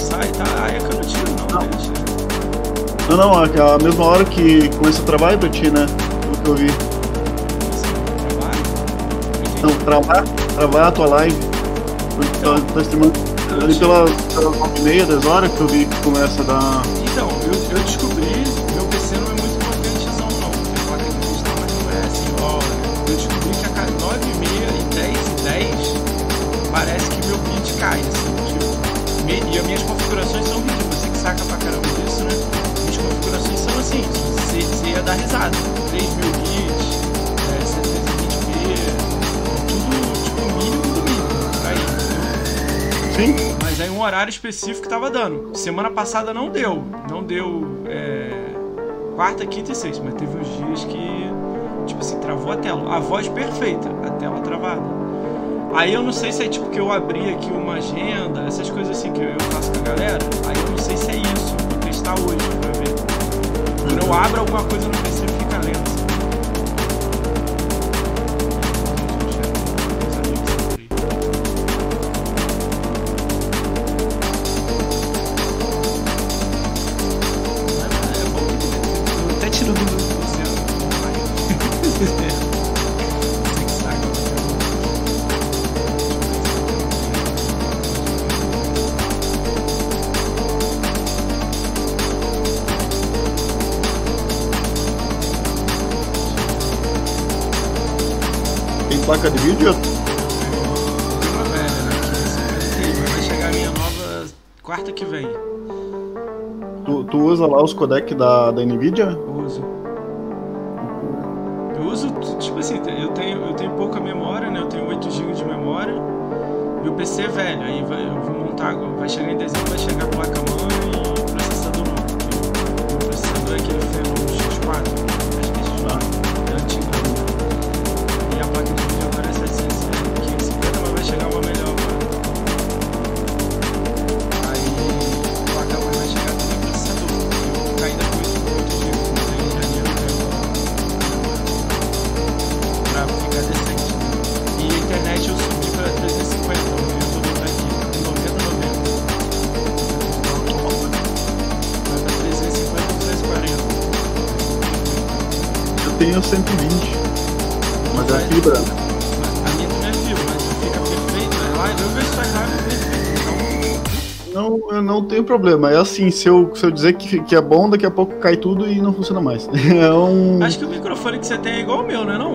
sai, tá? Aí é que eu não tiro, não. Não. Deixa. Não, não, a, a mesma hora que começa a trabalhar pra ti, né? Pelo que eu vi. Trabalho. Não, travar, travar a tua live. Porque tá, tá streamando ali pelas, pelas 9 e meia, 10 horas que eu vi que começa a dar. Então, eu, eu descobri, meu PC não é muito potentezão não. Mas é assim, ó. Eu descobri que a cada 9 e meia e 10 e 10 parece que meu bit cai, assim, E as minhas configurações são você que saca pra caramba disso, né? Minhas configurações são assim, você, você ia dar risada. 3 mil bits, é, 720p, tudo tipo mínimo do mínimo. Aí? Sim, Mas aí um horário específico tava dando. Semana passada não deu. Não deu é, quarta, quinta e sexta. Mas teve uns dias que, tipo assim, travou a tela. A voz perfeita, a tela travada. Aí eu não sei se é tipo que eu abri aqui uma agenda, essas coisas assim que eu faço com a galera. Aí eu não sei se é isso. Vou testar hoje pra ver. Quando eu abro alguma coisa no lá os codec da, da Nvidia? Problema. É assim, se eu, se eu dizer que, que é bom, daqui a pouco cai tudo e não funciona mais. É um. Acho que o microfone que você tem é igual ao meu, não é não?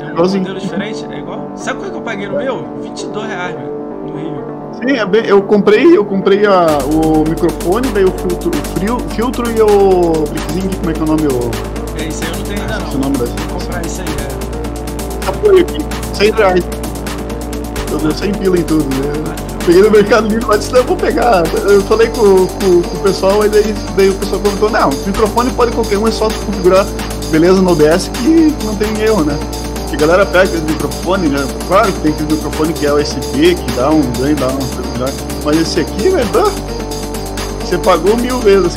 É um Igualzinho. modelo diferente? É igual? Sabe quanto que eu paguei no meu? 22 reais, meu, no Rio. Sim, é bem, eu comprei, eu comprei a, o microfone, daí o filtro, o frio, filtro e o Blitzing, como é que é o nome? O, É, isso aí eu não tenho ainda esse não. nome dessa. Vou comprar isso aí, é. apoio aqui. 100 reais. Eu dei 100 pila em tudo, né? Peguei no Mercado Livre, mas não, vou pegar. Eu falei com, com, com o pessoal, aí daí, daí o pessoal perguntou, não, microfone pode qualquer um, é só configurar beleza no OBS que não tem erro, né? Que a galera pega esse microfone, né? Claro que tem aquele microfone que é USB, que dá um ganho, dá melhor. Mas esse aqui, velho, ah, você pagou mil vezes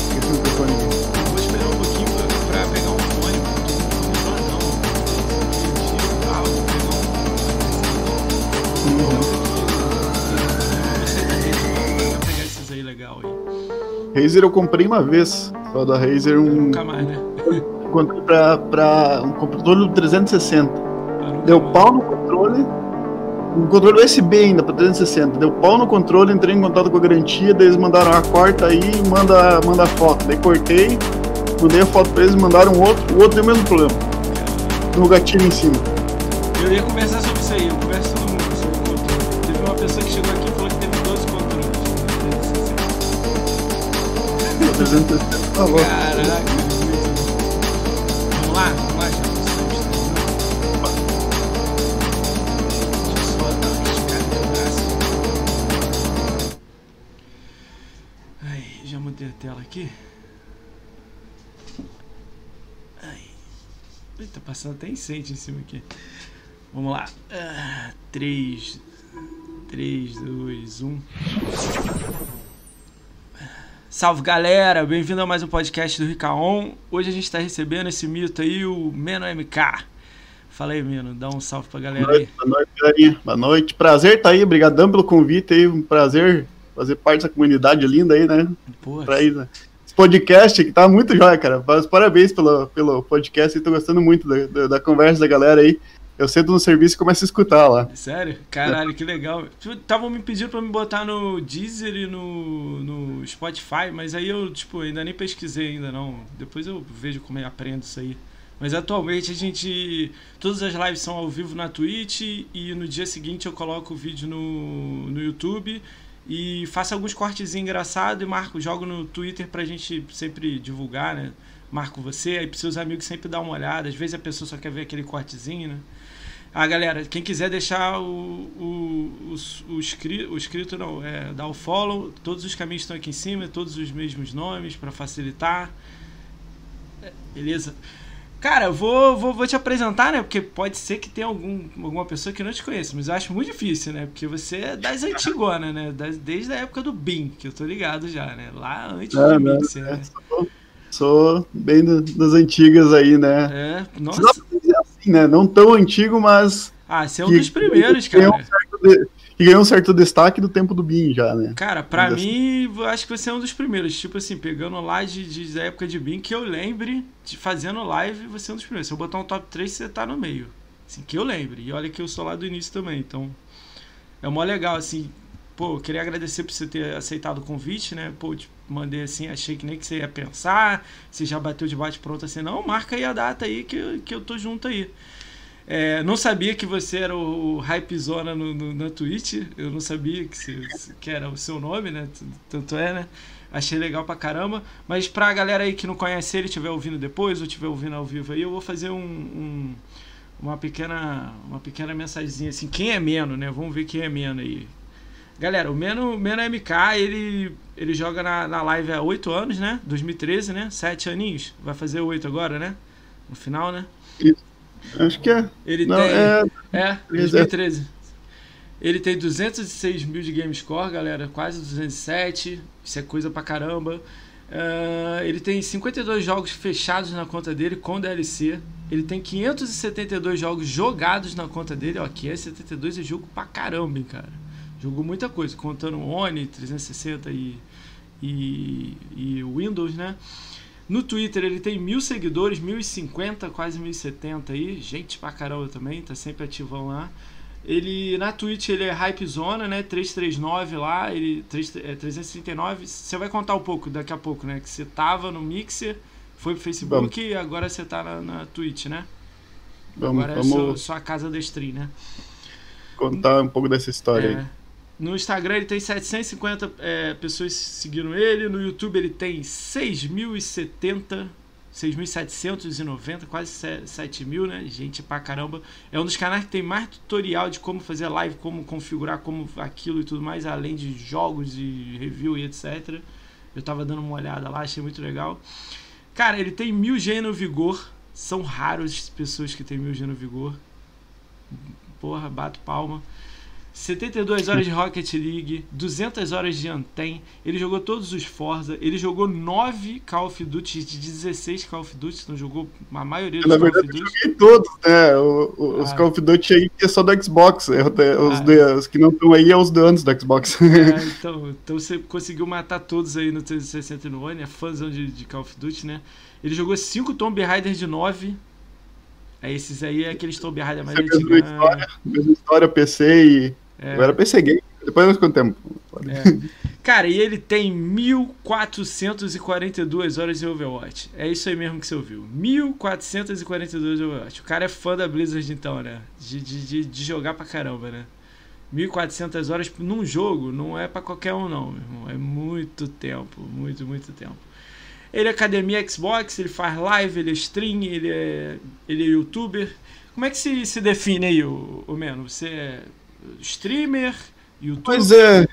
Razer eu comprei uma vez, só da Razer um. Nunca mais, né? Comprei pra, pra um controle do 360. Eu nunca Deu pau no controle. Um controle USB ainda pra 360. Deu pau no controle, entrei em contato com a garantia, daí eles mandaram a corta aí e manda, manda a foto. Daí cortei, mandei a foto pra eles, mandaram outro, o outro deu o mesmo problema. No gatilho em cima. Eu ia conversar sobre isso aí, eu converso todo mundo sobre o controle. Teve uma pessoa que chegou aqui apresenta. Por favor. Caraca. Vamos lá, vamos lá, já mudei a tela aqui. Ai. Eita, tá passando até incêndio em cima aqui. Vamos lá. Ah, 3, 3, 2, 1. Salve galera, bem-vindo a mais um podcast do Ricaon. Hoje a gente tá recebendo esse mito aí, o Meno MK. Fala aí, Meno, dá um salve pra galera aí. boa noite, galerinha. Boa noite. Prazer tá aí, obrigadão pelo convite aí. Um prazer fazer parte dessa comunidade linda aí, né? Porra. Pra ir, né? Esse podcast que tá muito jóia, cara. Parabéns pelo, pelo podcast, tô gostando muito da, da, da conversa da galera aí. Eu sento no serviço e começo a escutar lá. Sério? Caralho, que legal. Estavam me pedindo pra me botar no Deezer e no, no Spotify, mas aí eu, tipo, ainda nem pesquisei ainda não. Depois eu vejo como é aprendo isso aí. Mas atualmente a gente. Todas as lives são ao vivo na Twitch e no dia seguinte eu coloco o vídeo no, no YouTube e faço alguns cortes engraçados e marco, jogo no Twitter pra gente sempre divulgar, né? Marco você, aí pros seus amigos sempre dar uma olhada. Às vezes a pessoa só quer ver aquele cortezinho, né? Ah, galera, quem quiser deixar o, o, o, o, escrito, o escrito, não, é, dar o follow, todos os caminhos estão aqui em cima, todos os mesmos nomes para facilitar. É, beleza? Cara, vou, vou, vou te apresentar, né? Porque pode ser que tenha algum, alguma pessoa que não te conheça, mas eu acho muito difícil, né? Porque você é das antigonas, né? Das, desde a época do BIM, que eu tô ligado já, né? Lá antes do é, Mixer, né? Sou, sou, bem das antigas aí, né? É, nossa. Né? Não tão antigo, mas. Ah, você é um que, dos primeiros, cara. Um que ganhou um certo destaque do tempo do BIM já, né? Cara, pra Mas mim, assim. acho que você é um dos primeiros. Tipo assim, pegando lá de, de, da época de BIM, que eu lembre de fazendo live, você é um dos primeiros. Se eu botar um top 3, você tá no meio. Assim, que eu lembre. E olha que eu sou lá do início também, então... É mó legal, assim... Pô, queria agradecer por você ter aceitado o convite, né? Pô, te mandei assim, achei que nem que você ia pensar. Você já bateu de bate pronto assim, não, marca aí a data aí que, que eu tô junto aí. É, não sabia que você era o Hypezona no, no, na Twitch. Eu não sabia que, se, que era o seu nome, né? Tanto é, né? Achei legal pra caramba. Mas pra galera aí que não conhece ele, estiver ouvindo depois ou estiver ouvindo ao vivo aí, eu vou fazer um, um, uma pequena uma pequena mensagenzinha assim. Quem é Meno, né? Vamos ver quem é Meno aí. Galera, o Meno, Meno MK, ele, ele joga na, na live há 8 anos, né? 2013, né? 7 aninhos. Vai fazer 8 agora, né? No final, né? Acho que é. Ele Não, tem. É, é 2013. Ele tem 206 mil de game score, galera. Quase 207. Isso é coisa pra caramba. Uh, ele tem 52 jogos fechados na conta dele com DLC. Ele tem 572 jogos jogados na conta dele. Ó, 572 é jogo pra caramba, hein, cara. Jogou muita coisa, contando One, 360 e, e, e Windows, né? No Twitter ele tem mil seguidores, 1050, quase 1070 aí. Gente pra caramba também, tá sempre ativão lá. Ele na Twitch ele é Hypezona, né? 339 lá, ele 3, é, 339. Você vai contar um pouco daqui a pouco, né? Que você tava no Mixer, foi pro Facebook vamos. e agora você tá na, na Twitch, né? Vamos, agora vamos... é sua, sua casa da stream, né? Contar um pouco dessa história é, aí. No Instagram ele tem 750 é, pessoas seguindo ele. No YouTube ele tem 6.070, 6.790, quase 7 mil, né? Gente pra caramba. É um dos canais que tem mais tutorial de como fazer live, como configurar, como aquilo e tudo mais, além de jogos e review e etc. Eu tava dando uma olhada lá, achei muito legal. Cara, ele tem 1000G no vigor. São raros pessoas que tem 1000G no vigor. Porra, bato palma. 72 horas de Rocket League, 200 horas de Anten, ele jogou todos os Forza, ele jogou 9 Call of Duty de 16 Call of Duty, não jogou a maioria dos Na Call verdade, of Duty. Eu joguei todos, né? O, o, ah. Os Call of Duty aí que é só do Xbox, é, os, ah. de, os, que não estão aí é os danos do Xbox. É, então, então você conseguiu matar todos aí no 360 e no One, é fãzão de, de Call of Duty, né? Ele jogou 5 Tomb Raider de 9, é, esses aí é aqueles Tomb Raider mais antigos. Mesma história, mesma história, PC e é. Eu era PC Game, depois nós contamos. É. Cara, e ele tem 1442 horas de Overwatch. É isso aí mesmo que você ouviu. 1442 de Overwatch. O cara é fã da Blizzard, então, né? De, de, de jogar pra caramba, né? 1400 horas num jogo não é para qualquer um, não, meu irmão. É muito tempo, muito, muito tempo. Ele é academia Xbox, ele faz live, ele é stream, ele é, ele é youtuber. Como é que se, se define aí, o, o Meno? Você é streamer, YouTube? Pois é.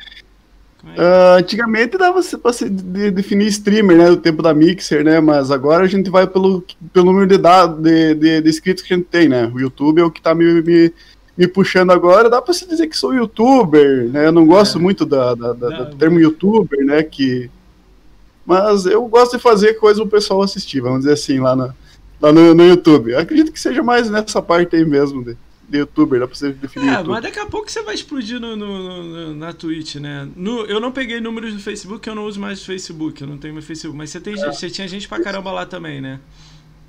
Uh, antigamente dava pra se definir streamer, né? Do tempo da Mixer, né? Mas agora a gente vai pelo, pelo número de, dados, de, de, de inscritos que a gente tem, né? O YouTube é o que tá me, me, me puxando agora. Dá pra se dizer que sou youtuber, né? Eu não gosto é. muito da, da, da não, do termo youtuber, né? Que... Mas eu gosto de fazer coisa o pessoal assistir, vamos dizer assim, lá, na, lá no, no YouTube. Eu acredito que seja mais nessa parte aí mesmo. De youtuber, dá pra você definir. É, mas daqui a pouco você vai explodir no, no, no na Twitch, né? No, eu não peguei números do Facebook, eu não uso mais o Facebook, eu não tenho meu Facebook. Mas você, tem, é. você tinha gente pra caramba lá também, né?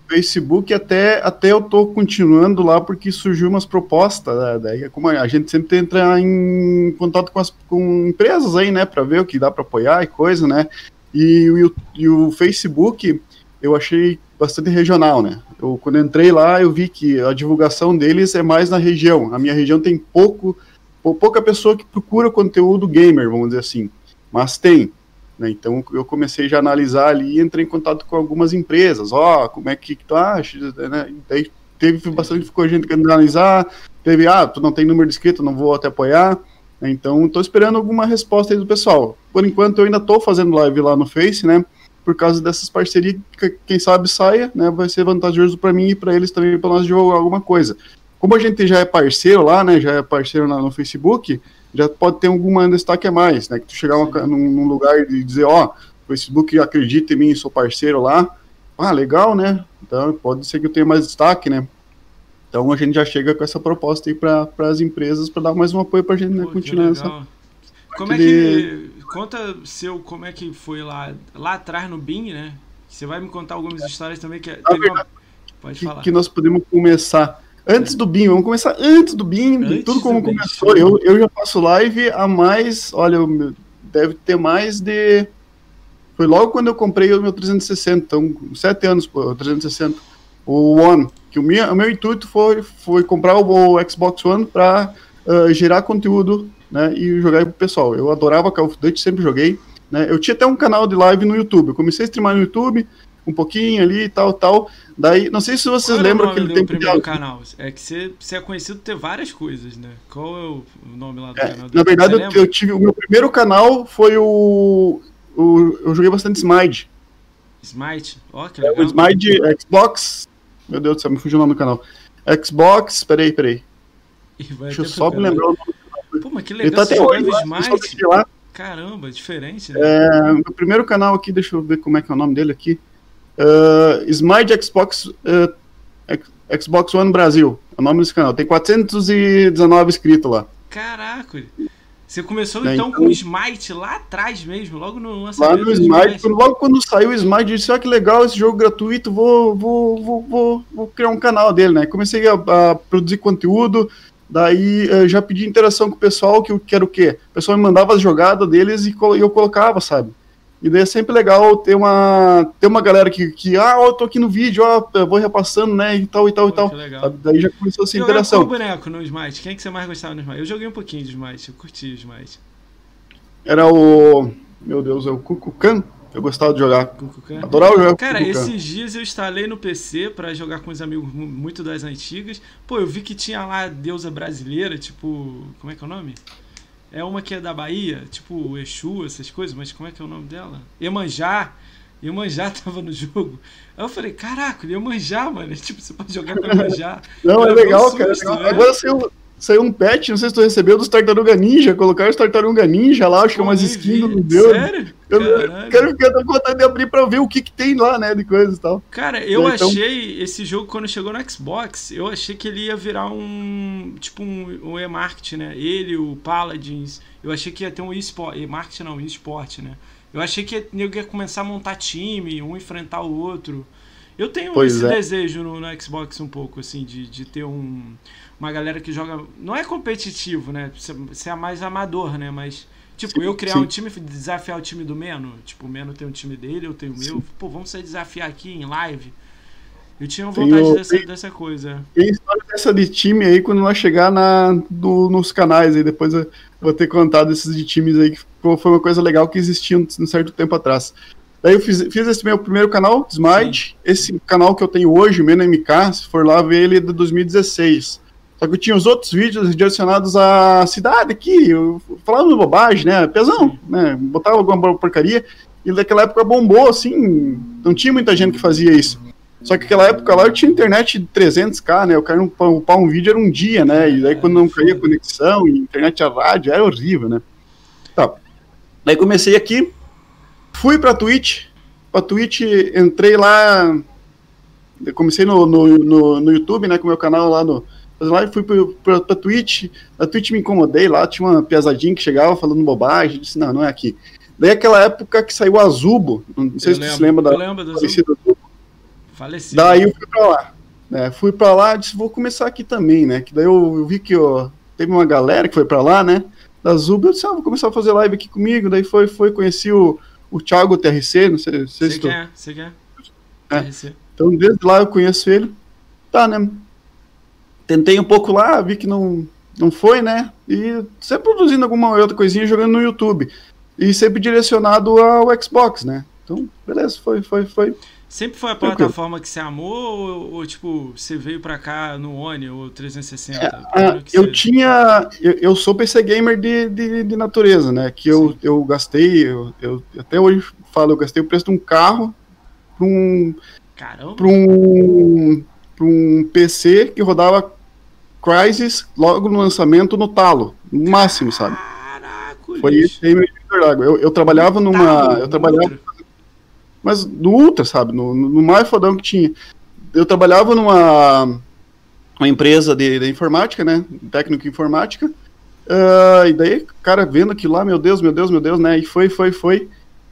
Facebook até, até eu tô continuando lá porque surgiu umas propostas, né? daí é como a gente sempre entra em contato com, as, com empresas aí, né, para ver o que dá para apoiar e coisa, né, e, e, e, o Facebook eu achei bastante regional, né, eu quando entrei lá eu vi que a divulgação deles é mais na região, a minha região tem pouco, pouca pessoa que procura conteúdo gamer, vamos dizer assim, mas tem, né? Então eu comecei já a analisar ali e entrei em contato com algumas empresas. Ó, oh, como é que, que tu acha? Né? Daí teve bastante ficou gente querendo analisar. Teve, ah, tu não tem número de inscrito, não vou até apoiar. Então estou esperando alguma resposta aí do pessoal. Por enquanto eu ainda estou fazendo live lá no Face, né? Por causa dessas parcerias, que, quem sabe saia, né? Vai ser vantajoso para mim e para eles também, para nós divulgar alguma coisa. Como a gente já é parceiro lá, né? Já é parceiro no Facebook, já pode ter alguma destaque a mais, né? Que tu chegar uma, num, num, lugar e dizer, ó, o Facebook acredita em mim, sou parceiro lá. Ah, legal, né? Então pode ser que eu tenha mais destaque, né? Então a gente já chega com essa proposta aí para as empresas para dar mais um apoio para a gente né, continuar essa. Como é que conta seu como é que foi lá lá atrás no BIM, né? Você vai me contar algumas histórias também que teve uma... pode que, falar. Que nós podemos começar Antes do BIM, vamos começar antes do BIM, antes tudo como começou. Eu, eu já faço live há mais, olha, deve ter mais de. Foi logo quando eu comprei o meu 360, então, sete anos, pô, 360. O One, que o meu, o meu intuito foi, foi comprar o, o Xbox One para uh, gerar conteúdo né, e jogar pro pessoal. Eu adorava Call of Duty, sempre joguei. Né, eu tinha até um canal de live no YouTube. Eu comecei a streamar no YouTube, um pouquinho ali e tal, tal. Daí, não sei se vocês Qual lembram que ele tem primeiro canal. É que você, você é conhecido por ter várias coisas, né? Qual é o nome lá do é, canal? Na verdade, eu, eu, tive o meu primeiro canal foi o, o eu joguei bastante Smite. Smite, ó, oh, que legal. É, o Smite Xbox. Meu Deus do céu, me fugiu o nome do canal. Xbox, peraí, peraí. Deixa eu só me lembrar o nome do. Pô, mas que legal, ele tá até hoje, Smite. Lá. Caramba, diferente, né? É, meu primeiro canal aqui, deixa eu ver como é que é o nome dele aqui. Uh, Smite Xbox, uh, Xbox One Brasil. É o nome desse canal. Tem 419 inscritos lá. Caraca! Você começou é, então, então, com o Smite lá atrás mesmo, logo no lançamento. Lá no Smite, quando, logo quando saiu o Smite, eu disse: Olha que legal esse jogo gratuito, vou, vou, vou, vou, vou criar um canal dele, né? Comecei a, a produzir conteúdo, daí uh, já pedi interação com o pessoal, que, que era o quê? O pessoal me mandava as jogadas deles e, eu colocava, sabe? E daí é sempre legal ter uma, ter uma galera que, que ah, ó, eu tô aqui no vídeo, ó, eu vou repassando, né, e tal, e tal, Pô, e tal. Legal. Daí já começou essa interação. Qual boneco no Smite? Quem é que você mais gostava no Smite? Eu joguei um pouquinho de Smite, eu curti o Smite. Era o... meu Deus, é o Kukukan? Eu gostava de jogar. Adorava jogar Cara, Kukukan. esses dias eu instalei no PC para jogar com os amigos muito das antigas. Pô, eu vi que tinha lá deusa brasileira, tipo... Como é que é o nome? É uma que é da Bahia, tipo Exu, essas coisas, mas como é que é o nome dela? Iemanjá. Iemanjá tava no jogo. Aí eu falei, caraca, Iemanjá, mano. Tipo, você pode jogar com Iemanjá. Não, é legal, cara. Né? Agora saiu, saiu um patch, não sei se tu recebeu, dos Tartaruga Ninja. Colocaram os Tartaruga Ninja lá, acho que é umas skins, não deu. Sério? Eu quero ficar com vontade de abrir pra ver o que, que tem lá, né, de coisas e tal. Cara, eu então... achei esse jogo quando chegou no Xbox, eu achei que ele ia virar um, tipo um, um e-market, né, ele, o Paladins, eu achei que ia ter um e-sport, e-market não, e-sport, né. Eu achei que ia, ia começar a montar time, um enfrentar o outro. Eu tenho pois esse é. desejo no, no, Xbox um pouco, assim, de, de ter um, uma galera que joga. Não é competitivo, né? Você é mais amador, né? Mas Tipo, sim, eu criar sim. um time, desafiar o time do Meno. Tipo, o Meno tem um time dele, eu tenho o meu. Pô, vamos sair desafiar aqui em live. Eu tinha vontade dessa, dessa coisa. Tem história dessa de time aí quando nós chegar na, do, nos canais aí. Depois eu vou ter contado esses de times aí, que foi uma coisa legal que existia um, um certo tempo atrás. Daí eu fiz, fiz esse meu primeiro canal, Smite. Esse canal que eu tenho hoje, o Meno MK, se for lá ver ele é de 2016. Só que tinha os outros vídeos direcionados à cidade aqui, falando bobagem, né? Pesão, né? Botava alguma porcaria. E daquela época bombou, assim, não tinha muita gente que fazia isso. Só que naquela época lá eu tinha internet de 300k, né? Eu quero upar um vídeo era um dia, né? E daí quando não caía conexão, e internet a rádio, era horrível, né? Tá. Daí comecei aqui, fui pra Twitch. Pra Twitch, entrei lá. comecei no, no, no, no YouTube, né? Com o meu canal lá no, fazer live, fui pra, pra, Twitch, na Twitch me incomodei lá, tinha uma piazadinha que chegava falando bobagem, disse, não, não é aqui. Daí aquela época que saiu o Azubo, não sei Eu se lembro, você lembra da eu lembro do falecida Azubo. Falecido. Daí eu fui pra lá. né, fui pra lá disse, vou começar aqui também, né? Que daí eu, eu vi que ó, teve uma galera que foi pra lá, né? Da Zuba, eu disse, ah, vou começar a fazer live aqui comigo. Daí foi, foi, conheci o, o Thiago TRC, não sei, não sei Você se tu... quer, você quer? É. RC. Então desde lá eu conheço ele. Tá, né? Tentei um pouco lá, vi que não, não foi, né? E sempre produzindo alguma outra coisinha jogando no YouTube. E sempre direcionado ao Xbox, né? Então, beleza, foi, foi, foi. Sempre foi a plataforma que você amou ou, ou, tipo, você veio pra cá no One ou 360? Ah, Primeiro que eu você- tinha. Eu, eu sou PC gamer de, de, de natureza, né? Que eu, Sim. eu gastei, eu, eu até hoje falo, eu gastei o preço de um carro para um, Caramba! pra um, pra um PC que rodava Crysis logo no lançamento no talo, no máximo, sabe? Caraca, Foi isso aí meu divisor d'água. Eu, eu trabalhava numa. Eu trabalhava, Ultra. mas no Ultra, sabe? No, no mais fodão que tinha. Eu trabalhava numa uma empresa de, de informática, né? Técnico em informática. Ah, e daí, cara, vendo aquilo lá, meu Deus, meu Deus, meu Deus, né? E foi, foi, foi.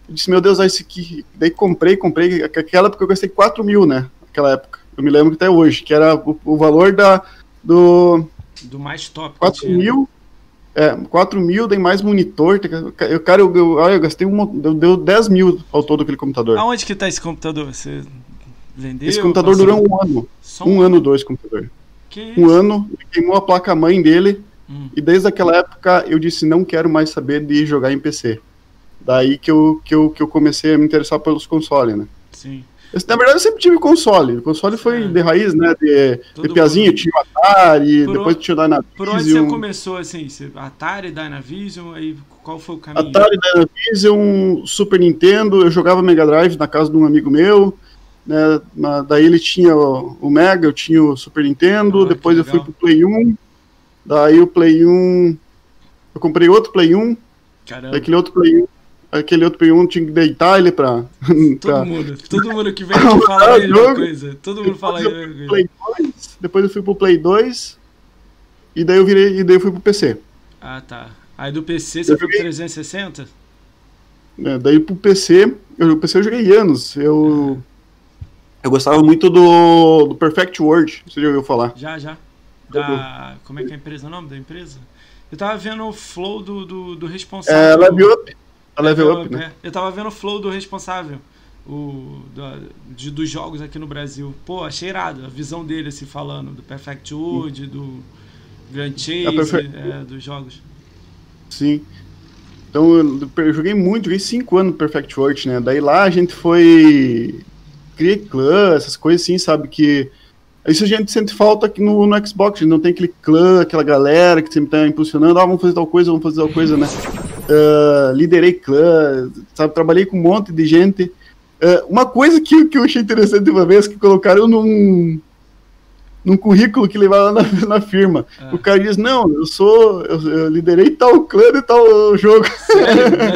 Eu disse, meu Deus, aí esse aqui. Daí comprei, comprei. Aquela época eu gastei 4 mil, né? Aquela época. Eu me lembro que até hoje, que era o, o valor da, do Do mais top. que 4 tinha. mil. É, 4 mil, tem mais monitor. tem- Eu, cara, eu, eu, eu gastei uma, deu, deu 10 mil ao todo aquele computador. Aonde que tá esse computador? Você vendeu? Esse computador passou? durou um ano. Só Um ano, dois computador. Que isso? Um ano, queimou a placa-mãe dele. Hum. E desde aquela época eu disse: não quero mais saber de jogar em PC. Daí que eu, que eu, que eu comecei a me interessar pelos consoles, né? Sim. Esse, na verdade, eu sempre tive console. O console foi É. de raiz, né? De, Todo de piazinho, mundo. tinha o Atari, Por depois tinha o Dynavision. Por onde você começou assim? Você, Atari, Dynavision, aí qual foi o caminho? Atari, Dynavision, Super Nintendo, eu jogava Mega Drive na casa de um amigo meu, né, na- daí ele tinha o, o Mega, eu tinha o Super Nintendo, Ah, depois eu fui pro Play 1, daí o Play 1, eu comprei outro Play 1, Caramba. aquele outro Play 1, aquele outro Play 1 tinha que deitar ele pra... Todo pra mundo, todo mundo que vem aqui fala a mesma coisa. Todo mundo fala a depois, eu mesma fui coisa. pro Play 2, depois eu fui pro Play 2, e daí eu virei, e daí eu fui pro PC. Ah, tá. Aí do PC você Eu foi pro joguei- 360? né, daí pro PC, eu, o PC eu joguei anos, eu... Eu gostava muito do, do Perfect World, você já ouviu falar? Já, já. Da. Como é que é a empresa? O nome da empresa? Eu tava vendo o flow do, do, do responsável. É, Level Up. A Level Up, né? é. Eu tava vendo o flow do responsável. O, da- de, dos jogos aqui no Brasil. Pô, achei irado a visão dele, assim, falando do Perfect World, do Grand Chase, É, Perfect- é, dos jogos. Sim. Então eu, eu joguei muito, joguei 5 anos no Perfect World, né? Daí lá a gente foi. Criei clã, essas coisas assim, sabe? Que. Isso a gente sente falta aqui no, no Xbox, a gente não tem aquele clã, aquela galera que sempre tá impulsionando, ah, vamos fazer tal coisa, vamos fazer tal coisa, né? Ah, liderei clã, sabe? Trabalhei com um monte de gente. Ah, uma coisa que, que eu achei interessante uma vez, que colocaram num, num currículo que levava na, na firma. Ah. O cara diz, não, eu sou. Eu, eu liderei tal clã de tal jogo.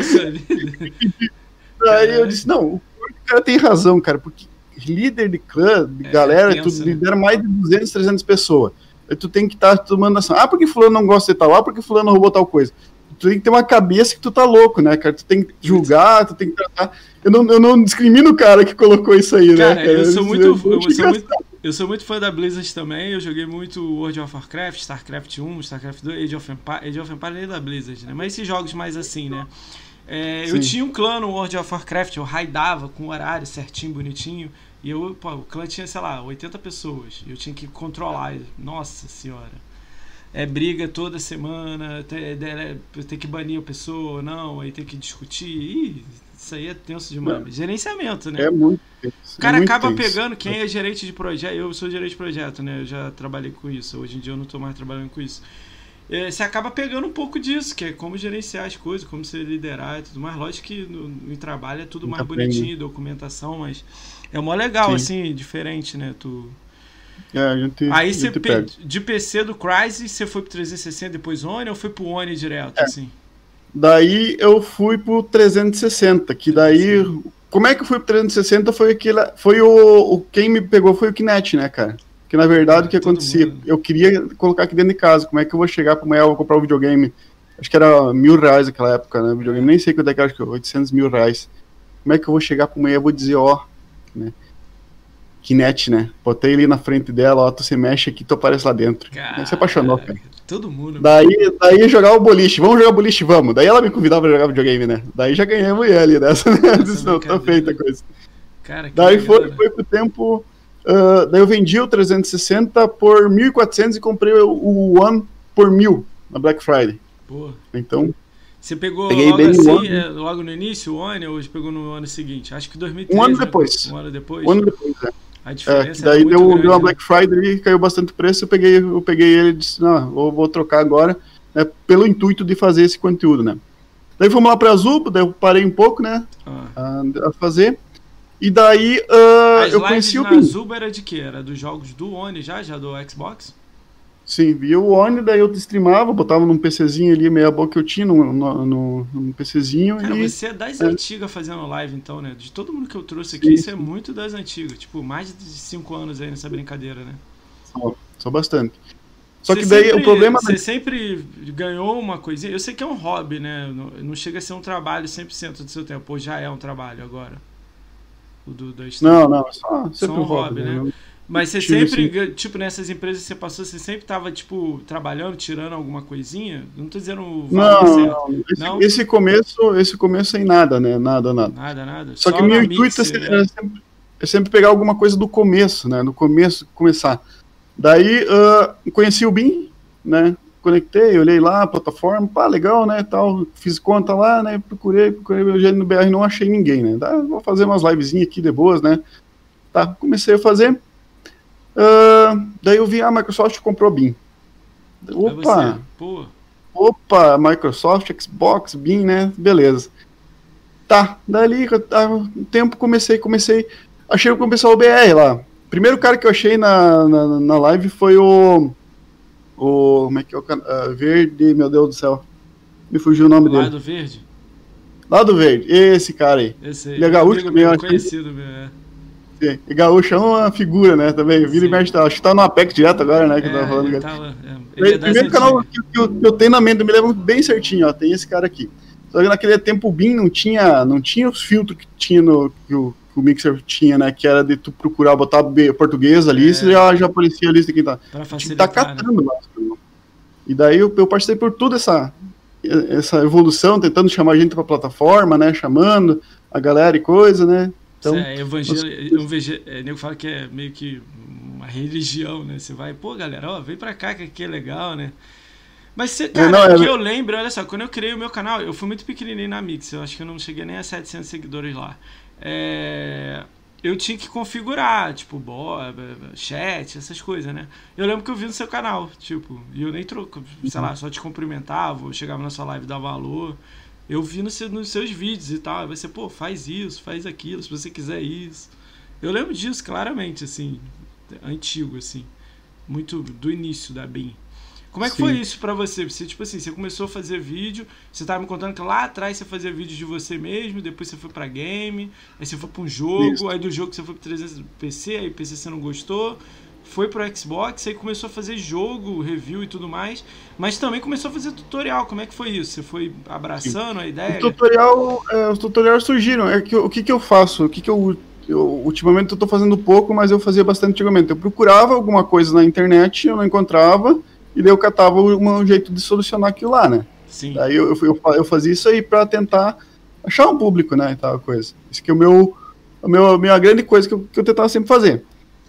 Sério. Aí eu Caralho. disse, não, o cara tem razão, cara, porque líder de clã, de É, galera, tenso, tu né? lidera mais de 200, 300 pessoas. Aí tu tem que estar tomando ação. Ah, porque fulano não gosta de tal, ah, porque fulano roubou tal coisa. Tu tem que ter uma cabeça que tu tá louco, né, cara? Tu tem que julgar, tu tem que tratar. Eu não, eu não discrimino o cara que colocou isso aí, né, Cara, cara? eu sou muito, eu sou muito, engraçado. eu sou muito fã da Blizzard também. Eu joguei muito World of Warcraft, StarCraft 1, StarCraft 2, Age of Empires. Age of Empires é da Blizzard, né? Mas esses jogos mais assim, né? É, eu tinha um clã no World of Warcraft, eu raidava com horário certinho, bonitinho. E eu, pô, o clã tinha, sei lá, 80 pessoas. Eu tinha que controlar. Nossa senhora. É briga toda semana, tem, tem que banir a pessoa ou não, aí tem que discutir. Ih, isso aí é tenso demais. Gerenciamento, né? É muito tenso, O cara é acaba tenso. pegando quem é gerente de projeto. Eu sou gerente de projeto, né? Eu já trabalhei com isso. Hoje em dia eu não tô mais trabalhando com isso. É, você acaba pegando um pouco disso, que é como gerenciar as coisas, como se liderar e tudo mais. Lógico que no, no trabalho é tudo mais bem. bonitinho, documentação, mas é mó legal, Sim. assim, diferente, né? Tu... É, a gente, Aí você de PC do Crysis, você foi pro 360 depois One ou foi pro One direto, É. assim? Daí eu fui pro 360, que daí. Como é que eu fui pro 360? Foi aquele. Foi o, o. Quem me pegou foi o Kinect, né, cara? Que na verdade o que acontecia? mundo. Eu queria colocar aqui dentro de casa. Como é que eu vou chegar para amanhã eu vou comprar um videogame? Acho que era mil reais naquela época, né? Videogame, nem sei quanto é que era, acho que 800 mil reais. Como é que eu vou chegar para amanhã e vou dizer, ó, né? Kinect, né? Botei ali na frente dela, ó, tu se mexe aqui, tu aparece lá dentro. se apaixonou, cara. Todo mundo. Daí, daí jogar o boliche, vamos jogar boliche, vamos. Daí ela me convidava pra jogar videogame, né? Daí já ganhei a mulher ali dessa, né? Disse, não, tá feita a coisa. Cara, que Daí legal, foi, né? foi pro tempo. ah, daí eu vendi o 360 por 1.400 e comprei o, o One por 1.000 na Black Friday. Pô. Então, Você pegou Peguei logo assim, é, logo no início, o One, ou pegou no ano seguinte? Acho que 2013. Um ano né? depois. Um ano depois. um ano depois, né? A É, diferença que daí é muito deu, grande, deu uma? Black Friday e caiu bastante preço. Eu peguei, eu peguei ele e disse: Não, vou, vou trocar agora, né, pelo intuito de fazer esse conteúdo, né? Daí fomos lá pra Azul, daí eu parei um pouco, né? Ah. A, a fazer. E daí As eu conheci o. Zuba era de quê? Era dos jogos do One já? Já do Xbox? Sim, via o Oni, daí eu streamava, botava num PCzinho ali, meia boca que eu tinha, num, no, num PCzinho. Cara, e você é das é. antigas fazendo live, então, né? De todo mundo que eu trouxe aqui, Sim, você é muito das antigas. Tipo, mais de 5 anos aí nessa brincadeira, né? só, só bastante. Só Você que daí sempre- o problema. Você sempre ganhou uma coisinha. Eu sei que é um hobby, né? Não, não chega a ser um trabalho 100% do seu tempo. Ou já é um trabalho agora. O do, stream. Não, não, só sempre Só um um hobby, hobby, né? né? Mas você tive, sempre, assim- tipo, nessas empresas que você passou, você sempre tava, tipo, trabalhando, tirando alguma coisinha? Não tô dizendo o valor Não, não, esse, Não? esse começo, esse começo sem nada, né? Nada, nada. Nada, nada. Só, que na meu intuito é Mixer, né? é sempre- é sempre pegar alguma coisa do começo, né? No começo, começar. Daí ah, conheci o BIM, né? Conectei, olhei lá, a plataforma, pá, legal, né? Tal, fiz conta lá, né? Procurei, procurei meu no BR, não achei ninguém, né? Tá, vou fazer umas livezinhas aqui de boas, né? Tá, comecei a fazer. Ah, daí eu vi, a Microsoft comprou BIM. Aí Opa! Opa, Microsoft, Xbox, BIM, né? Beleza. Tá, dali, tá, um tempo comecei, comecei. Achei o pessoal BR lá. Primeiro cara que eu achei na, na, na live foi o. O. Como é que é o ah, Verde, meu Deus do céu. Me fugiu o nome dele. Lado Verde? Lá do Verde, esse cara aí. Esse aí. Ele é gaúcho também, eu acho conhecido meu, é. Sim. E Gaúcho é uma figura, né? Também. Vira e Sim. mexe, tá- acho que tá no APEC direto agora, né? Que eu É, tava falando. ele tá lá, é. O Ele é primeiro canal que, que eu, que eu tenho na mente, eu me lembro bem certinho, ó, tem esse cara aqui. Só que naquele tempo o BIM não tinha, não tinha os filtros que tinha no que o, que o Mixer tinha, né? Que era de tu procurar botar português ali, É. você já, já aparecia a lista quem tá. Pra facilitar, tá né? catando lá. E daí eu, eu passei por toda essa, essa evolução, tentando chamar gente pra plataforma, né? Chamando a galera e coisa, né? Então, é, evangelho, um vege- é, nego fala que é meio que uma religião, né? Você vai, pô, galera, ó, vem pra cá que aqui é legal, né? Mas você, cara, não, é- que eu lembro, olha só, quando eu criei o meu canal, eu fui muito pequenininho na Mix, eu acho que eu não cheguei nem a 700 seguidores lá. É, eu tinha que configurar, tipo, bo, chat, essas coisas, né? Eu lembro que eu vi no seu canal, tipo, e eu nem troco, sei lá, só te cumprimentava, eu chegava na sua live e dava valor. Eu vi no seu- nos seus vídeos e tal. Aí você, pô, faz isso, faz aquilo, se você quiser isso. Eu lembro disso claramente, assim, antigo, assim. Muito do início da BIM. Como é que Sim. foi isso pra você? Você, tipo assim, você começou a fazer vídeo, você tava me contando que lá atrás você fazia vídeo de você mesmo, depois você foi pra game, aí você foi pra um jogo, Isso. aí do jogo você foi pro 300 PC, aí PC você não gostou, foi pro Xbox, aí começou a fazer jogo, review e tudo mais, mas também começou a fazer tutorial. Como é que foi isso? Você foi abraçando a ideia? O tutorial, é, os tutoriais surgiram. É que, o que, que eu faço? O que, que eu, eu. Ultimamente eu tô fazendo pouco, mas eu fazia bastante antigamente. Eu procurava alguma coisa na internet, eu não encontrava, e daí eu catava um, jeito de solucionar aquilo lá, né? Sim. Daí eu, eu, eu, fazia isso aí pra tentar achar um público, né? E tal coisa. Isso que é o meu. A, meu, a minha grande coisa que eu, que eu tentava sempre fazer.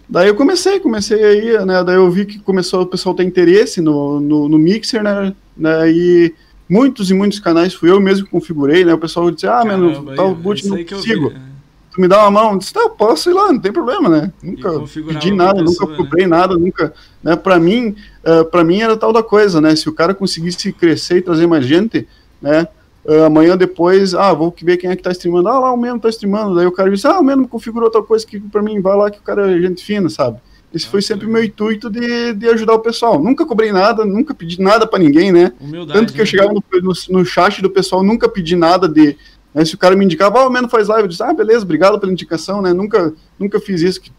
Daí eu comecei, comecei aí, né? Daí eu vi que começou o pessoal ter interesse no, no, no Mixer, né? né e muitos e muitos canais fui eu mesmo que configurei, né? O pessoal disse, ah, mano, tal aí, boot não consigo. vi, é. Tu me dá uma mão? Eu disse, tá, posso ir lá, não tem problema, né? Nunca pedi nada, pessoa, nunca cobrei nada, nunca. Né? Pra mim, uh, pra mim era tal da coisa, né? Se o cara conseguisse crescer e trazer mais gente, né? Uh, amanhã depois, ah, vou ver quem é que tá streamando. Ah, lá o mesmo tá streamando. Daí o cara disse, ah, o mesmo configurou tal coisa que pra mim, vai lá que o cara é gente fina, sabe? Esse Ah, foi sempre o meu intuito de, de ajudar o pessoal. Nunca cobrei nada, nunca pedi nada pra ninguém, né? Humildade. Tanto que eu né? chegava no, no, no chat do pessoal, nunca pedi nada de. Né, se o cara me indicava, ah, o Meno faz live, eu disse, ah, beleza, obrigado pela indicação, né? Nunca, nunca fiz isso. Que,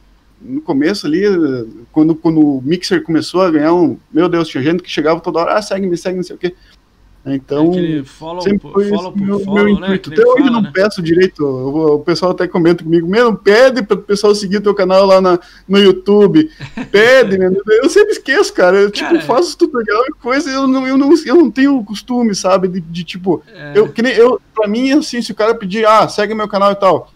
no começo ali, quando, quando o Mixer começou a ganhar um. Meu Deus, tinha gente que chegava toda hora, ah, segue, me segue, não sei o quê. Então, é follow, sempre foi follow esse meu, follow, meu né? intuito. Até hoje fala, não né? peço direito. O, o, pessoal até comenta comigo, meu, pede para o pessoal seguir o teu canal lá na, no YouTube. Pede, né? Eu sempre esqueço, cara. Eu, tipo, cara, tipo, faço tutorial e coisa, eu não, eu não, eu não tenho costume, sabe? De, de tipo, é. eu, que nem eu, pra mim, assim, se o cara pedir, ah, segue meu canal e tal.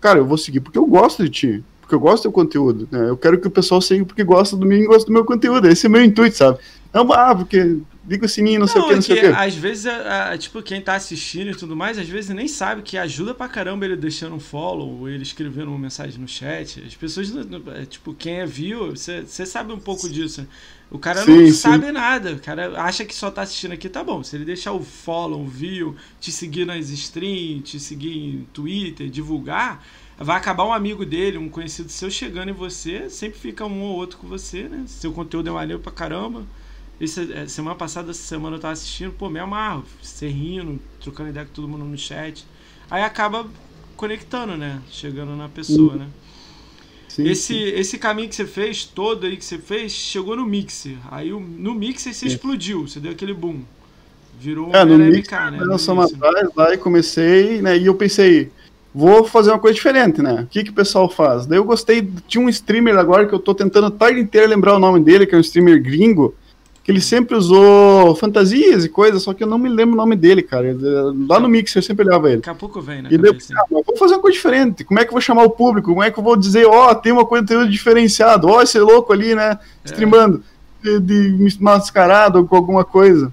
Cara, eu vou seguir porque eu gosto de ti. Porque eu gosto do teu conteúdo. Né? Eu quero que o pessoal siga porque gosta do mim e gosta do meu conteúdo. Esse é o meu intuito, sabe? Não, ah, porque liga o sininho, não, não sei o que, não sei o que. Às vezes, a, a, tipo, quem tá assistindo e tudo mais, às vezes nem sabe que ajuda pra caramba ele deixando um follow, ou ele escrevendo uma mensagem no chat. As pessoas, é, tipo, quem é view, você sabe um pouco disso. O cara sim, não sim. sabe nada. O cara acha que só tá assistindo aqui, tá bom. Se ele deixar o follow, o view, te seguir nas streams, te seguir em Twitter, divulgar, vai acabar um amigo dele, um conhecido seu chegando em você, sempre fica um ou outro com você, né? Seu conteúdo é maneiro pra caramba esse, é, semana passada, essa semana eu tava assistindo, pô, me amarro, você rindo, trocando ideia com todo mundo no chat. Aí acaba conectando, né? Chegando na pessoa, né? Sim, esse, sim. esse caminho que você fez, todo aí que você fez, chegou no Mixer. Aí no Mixer você explodiu, você deu aquele boom. Virou um é, no Mixer, MK, né? Nós atrás, lá e comecei, né? E eu pensei, vou fazer uma coisa diferente, né? O que, que o pessoal faz? Daí eu gostei, tinha um streamer agora que eu tô tentando a tarde inteira lembrar o nome dele, que é um streamer gringo, que ele sempre usou fantasias e coisas, só que eu não me lembro o nome dele, cara. Lá no Mixer eu sempre olhava ele. Daqui a pouco vem, né? E daí, ah, vou fazer uma coisa diferente. Como é que eu vou chamar o público? Como é que eu vou dizer, ó, oh, tem uma coisa diferenciada, ó, oh, esse louco ali, né? É. Streamando, de, de mascarado com alguma coisa.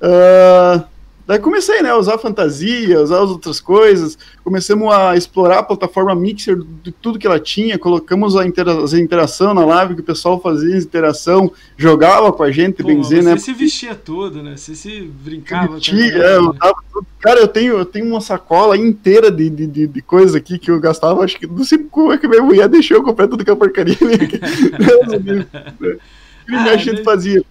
Uh, Daí comecei, né, a usar fantasia, usar as outras coisas, começamos a explorar a plataforma Mixer de tudo que ela tinha, colocamos a intera as interação na live, que o pessoal fazia interação, jogava com a gente, Pô, bem dizer, né? Você se vestia todo, né? Você se brincava. Vestia, é, eu tava tudo. Cara, eu tenho, eu tenho uma sacola inteira de, de, de, de coisa aqui que eu gastava, acho que não sei como é que minha mulher deixou eu comprar tudo que a porcaria. Né? que ah, a gente né? fazia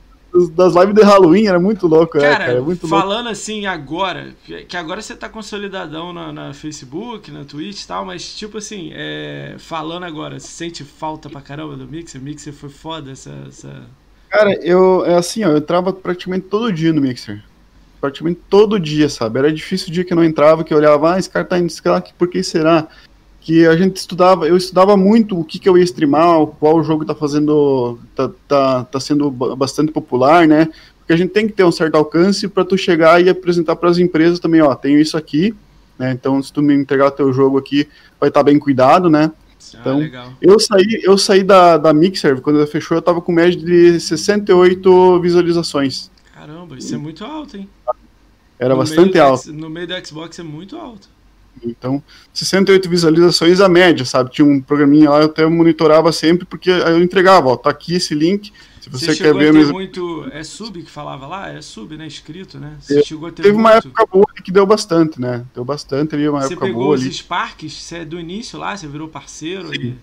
das lives de Halloween, era muito louco, é, cara, é, cara muito falando louco. assim agora, que agora você tá consolidadão na, na Facebook, na Twitch e tal, mas tipo assim, é, falando agora, você sente falta pra caramba do Mixer? Mixer foi foda essa, essa... Cara, eu, é assim, ó, eu entrava praticamente todo dia no Mixer. Praticamente todo dia, sabe? Era difícil o dia que não entrava, que eu olhava, ah, esse cara tá indo, por que será? Que a gente estudava, eu estudava muito o que, que eu ia streamar, qual jogo está fazendo, tá, tá, tá sendo bastante popular, né? Porque a gente tem que ter um certo alcance para tu chegar e apresentar para as empresas também, ó, tenho isso aqui, né? Então se tu me entregar o teu jogo aqui, vai estar tá bem cuidado, né? Ah, então, legal. eu saí, eu saí da, da Mixer, quando ela fechou, eu tava com média de 68 visualizações. Caramba, isso é muito alto, hein? Era no bastante alto. no meio do Xbox é muito alto. Então, 68 visualizações a média, sabe? Tinha um programinha lá, eu até monitorava sempre, porque eu entregava, ó, tá aqui esse link, se você, você quer ver mesmo. muito. É sub que falava lá? É sub, né? Escrito, né? Você é, chegou a ter Teve muito... uma época boa que deu bastante, né? Deu bastante ali, uma você época boa. Você pegou os Sparks, você é do início lá, você virou parceiro? Sim. E...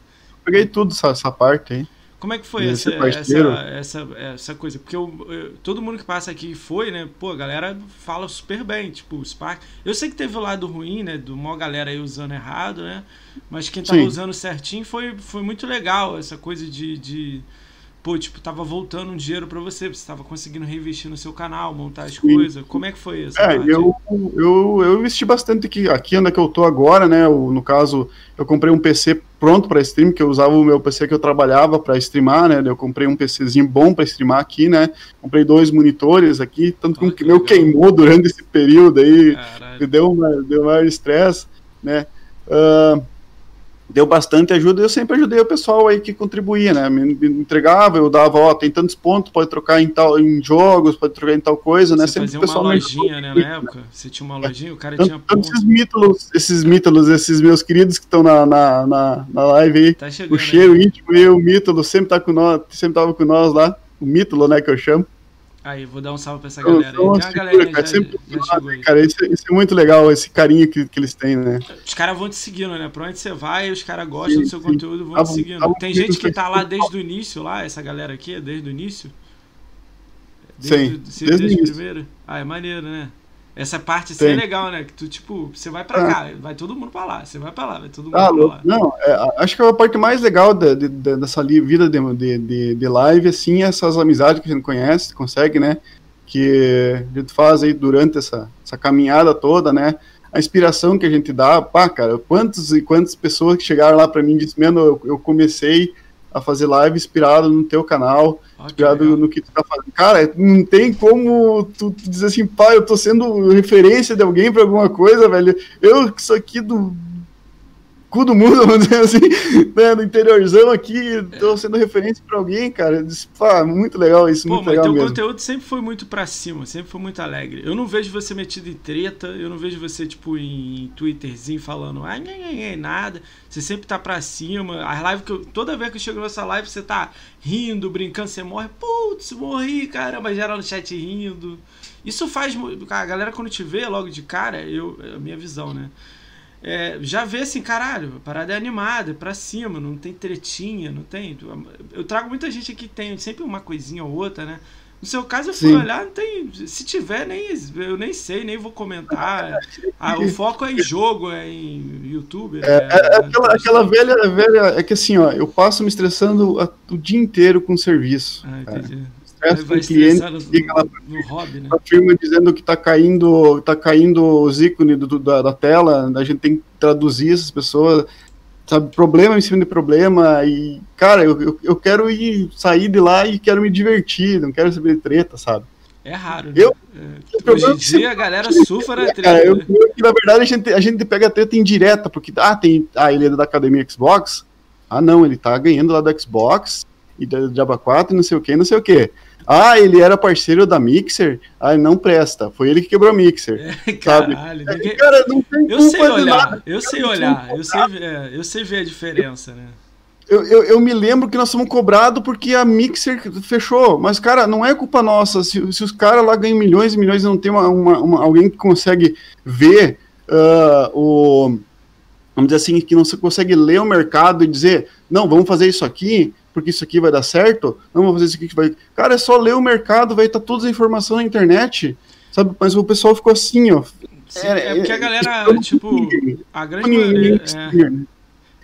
Peguei tudo essa, essa parte aí. Como é que foi essa, essa, essa, essa, coisa? Porque eu, eu, todo mundo que passa aqui foi, né? Pô, a galera fala super bem, tipo, o Spark. Eu sei que teve o lado ruim, né? Do maior galera aí usando errado, né? Mas quem tava Sim. usando certinho foi, foi muito legal essa coisa de, de pô, tipo, tava voltando um dinheiro para você, você tava conseguindo reinvestir no seu canal, montar as Sim. coisas. Como é que foi isso? É, eu, eu, eu investi bastante aqui, aqui onde é que eu tô agora, né? O, no caso, eu comprei um PC pronto para stream, que eu usava o meu PC que eu trabalhava para streamar, né? Eu comprei um PCzinho bom para streamar aqui, né? Comprei dois monitores aqui, tanto que o meu queimou durante esse período aí, Caralho. deu uma, deu maior estresse, né? Uh, deu bastante ajuda e eu sempre ajudei o pessoal aí que contribuía, né? Me, me entregava, eu dava, ó, tem tantos pontos, pode trocar em tal em jogos, pode trocar em tal coisa, né? Você sempre fazia o pessoal uma lojinha, né, na época? Você tinha uma lojinha, o cara tanto, tinha pontos. Esses mítolos, esses mítolos, esses meus queridos que estão na, na, na, na, live aí, tá o cheiro aí. íntimo e o mítolo sempre tá com nós, sempre tava com nós lá, o mítolo, né, que eu chamo. Aí, vou dar um salve pra essa galera aí. Tem uma galera cara, já, sempre, já chegou aí. Cara, isso, isso, é muito legal, esse carinho que, que eles têm, né? Os caras vão te seguindo, né? Pra onde você vai, os caras gostam sim, do seu sim. conteúdo vão te seguindo. Tá Tem gente que tá lá desde o início, lá, essa galera aqui, é desde o início? Desde, sim, desde, desde o primeiro? Ah, é maneiro, né? Essa parte assim é legal, né? Que tu, tipo, você vai pra é. cá, vai todo mundo pra lá, você vai pra lá, vai todo mundo ah, pra lá. Não, é, acho que é a parte mais legal de, de, de, dessa vida de, de, de, live, assim, essas amizades que a gente conhece, consegue, né? Que a gente faz aí durante essa, essa caminhada toda, né? A inspiração que a gente dá, pá, cara, quantas e quantas pessoas que chegaram lá pra mim e disseram, mano, eu, eu comecei a fazer live inspirado no teu canal, ah, inspirado que no que tu tá fazendo. Cara, não tem como tu, tu dizer assim, pai, eu tô sendo referência de alguém para alguma coisa, velho. Eu que sou aqui do cu do mundo, vamos dizer assim, né, no interiorzão aqui, tô sendo referência para alguém, cara. Pá, muito legal isso, Pô, muito legal teu mesmo. conteúdo sempre foi muito para cima, sempre foi muito alegre. Eu não vejo você metido em treta, eu não vejo você, tipo, em Twitterzinho falando, ah, nem, nada. Você sempre tá pra cima. As lives que eu, toda vez que eu chego nessa live, você tá rindo, brincando, você morre, putz, morri, caramba, geral no chat rindo. Isso faz. A galera, quando te vê logo de cara, eu, é a minha visão, né? É, já vê assim, caralho, a parada é animada, é pra cima, não tem tretinha, não tem. Eu trago muita gente aqui que tem sempre uma coisinha ou outra, né? No seu caso, eu fui Sim. olhar, não tem. Se tiver, nem, eu nem sei, nem vou comentar. Ah, o foco é em jogo, é em YouTube. É, é, é aquela, aquela velha, velha. É que assim, ó, eu passo me estressando a, o dia inteiro com serviço. Ah, entendi. É estresse com o cliente, fica lá né? a firma dizendo que está caindo, tá caindo os ícones do, da, da, tela, a gente tem que traduzir essas pessoas, sabe, problema em cima de problema, e, cara, eu, eu, eu quero ir, sair de lá e quero me divertir, não quero saber de treta, sabe? É raro, né? Eu, é, hoje em dia a galera sufra na treta. Cara, eu, né? eu, na verdade, a gente, a gente pega a treta indireta, porque, ah, tem, ah, ele é da academia Xbox, ah, não, ele tá ganhando lá do Xbox, e da Java 4, e não sei o que, não sei o que. Ah, ele era parceiro da Mixer? Ah, não presta. Foi ele que quebrou a Mixer. É, caralho, sabe? Ninguém... Cara, não tem eu sei olhar, eu sei olhar, eu sei, é, eu sei ver a diferença, né? Eu, eu, eu, me lembro que nós fomos cobrados porque a Mixer fechou. Mas, cara, não é culpa nossa. Se, se os caras lá ganham milhões e milhões e não tem uma, uma, uma, alguém que consegue ver uh, o. Vamos dizer assim, que não se consegue ler o mercado e dizer, não, vamos fazer isso aqui, porque isso aqui vai dar certo, não vou fazer isso aqui que vai. Cara, é só ler o mercado, vai estar tá toda a informação na internet, sabe? Mas o pessoal ficou assim, ó. Sim, é, é, porque a galera, tipo, a grande maioria. É,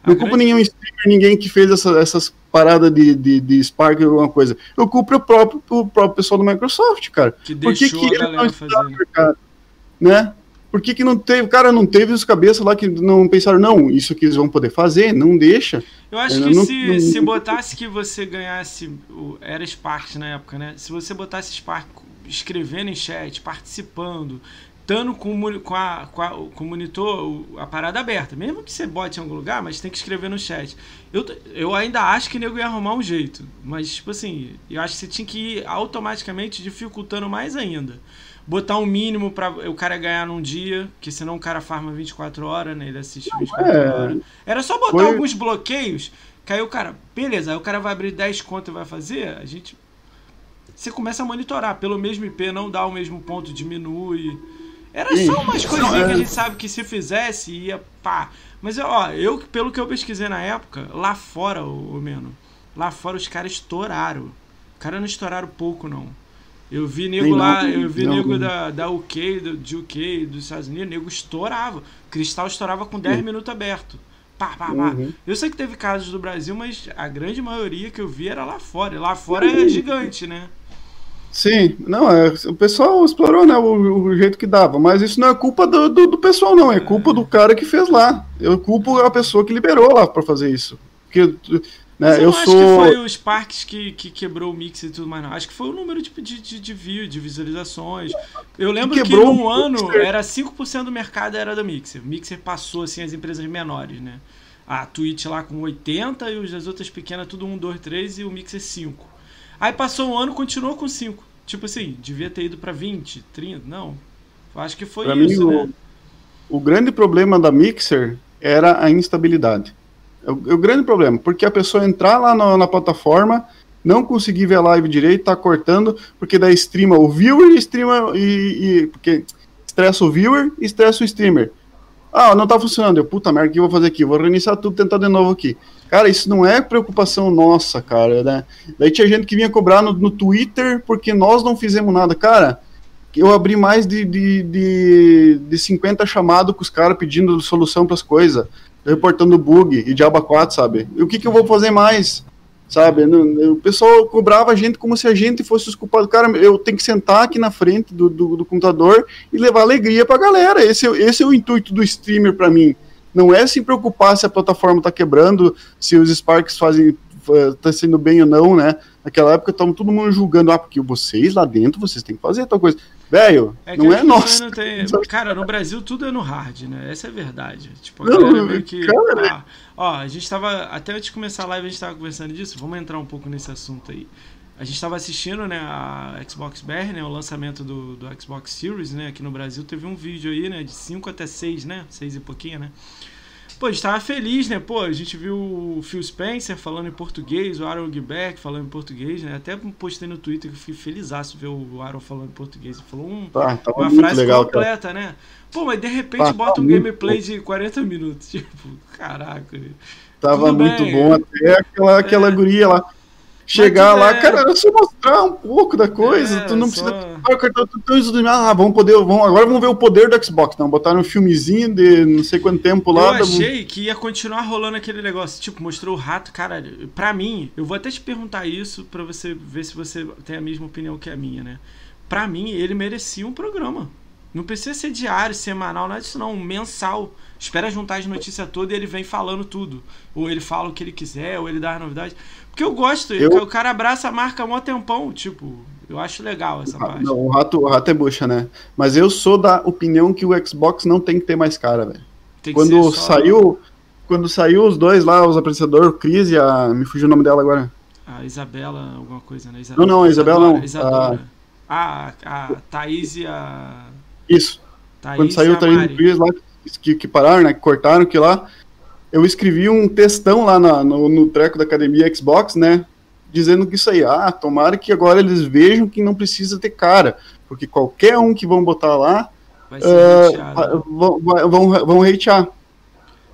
não culpa grande... nenhum streamer, ninguém que fez essa, essas paradas de, de, de Spark ou alguma coisa. Eu culpo o próprio, o próprio pessoal do Microsoft, cara. Que deixou Por que, que a galera fazer. Mercado, né? Por que, que não teve, o cara não teve os cabeças lá que não pensaram, não, isso que eles vão poder fazer, não deixa. Eu acho que não, se, não, se botasse que você ganhasse, era Spark na época, né? Se você botasse Spark escrevendo em chat, participando, estando com, com, a, com, a, com o monitor, a parada aberta, mesmo que você bote em algum lugar, mas tem que escrever no chat. Eu, eu ainda acho que o nego ia arrumar um jeito, mas, tipo assim, eu acho que você tinha que ir automaticamente dificultando mais ainda botar um mínimo para o cara ganhar num dia, que senão o cara farma 24 horas, né? Ele assiste 24 é, horas. Era só botar foi... alguns bloqueios, que aí o cara, beleza, aí o cara vai abrir 10 contas e vai fazer, a gente. Você começa a monitorar pelo mesmo IP, não dá o mesmo ponto, diminui. Era só umas coisinhas que a é. gente sabe que se fizesse ia pá. Mas ó, eu, pelo que eu pesquisei na época, lá fora, o, o Meno, lá fora os caras estouraram. Os caras não estouraram pouco, não. Eu vi nego lá, eu vi não, nego não. da, da UK, do, de UK, dos Estados Unidos, nego estourava. Cristal estourava com 10 minutos aberto. Pá, pá, pá. Uhum. Eu sei que teve casos do Brasil, mas a grande maioria que eu vi era lá fora. Lá fora uhum. é gigante, né? Sim, não, é, o pessoal explorou né, o, o, jeito que dava, mas isso não é culpa do, do, do pessoal, não, é culpa é. do cara que fez lá. Eu culpo a pessoa que liberou lá para fazer isso. Porque né? eu, eu acho sou... que foi o Sparks que, que quebrou o mix e tudo mais, não. Acho que foi o número de, de, de, de view, de visualizações. Eu lembro que, que num ano era 5% do mercado era do Mixer. O Mixer passou assim as empresas menores, né? A Twitch lá com 80 e as outras pequenas tudo 1, 2, 3 e o Mixer 5. Aí passou um ano continuou com 5. Tipo assim, devia ter ido para 20, 30, não. Acho que foi pra isso, mim, né? O, o grande problema da Mixer era a instabilidade. É o, é o, grande problema, porque a pessoa entrar lá na, na plataforma, não conseguir ver a live direito, tá cortando, porque daí streama o viewer streama e, e porque estressa o viewer e estressa o streamer. Ah, não tá funcionando. Eu, puta merda, o que eu vou fazer aqui? Vou reiniciar tudo, tentar de novo aqui. Cara, isso não é preocupação nossa, cara, né? Daí tinha gente que vinha cobrar no, no Twitter porque nós não fizemos nada. Cara, eu abri mais de, de, de, de 50 chamados com os caras pedindo solução para as coisas, reportando bug e diabo 4, sabe? E o que, que eu vou fazer mais? Sabe? O pessoal cobrava a gente como se a gente fosse os culpados. Cara, eu tenho que sentar aqui na frente do, do, do computador e levar alegria pra galera. Esse, esse é o intuito do streamer para mim. Não é se preocupar se a plataforma tá quebrando, se os Sparks fazem tá sendo bem ou não, né? Naquela época tava todo mundo julgando, ah, porque vocês lá dentro, vocês têm que fazer tal coisa. Velho, é não é nosso. Tem... Cara, no Brasil tudo é no hard, né? Essa é a verdade. Tipo, a não, meio que. Cara... Ah, ó, a gente tava. Até antes de começar a live, a gente tava conversando disso. Vamos entrar um pouco nesse assunto aí. A gente estava assistindo, né, a Xbox BR, né, o lançamento do, do Xbox Series, né, aqui no Brasil. Teve um vídeo aí, né, de 5 até 6, né, 6 e pouquinho, né. Pô, a gente tava feliz, né? Pô, a gente viu o Phil Spencer falando em português, o Aaron Gilbert falando em português, né? Até postei no Twitter que eu fiquei feliz ver o Aaron falando em português. Ele falou um, tá, uma frase legal, completa, cara. né? Pô, mas de repente tá, bota um gameplay bom. de 40 minutos. Tipo, caraca. Tava muito bom até aquela, aquela é. guria lá chegar lá, é... cara, só mostrar um pouco da coisa. É, tu não só... precisa. Ah, vamos poder. Vamos, agora vamos ver o poder do Xbox. Não, botaram um filmezinho de não sei quanto tempo lá. Eu achei que ia continuar rolando aquele negócio. Tipo, mostrou o rato, cara. Pra mim, eu vou até te perguntar isso pra você ver se você tem a mesma opinião que a minha, né? Pra mim, ele merecia um programa. Não precisa ser diário, semanal, nada disso não. Um mensal. Espera juntar as notícias todas e ele vem falando tudo. Ou ele fala o que ele quiser, ou ele dá as novidades. Porque eu gosto, eu... o cara abraça a marca mó tempão, tipo, eu acho legal essa parte. Não, o rato, o rato é bucha, né? Mas eu sou da opinião que o Xbox não tem que ter mais cara, velho. Quando saiu, quando saiu os dois lá, os apresentadores, o Chris e a. Me fugiu o nome dela agora. A Isabela, alguma coisa, né? Isabela, não, não, a Isabela não. Isadora. A... Ah, a Thaís e a. Isso. Thaís quando saiu o Thaís Chris lá, que, que pararam, né? Que cortaram que lá eu escrevi um textão lá na, no, no treco da academia Xbox, né? Dizendo que isso aí, ah, tomara que agora eles vejam que não precisa ter cara, porque qualquer um que vão botar lá uh, vão, vão, vão hatear.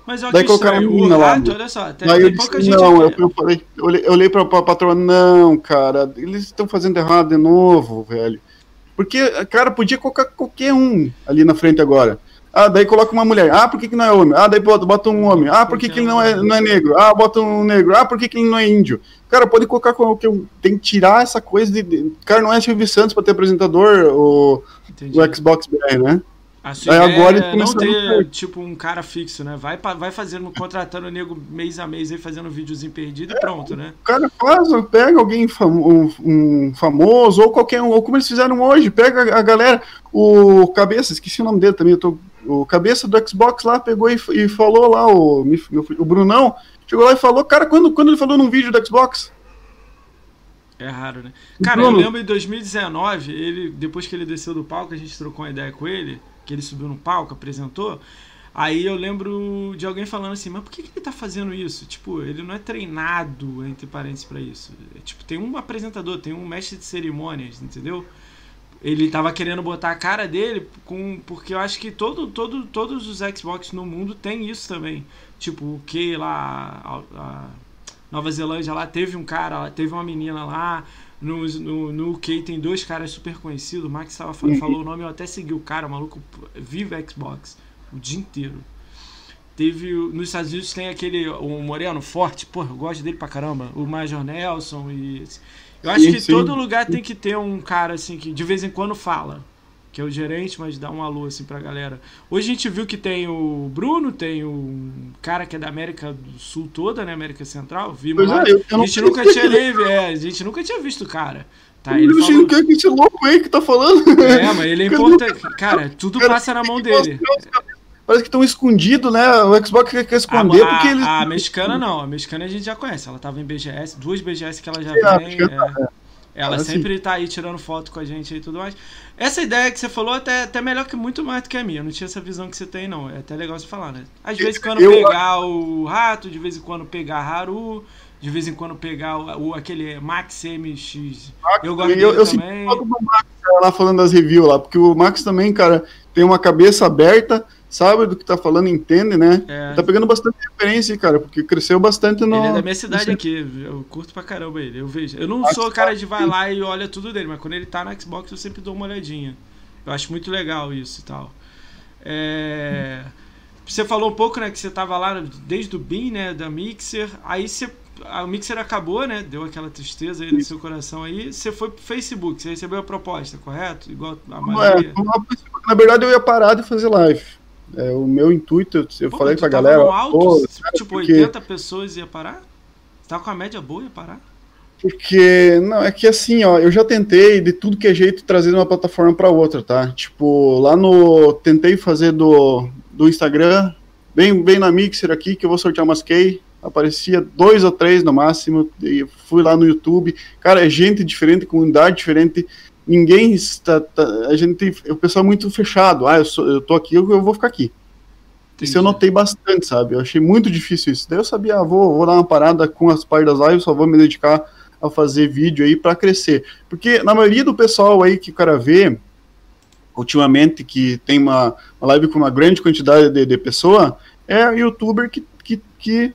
Mas olha Daí colocaram a menina lá. Rato, olha só, tem, Daí eu disse, não, eu, eu, falei, eu olhei, eu olhei pra, pra patroa, não, cara, eles estão fazendo errado de novo, velho. Porque, cara, podia colocar qualquer um ali na frente agora. Ah, daí coloca uma mulher. Ah, por que, que não é homem? Ah, daí bota, um homem. Ah, por que, que ele não é, não é negro? Ah, bota um negro. Ah, por que, que ele não é índio? Cara, pode colocar com que tem que tirar essa coisa de. de cara, não é Silvio Santos para ter apresentador o, o Xbox BR, né? Aí agora é não ter, tipo, um cara fixo, né? Vai, vai fazendo, contratando o nego mês a mês aí, fazendo um videozinho perdido é, e pronto, né? O cara faz, pega alguém famo, um, famoso, ou qualquer um, ou como eles fizeram hoje, pega a galera, o Cabeça, esqueci o nome dele também, eu tô o cabeça do Xbox lá pegou e, e falou lá, o, o Brunão, chegou lá e falou, cara, quando, quando ele falou num vídeo do Xbox? É raro, né? Cara, Bruno. eu lembro em 2019, ele, depois que ele desceu do palco, a gente trocou uma ideia com ele, que ele subiu no palco, apresentou. Aí eu lembro de alguém falando assim, mas por que, que ele tá fazendo isso? Tipo, ele não é treinado, entre parênteses, para isso. É, tipo, tem um apresentador, tem um mestre de cerimônias, entendeu? ele tava querendo botar a cara dele com porque eu acho que todo, todo, todos os Xbox no mundo tem isso também. Tipo, o que lá a, a, Nova Zelândia lá teve um cara, teve uma menina lá. No, no, no UK tem dois caras super conhecidos. O Max tava, uhum. falou o nome, eu até segui o cara, o maluco vive Xbox o dia inteiro. Teve. Nos Estados Unidos tem aquele. O Moreno Forte, porra, eu gosto dele pra caramba. O Major Nelson e. Eu acho sim, que sim. todo lugar tem que ter um cara assim que de vez em quando fala. Que é o gerente, mas dá um alô assim pra galera. Hoje a gente viu que tem o Bruno, tem o cara que é da América do Sul toda, né? América Central. Vimos lá. É, eu, eu a gente nunca tinha é, a gente nunca tinha visto o cara. Tá, ele falou... que esse louco aí que tá falando. É, mas ele é importante. Cara, tudo passa na mão dele parece que estão escondidos, né? O Xbox quer esconder a, porque eles. A mexicana não, a mexicana a gente já conhece. Ela tava em BGS, duas BGS que ela já é, vem. É, ela sempre assim. tá aí tirando foto com a gente e tudo mais. Essa ideia que você falou até, até melhor que muito mais do que a minha. Eu não tinha essa visão que você tem, não. É até legal você falar, né? Às vezes quando eu, pegar o rato, de vez em quando pegar Haru, de vez em quando pegar o, o aquele Max MX. Max, eu gosto dele eu, eu também. Eu do Max lá falando das reviews lá, porque o Max também, cara, tem uma cabeça aberta sabe do que tá falando, entende, né? É. Tá pegando bastante referência, cara, porque cresceu bastante no. Ele é da minha cidade aqui, eu curto pra caramba ele, eu vejo. Eu não sou o cara de vai lá e olha tudo dele, mas quando ele tá no Xbox eu sempre dou uma olhadinha. Eu acho muito legal isso e tal. É, você falou um pouco, né, que você tava lá desde o BIM, né, da Mixer. Aí você a Mixer acabou, né? Deu aquela tristeza aí no seu coração aí. Você foi pro Facebook, você recebeu a proposta, correto? Igual a. É, na verdade, eu ia parar de fazer live. É, o meu intuito, eu pô, falei pra galera. Alto, pô, tipo, porque... 80 pessoas ia parar? Você tava com a média boa, ia parar? Porque, não, é que assim, ó, eu já tentei de tudo que é jeito trazer de uma plataforma para outra, tá? Tipo, lá no. Tentei fazer do, do Instagram, bem, bem na Mixer aqui, que eu vou sortear umas key aparecia dois ou três no máximo, e fui lá no YouTube, cara, é gente diferente, comunidade diferente, ninguém está, tá, a gente, o pessoal é muito fechado, ah, eu, sou, eu tô aqui, eu, eu vou ficar aqui. Entendi. Isso eu notei bastante, sabe, eu achei muito difícil isso, daí eu sabia, ah, vou, vou dar uma parada com as partes das lives, só vou me dedicar a fazer vídeo aí para crescer, porque na maioria do pessoal aí que o cara vê, ultimamente, que tem uma, uma live com uma grande quantidade de, de pessoa, é youtuber que, que, que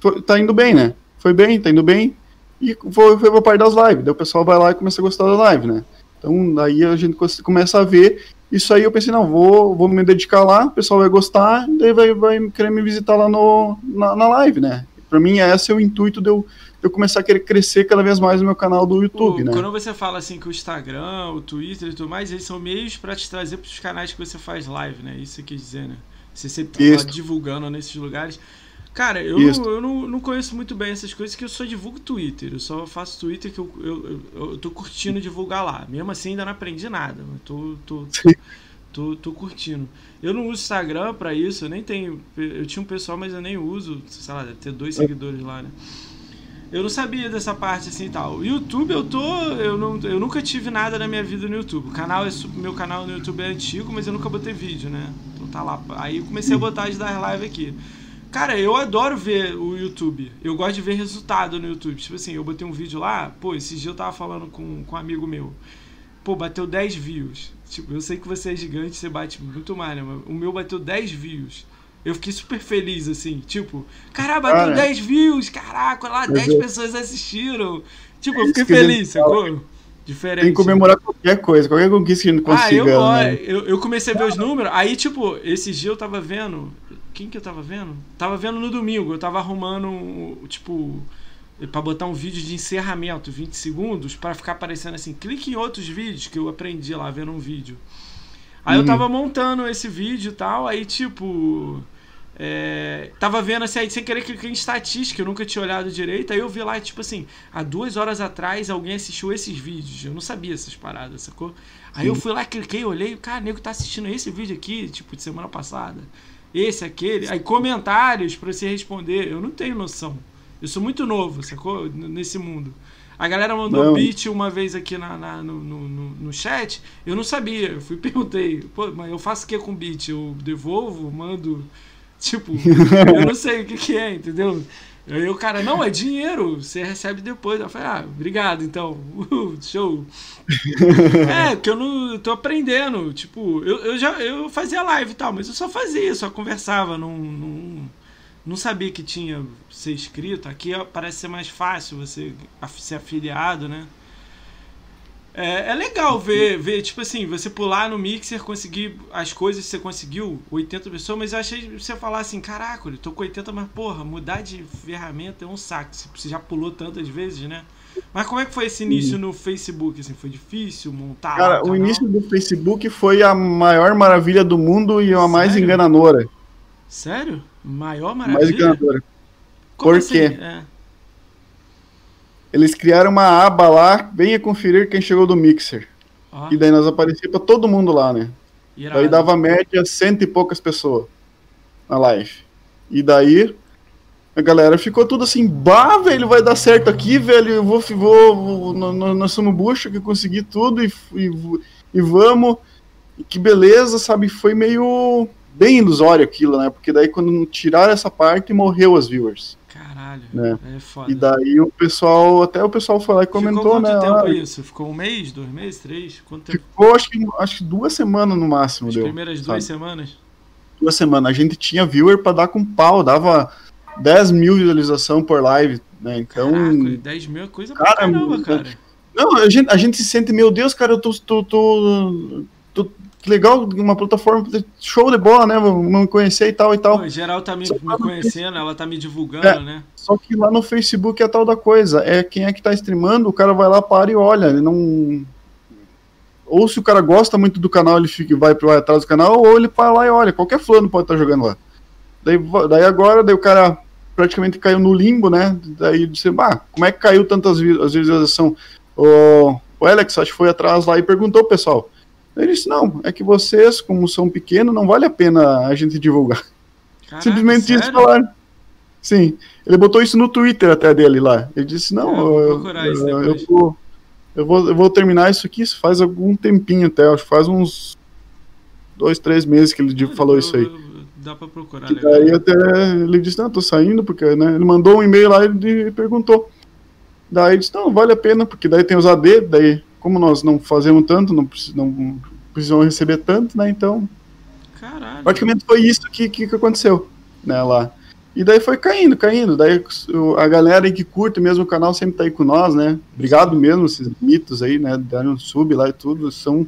foi, tá indo bem, né? Foi bem, tá indo bem. E foi, foi parte das lives. Daí o pessoal vai lá e começa a gostar da live, né? Então daí a gente começa a ver. Isso aí eu pensei, não, vou, vou me dedicar lá, o pessoal vai gostar, daí vai, vai querer me visitar lá no, na, na live, né? Pra mim, esse é o intuito de eu, de eu começar a querer crescer cada vez mais no meu canal do YouTube, o, né? Quando você fala assim que o Instagram, o Twitter e tudo mais, eles são meios para te trazer para os canais que você faz live, né? Isso você quis dizer, né? Você sempre tá divulgando nesses lugares. Cara, eu, não, eu não, não, conheço muito bem essas coisas que eu só divulgo Twitter. Eu só faço Twitter que eu, eu, eu, eu tô curtindo divulgar lá. Mesmo assim, ainda não aprendi nada. Eu tô, tô, tô, tô, curtindo. Eu não uso Instagram para isso, eu nem tenho. Eu tinha um pessoal, mas eu nem uso. Sei lá, deve ter dois seguidores lá, né? Eu não sabia dessa parte assim e tal. YouTube eu tô. Eu, não, eu nunca tive nada na minha vida no YouTube. O canal é, meu canal no YouTube é antigo, mas eu nunca botei vídeo, né? Então tá lá. Aí eu comecei a botar as das lives aqui. Cara, eu adoro ver o YouTube. Eu gosto de ver resultado no YouTube. Tipo assim, eu botei um vídeo lá, pô, esses dias eu tava falando com, com um amigo meu. Pô, bateu 10 views. Tipo, eu sei que você é gigante, você bate muito mais, né? Mas o meu bateu 10 views. Eu fiquei super feliz, assim. Tipo, caralho, bateu Cara, 10 views, caraca, lá 10 eu... pessoas assistiram. Tipo, eu fiquei feliz, sacou? Diferente. Tem que comemorar qualquer coisa, qualquer conquista que a gente consiga. Ah, eu, né? eu, eu comecei a ver os números, aí, tipo, esses dias eu tava vendo, quem que eu tava vendo? Tava vendo no domingo, eu tava arrumando, tipo, para botar um vídeo de encerramento, 20 segundos, para ficar aparecendo assim, clique em outros vídeos que eu aprendi lá vendo um vídeo. Aí uhum. eu tava montando esse vídeo e tal, aí tipo. É, tava vendo assim, aí sem querer cliquei em estatística, eu nunca tinha olhado direito. Aí eu vi lá, tipo assim, há duas horas atrás alguém assistiu esses vídeos. Eu não sabia essas paradas, sacou? Aí Sim. eu fui lá, cliquei, olhei, cara, nego tá assistindo esse vídeo aqui, tipo, de semana passada esse, aquele. Aí comentários para você responder. Eu não tenho noção. Eu sou muito novo, sacou? Nesse mundo. A galera mandou não. beat uma vez aqui na, na no, no, no, chat. Eu não sabia. Eu fui perguntei, pô, mas eu faço o que com beat? Eu devolvo, mando. Tipo, eu não sei o que, que é, entendeu? Aí o cara, não, é dinheiro, você recebe depois. Eu falei, ah, obrigado, então. Uh, show. é, porque eu não eu tô aprendendo. Tipo, eu, eu já eu fazia live e tal, mas eu só fazia, só conversava, não, não, não sabia que tinha ser inscrito. Aqui parece ser mais fácil você ser afiliado, né? É, é, legal ver, ver, tipo assim, você pular no mixer, conseguir as coisas que você conseguiu, 80 pessoas, mas eu achei você falar assim, caraca, eu tô com 80, mas porra, mudar de ferramenta é um saco. Você já pulou tantas vezes, né? Mas como é que foi esse início no Facebook? Assim, foi difícil montar? Cara, o início do Facebook foi a maior maravilha do mundo e a Sério? mais enganadora. Sério? Maior maravilha? Mais enganadora. Como Por assim? quê? É. Eles criaram uma aba lá, venha conferir quem chegou do Mixer. Ah. E daí nós aparecia pra todo mundo lá, né? Irado. Daí dava média cento e poucas pessoas na live. E daí a galera ficou tudo assim, bah, velho, vai dar certo aqui, velho, eu vou, vou, vou nós somos bucha que consegui tudo e, e, e vamos. E que beleza, sabe? Foi meio bem ilusório aquilo, né? Porque daí quando tiraram essa parte, morreu as viewers. Caralho, né? é foda. E daí o pessoal, até o pessoal foi lá e comentou, Ficou quanto né? tempo ah, isso? Ficou um mês, dois meses, três? Quanto tempo? Ficou acho que, acho que duas semanas no máximo. As deu, primeiras sabe? duas semanas? Duas semanas. A gente tinha viewer pra dar com pau, dava 10 mil visualização por live, né? Então. Caraca, 10 mil é coisa cara, pra caramba, cara. Não, a gente, a gente se sente, meu Deus, cara, eu tô, tô, tô que legal, uma plataforma show de bola, né? Vamos conhecer e tal e tal. Pô, geral tá me, me conhecendo, ela tá me divulgando, é, né? Só que lá no Facebook é tal da coisa. É quem é que tá streamando, o cara vai lá, para e olha. Ele não. Ou se o cara gosta muito do canal, ele fica, vai vai atrás do canal, ou ele para lá e olha. Qualquer fulano pode estar tá jogando lá. Daí, daí agora, daí o cara praticamente caiu no limbo, né? Daí disse, bah, como é que caiu tantas as visualizações? O, o Alex, acho que foi atrás lá e perguntou, pessoal. Ele disse, não, é que vocês, como são pequenos, não vale a pena a gente divulgar. Caraca, Simplesmente sério? isso falaram. Sim, ele botou isso no Twitter até dele lá. Ele disse, não, eu, vou, eu, eu, vou, eu, vou, eu vou terminar isso aqui, isso faz algum tempinho até, acho que faz uns dois, três meses que ele falou isso aí. Dá pra procurar, que daí até ele disse, não, tô saindo, porque né, ele mandou um e-mail lá e ele perguntou. Daí ele disse, não, vale a pena, porque daí tem os AD, daí como nós não fazemos tanto, não, não precisamos receber tanto, né? Então, Caralho. praticamente foi isso que, que, que aconteceu, né, lá. E daí foi caindo, caindo. Daí a galera aí que curte mesmo o canal sempre tá aí com nós, né? Obrigado mesmo, esses mitos aí, né? Deram um sub lá e tudo, são.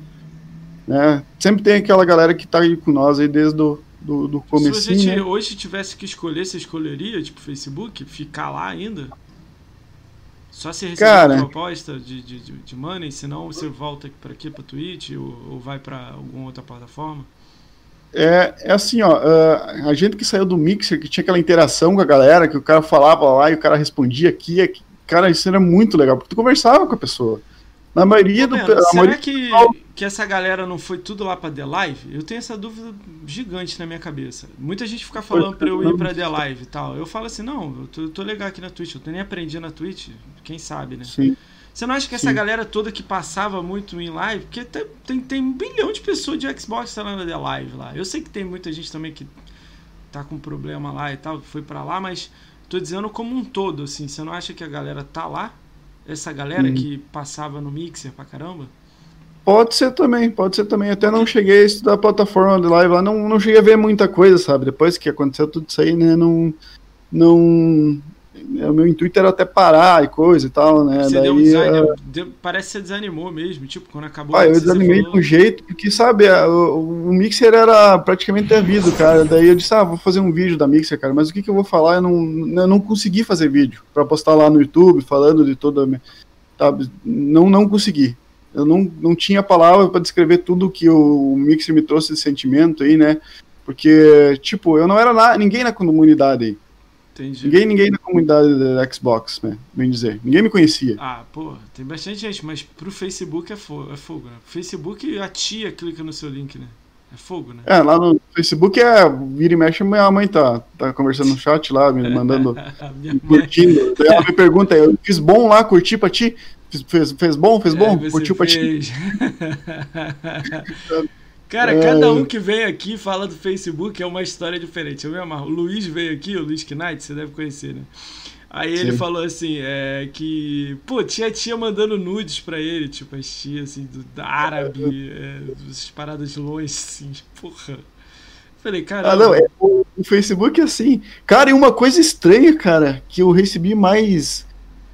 Né? Sempre tem aquela galera que tá aí com nós aí desde o do, do começo. Se a gente né? hoje tivesse que escolher, você escolheria, tipo, Facebook, ficar lá ainda? Só se receber Cara, proposta de, de, de money, senão você volta para aqui para Twitch ou, ou vai para alguma outra plataforma? É, é assim, ó, uh, a gente que saiu do Mixer, que tinha aquela interação com a galera, que o cara falava lá e o cara respondia aqui, é cara, isso era muito legal, porque tu conversava com a pessoa. Na maioria do. será maioria que, que essa galera não foi tudo lá pra The Live? Eu tenho essa dúvida gigante na minha cabeça. Muita gente fica falando pra eu ir pra The Live e tal. Eu falo assim, não, eu tô, eu tô legal aqui na Twitch, eu nem aprendi na Twitch, quem sabe, né? Sim. Você não acha que essa Sim. galera toda que passava muito em live, porque tem, tem, tem um bilhão de pessoas de Xbox falando na The Live lá. Eu sei que tem muita gente também que tá com problema lá e tal, que foi para lá, mas tô dizendo como um todo, assim, você não acha que a galera tá lá? Essa galera hum. que passava no Mixer pra caramba? Pode ser também, pode ser também. Até não cheguei a estudar a plataforma de live lá, não, não cheguei a ver muita coisa, sabe? Depois que aconteceu tudo isso aí, né? Não. Não. O meu intuito era até parar e coisa e tal, né? Você Daí, deu um design, uh... parece que você desanimou mesmo, tipo, quando acabou. Ah, eu desanimei falou... com jeito, porque, sabe, a, o, o, Mixer era praticamente devido, cara. Daí eu disse, ah, vou fazer um vídeo da Mixer, cara, mas o que, que eu vou falar? Eu não, eu não consegui fazer vídeo para postar lá no YouTube, falando de toda. Sabe? Não, não consegui eu não, não tinha palavra para descrever tudo que o Mixer me trouxe de sentimento aí, né? Porque, tipo, eu não era lá, ninguém na comunidade aí. Entendi. Ninguém, ninguém na comunidade da Xbox, né? Bem dizer. Ninguém me conhecia. Ah, pô, tem bastante gente, mas pro Facebook é fogo, é fogo né? Facebook a tia clica no seu link, né? É fogo, né? É, lá no Facebook é. Vira e mexe, minha mãe tá, tá conversando no chat lá, me mandando. curtindo. Mãe... Ela me pergunta, eu fiz bom lá, curti pra ti. Fez, fez bom? Fez bom? É, Curtiu pra ti? Cara, é... cada um que vem aqui fala do Facebook é uma história diferente. Eu me amarro. O Luiz veio aqui, o Luiz Knight, você deve conhecer, né? Aí ele Sim. falou assim, é, que, pô, tinha tia mandando nudes pra ele, tipo, as tias, assim, do, da árabe, é, das paradas longe, assim, porra. Falei, cara. Ah, não, é, o, o Facebook é assim. Cara, e uma coisa estranha, cara, que eu recebi mais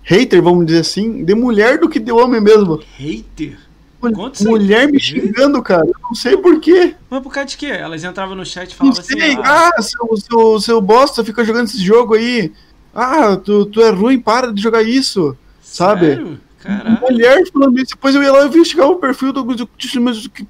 hater, vamos dizer assim, de mulher do que de homem mesmo. Hater? Quantos mulher me xingando, cara. Eu não sei porquê. Mas por causa de quê? Elas entravam no chat e falavam assim. Ah, ah seu, seu, seu bosta fica jogando esse jogo aí. Ah, tu, tu é ruim, para de jogar isso. Sabe? Sério? Caralho. Mulher falando isso. Depois eu ia lá e investigar o perfil do. Mas que.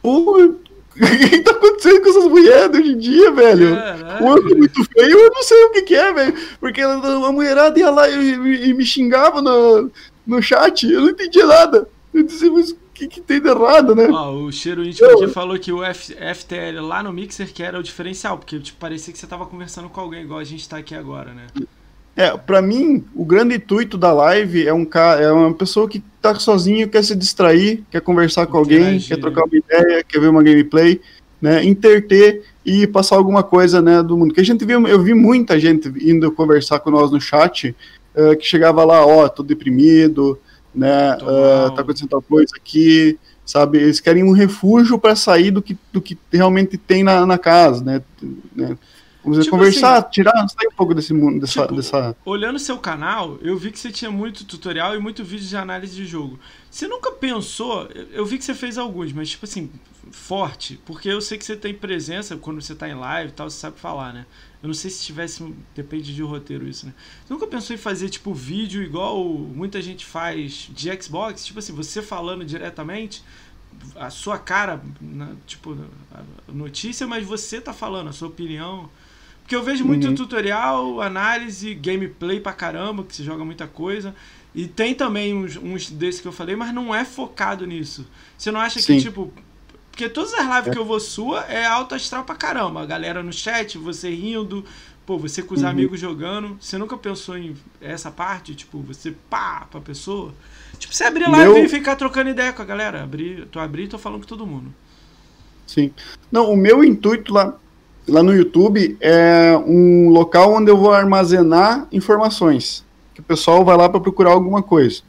Porra, o que tá acontecendo com essas mulheres hoje em dia, velho? Caraca. Um ano muito feio, eu não sei o que, que é, velho. Porque a mulherada ia lá e, e, e, me xingava no, no chat, eu não entendia nada. Eu disse, mas o que, que tem de errado, né? Ó, o Cheiro Íntimo aqui falou que o F, FTL lá no Mixer que era o diferencial, porque tipo, parecia que você tava conversando com alguém, igual a gente tá aqui agora, né? É, para mim, o grande intuito da live é um cara, é uma pessoa que tá sozinho, quer se distrair, quer conversar com alguém, quer trocar uma ideia, quer ver uma gameplay, né, interter e passar alguma coisa, né, do mundo. Que a gente viu, eu vi muita gente indo conversar com nós no chat, uh, que chegava lá, ó, oh, tô deprimido, né, uh, tá acontecendo tal coisa aqui, sabe? Eles querem um refúgio para sair do que, do que realmente tem na, na casa, né, né Vamos tipo conversar, assim, tirar, sair um pouco desse mundo, dessa, tipo, dessa. Olhando seu canal, eu vi que você tinha muito tutorial e muito vídeo de análise de jogo. Você nunca pensou, eu vi que você fez alguns, mas tipo assim, forte, porque eu sei que você tem presença quando você tá em live e tal, você sabe falar, né? Eu não sei se tivesse, depende de roteiro isso, né? Você nunca pensou em fazer tipo vídeo igual muita gente faz de Xbox, tipo assim, você falando diretamente, a sua cara, tipo, a notícia, mas você tá falando a sua opinião. Porque eu vejo muito uhum. tutorial, análise, gameplay pra caramba, que se joga muita coisa. E tem também uns, uns desses que eu falei, mas não é focado nisso. Você não acha Sim. que, tipo. Porque todas as lives que eu vou sua é alto astral pra caramba. A galera no chat, você rindo, pô, você com os uhum. amigos jogando. Você nunca pensou em essa parte? Tipo, você pá pra pessoa? Tipo, você abrir live meu... e ficar trocando ideia com a galera. Abrir, tô abrindo e tô falando com todo mundo. Sim. Não, o meu intuito lá, lá no YouTube é um local onde eu vou armazenar informações. Que o pessoal vai lá para procurar alguma coisa.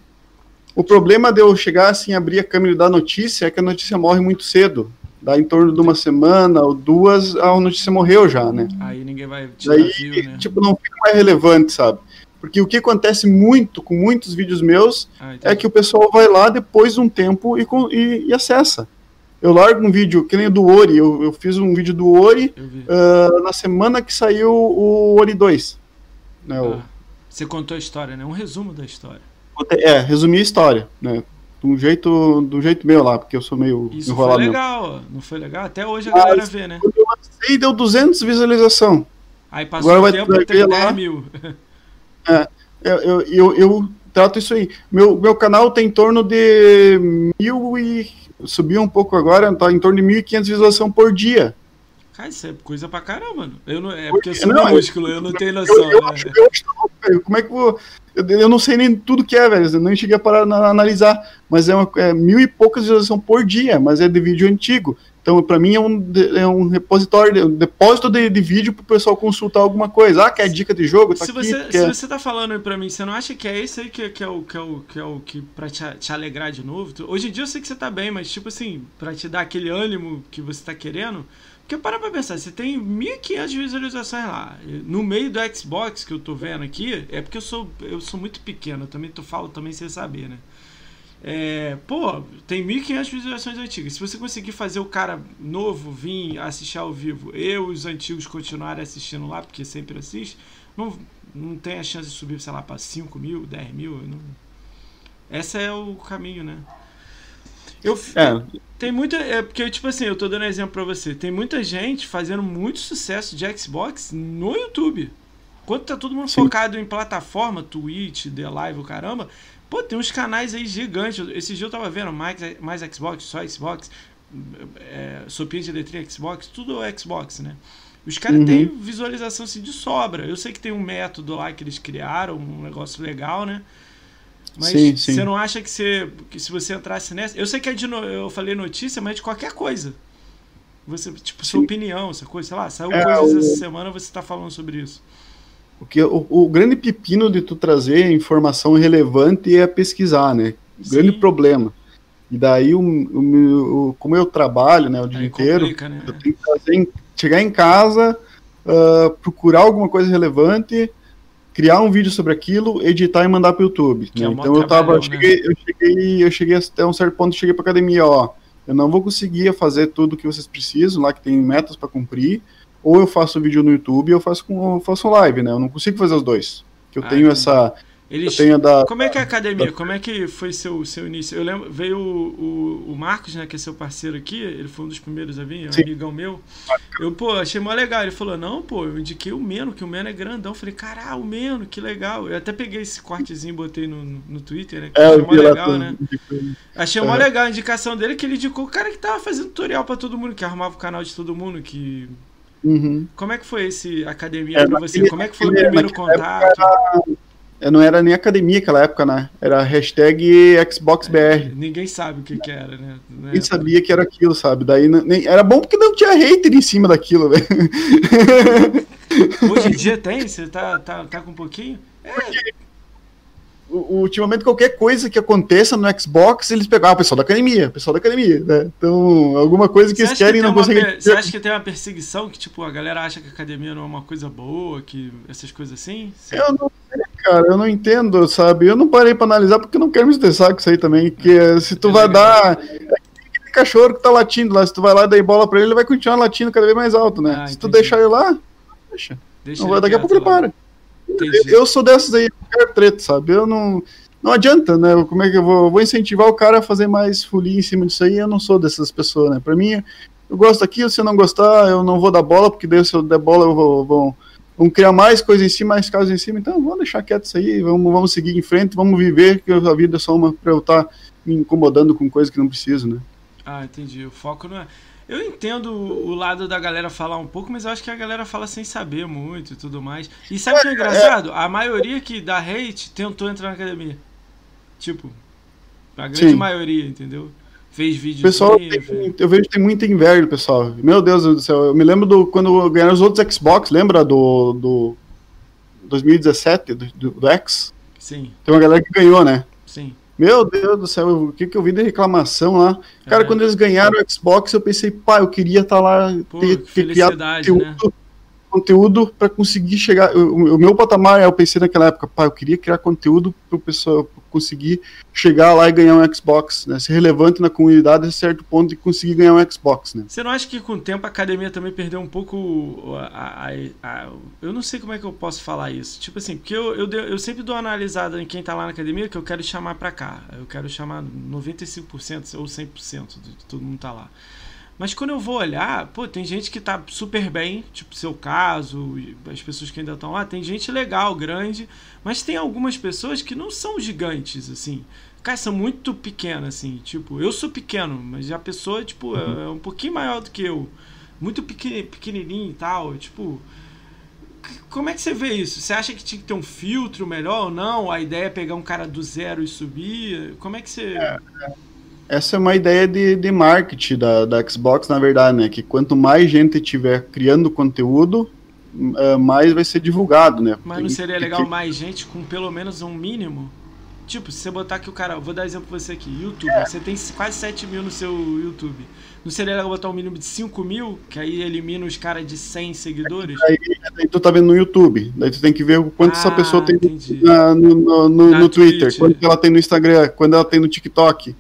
O problema de eu chegar assim, abrir a câmera e dar notícia é que a notícia morre muito cedo. Dá em torno de uma semana ou duas, a notícia morreu já, né? Aí ninguém vai te Daí, view, né? tipo, não fica mais relevante, sabe? Porque o que acontece muito com muitos vídeos meus ah, é que o pessoal vai lá depois de um tempo e, e, e, acessa. Eu largo um vídeo, que nem o do Ori, eu, eu fiz um vídeo do Ori uh, na semana que saiu o Ori 2. Né, ah, o... Você contou a história, né? Um resumo da história. É, resumi a história, né? De um jeito, do jeito meu lá, porque eu sou meio Isso enrolado. foi legal, meu. não foi legal? Até hoje a Mas, galera vê, né? Eu lancei, deu 200 visualização. Aí passou Agora o tempo e tem 10 mil. É, eu, eu, eu, trato isso aí. Meu, meu canal tem em torno de mil e. Subiu um pouco agora, tá em torno de 1.500 visualizações por dia. Cara, isso é coisa pra caramba, mano. Eu não, é porque eu sou não, músculo, eu, eu não tenho noção. Eu, eu, né? acho, eu acho, como é que eu, eu, não sei nem tudo que é, velho. Eu não cheguei a parar a analisar. Mas é, uma, é mil e poucas visualizações por dia, mas é de vídeo antigo. Então, para mim, é um, é um repositório, um depósito de, de vídeo para o pessoal consultar alguma coisa. Ah, quer dica de jogo? Tá se, aqui, você, quer... se você tá falando para mim, você não acha que é esse aí que, que, é, o, que, é, o, que é o que para te, te alegrar de novo? Hoje em dia eu sei que você tá bem, mas tipo assim, para te dar aquele ânimo que você tá querendo. Porque para pra pensar, você tem 1.500 visualizações lá. No meio do Xbox que eu tô vendo aqui, é porque eu sou, eu sou muito pequeno, eu também tô, falo também sem saber, né? É, pô, tem 1.500 visualizações antigas. Se você conseguir fazer o cara novo vir assistir ao vivo e os antigos continuarem assistindo lá, porque sempre assiste, não, não tem a chance de subir, sei lá, para 5 mil, 10 mil. Não... Esse é o caminho, né? Eu, é. Tem muita. É porque, tipo assim, eu tô dando exemplo pra você. Tem muita gente fazendo muito sucesso de Xbox no YouTube. Enquanto tá todo mundo Sim. focado em plataforma, Twitch, The Live, o caramba, Pô, tem uns canais aí gigantes. Esse dia eu tava vendo mais, mais Xbox, só Xbox, é, Sopinha de letrinha Xbox, tudo Xbox, né? Os caras uhum. têm visualização assim, de sobra. Eu sei que tem um método lá que eles criaram, um negócio legal, né? Mas sim, sim. você não acha que, você, que se você entrasse nessa. Eu sei que é de no... eu falei notícia, mas de qualquer coisa. Você, tipo, sua sim. opinião, essa coisa, sei lá, saiu é, coisas o... essa semana, você tá falando sobre isso. Porque o, o, grande pepino de tu trazer informação relevante é pesquisar, né? O grande problema. E daí, o, o, como eu trabalho né, o dia Aí inteiro, né? eu tenho que trazer, chegar em casa, uh, procurar alguma coisa relevante, criar um vídeo sobre aquilo, editar e mandar para o YouTube. Né? É então eu tava, eu né? cheguei, eu cheguei, eu cheguei até um certo ponto, cheguei para academia, ó, eu não vou conseguir fazer tudo que vocês precisam, lá que tem metas para cumprir ou eu faço vídeo no YouTube ou eu faço, com, eu faço live, né? Eu não consigo fazer os dois. Que eu ah, tenho essa. Eles, da, como é que é a academia? Como é que foi seu, seu início? Eu lembro, veio o, o, o, Marcos, né, que é seu parceiro aqui, ele foi um dos primeiros a vir, é um amigão meu. Eu, pô, achei mó legal. Ele falou, não, pô, eu indiquei o Meno, que o Meno é grandão. Eu falei, caralho, o Meno, que legal. Eu até peguei esse cortezinho e botei no, no, Twitter, né? Que é, achei mó legal, né? Achei mó legal a indicação dele, que ele indicou o cara que tava fazendo tutorial pra todo mundo, que arrumava o canal de todo mundo, que Uhum. Como é que foi esse academia é, para você? Como é que foi o primeiro contato? Era, não era nem academia naquela época, né? Era hashtag XboxBR. É, ninguém sabe o que, que era, né? Ninguém sabia que era aquilo, sabe? Daí nem, era bom porque não tinha hater em cima daquilo, velho. Hoje em dia tem? Você tá, tá, tá com um pouquinho? É. ultimamente qualquer coisa que aconteça no Xbox, eles pegam ah, o pessoal da academia, o pessoal da academia, né? Então, alguma coisa que eles querem e tem não conseguem. per- Você acha que tem uma perseguição que, tipo, a galera acha que a academia não é uma coisa boa, que essas coisas assim? Você- Eu não sei, cara, eu não entendo, sabe? Eu não parei pra analisar porque eu não quero me estressar com isso aí também. Que eh, se tu vai dar. É aquele cachorro que tá latindo lá, se tu vai lá e dar bola pra ele, ele vai continuar latindo cada vez mais alto, né? Ah, se tu deixar ele lá, deixa. Deixa Não, ele daqui a pouco ele para. Entendi. Eu sou dessas aí, eu quero treta, sabe? Eu não. Não adianta, né? Como é que eu vou, eu vou incentivar o cara a fazer mais folia em cima disso aí? Eu não sou dessas pessoas, né? Pra mim, eu gosto daquilo, se eu não gostar, eu não vou dar bola, porque daí se eu der bola, eu vou, vou, vão criar mais coisa em cima, mais casos em cima. Então, vamos deixar quieto isso aí, vamos, vamos seguir em frente, vamos viver, que a vida é só uma pra eu estar me incomodando com coisa que não preciso, né? Ah, entendi. O foco não é. Eu entendo o lado da galera falar um pouco, mas eu acho que a galera fala sem saber muito e tudo mais. E sabe o que é engraçado? A maioria que dá hate tentou entrar na academia. Tipo, a grande Sim. maioria, entendeu? Fez vídeo. Pessoal, tem- eu vejo que tem muito inveja, pessoal. Meu Deus do céu, eu me lembro do quando ganharam os outros Xbox, lembra do, do 2017, do, do, do X? Sim, Tem uma galera que ganhou, né? sim. Meu Deus do céu, o que, que eu vi de reclamação lá. Cara, É. quando eles ganharam o Xbox, eu pensei, pá, eu queria estar lá, Pô, ter, ter criado felicidade, né? Conteúdo, para conseguir chegar. O, o meu patamar, eu pensei naquela época, pá, eu queria criar conteúdo para o pessoal conseguir chegar lá e ganhar um Xbox, né? Ser relevante na comunidade a certo ponto e conseguir ganhar um Xbox, né? Você não acha que com o tempo a academia também perdeu um pouco a, a- a- eu não sei como é que eu posso falar isso. Tipo assim, porque eu, eu, eu sempre dou uma analisada em quem tá lá na academia que eu quero chamar pra cá. Eu quero chamar 95% ou 100% de todo mundo tá lá. Mas quando eu vou olhar, pô, tem gente que tá super bem, tipo seu caso, as pessoas que ainda estão lá, tem gente legal, grande, mas tem algumas pessoas que não são gigantes, assim. Cara, são muito pequenas, assim. Tipo, eu sou pequeno, mas a pessoa, tipo, é, é um pouquinho maior do que eu. Muito pequen, pequenininho e tal. Tipo, como é que você vê isso? Você acha que tinha que ter um filtro melhor ou não? A ideia é pegar um cara do zero e subir? Como é que você. Essa é uma ideia de, de marketing da, da Xbox, na verdade, né? Que quanto mais gente tiver criando conteúdo, eh, mais vai ser divulgado, né? Mas não seria legal mais gente com pelo menos um mínimo? Tipo, se você botar que o cara. Vou dar exemplo pra você aqui. YouTube. Você tem quase 7 mil no seu YouTube. Não seria legal botar um mínimo de 5 mil? Que aí elimina os caras de 100 seguidores? Aí, daí tu tá vendo no YouTube, daí tu tem que ver o quanto essa Ah, pessoa tem na- no, no, no- no Twitter, Twitch. quanto ela tem no Instagram, quando ela tem no TikTok.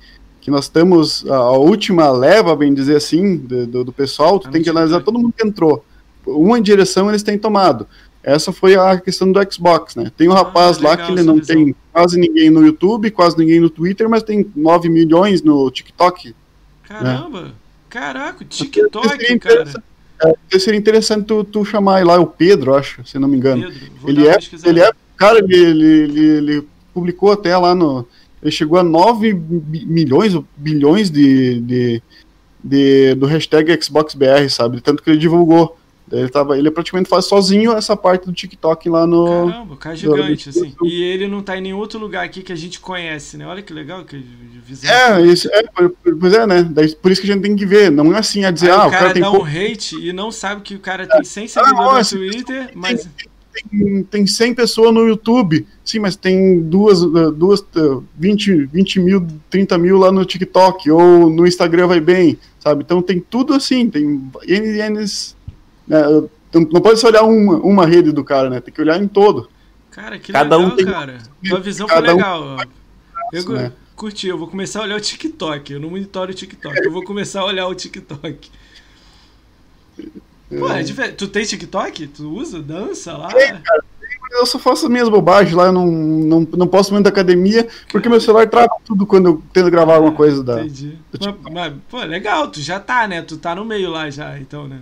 Que nós temos a, última leva, bem dizer assim, do, do, pessoal, tu Ah, no tem que analisar todo mundo que entrou. Uma direção eles têm tomado. Essa foi a questão do Xbox, né? Tem um Ah, rapaz lá legal que ele não visão. tem quase ninguém no YouTube, quase ninguém no Twitter, mas tem 9 milhões no TikTok. Caramba! Caraca, seria TikTok, cara. É, seria interessante tu, tu chamar lá o Pedro, acho, se não me engano. Pedro, Ele é, ele é, cara, ele, ele, ele, ele publicou até lá no, ele chegou a 9 bi- milhões, ou bilhões de, de, de- do hashtag XboxBR, sabe? Tanto que ele divulgou. Ele, tava, ele praticamente faz sozinho essa parte do TikTok lá no. Caramba, o cara é gigante, assim. E ele não tá em nenhum outro lugar aqui que a gente conhece, né? Olha que legal, que visão. É, isso, é, pois é, né? Daí, por isso que a gente tem que ver. Não é assim a dizer, Aí ah, o cara, tem, dá pouco- um hate e não sabe que o cara tem 100 não, seguidores no essa Twitter, mas. tem, tem 100 pessoas no YouTube. Sim, mas tem duas, uh, duas uh, 20, 20 mil, 30 mil lá no TikTok, ou no Instagram vai bem, sabe? Então tem tudo assim, tem N, N's, né? Não não pode só olhar uma, uma rede do cara, né? Tem que olhar em todo. Cara, que Cada um legal, tem- cara. Tua visão foi cada um- legal. ó. Eu né? curti, eu vou começar a olhar o TikTok. Eu não monitoro o TikTok, eu vou começar a olhar o TikTok. Pô, é diferente. Tu tem TikTok? Tu usa? Dança lá? Eu só faço as minhas bobagens lá, eu não, não, não posso muito da academia, porque meu celular trava tudo quando eu tento gravar alguma coisa da. Entendi. Mas, mas, pô, legal, tu já tá, né? Tu tá no meio lá já, então, né?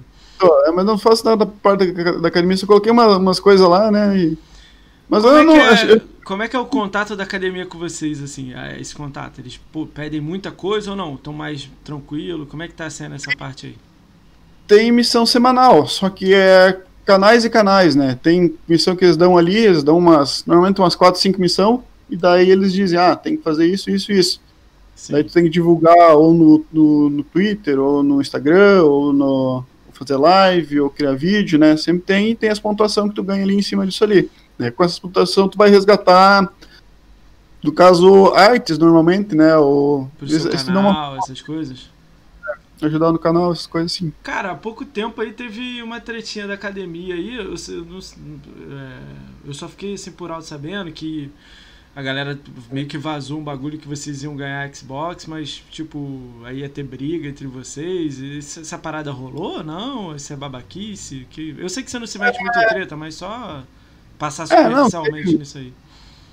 É, Mas não faço nada da parte da, da academia, só coloquei uma- umas coisas lá, né? e- Mas Como eu é, não. que acho- é, como é que é o contato da academia com vocês, assim, esse contato? Eles pô, pedem muita coisa ou não? Estão mais tranquilo? Como é que tá sendo essa parte aí? Tem missão semanal, só que é canais e canais, né? Tem missão que eles dão ali, eles dão umas, normalmente umas 4, 5 missão, e daí eles dizem, ah, tem que fazer isso, isso, isso. Sim. Daí tu tem que divulgar ou no, no, no Twitter, ou no Instagram, ou no ou fazer live, ou criar vídeo, né? Sempre tem, e tem as pontuações que tu ganha ali em cima disso ali. Né? Com essas pontuações tu vai resgatar no caso, artes normalmente, né? O, Pro seu eles- eles canal, uma- essas coisas. Ajudar no canal, essas coisas assim. Cara, há pouco tempo aí teve uma tretinha da academia aí. Eu, eu não- é, eu só fiquei assim por alto sabendo que a galera meio que vazou um bagulho que vocês iam ganhar Xbox, mas tipo, aí ia ter briga entre vocês. Essa, essa parada rolou? Não? Isso é babaquice? Que... Eu sei que você não se mete muito em treta, mas só passar É, não, superficialmente nisso aí.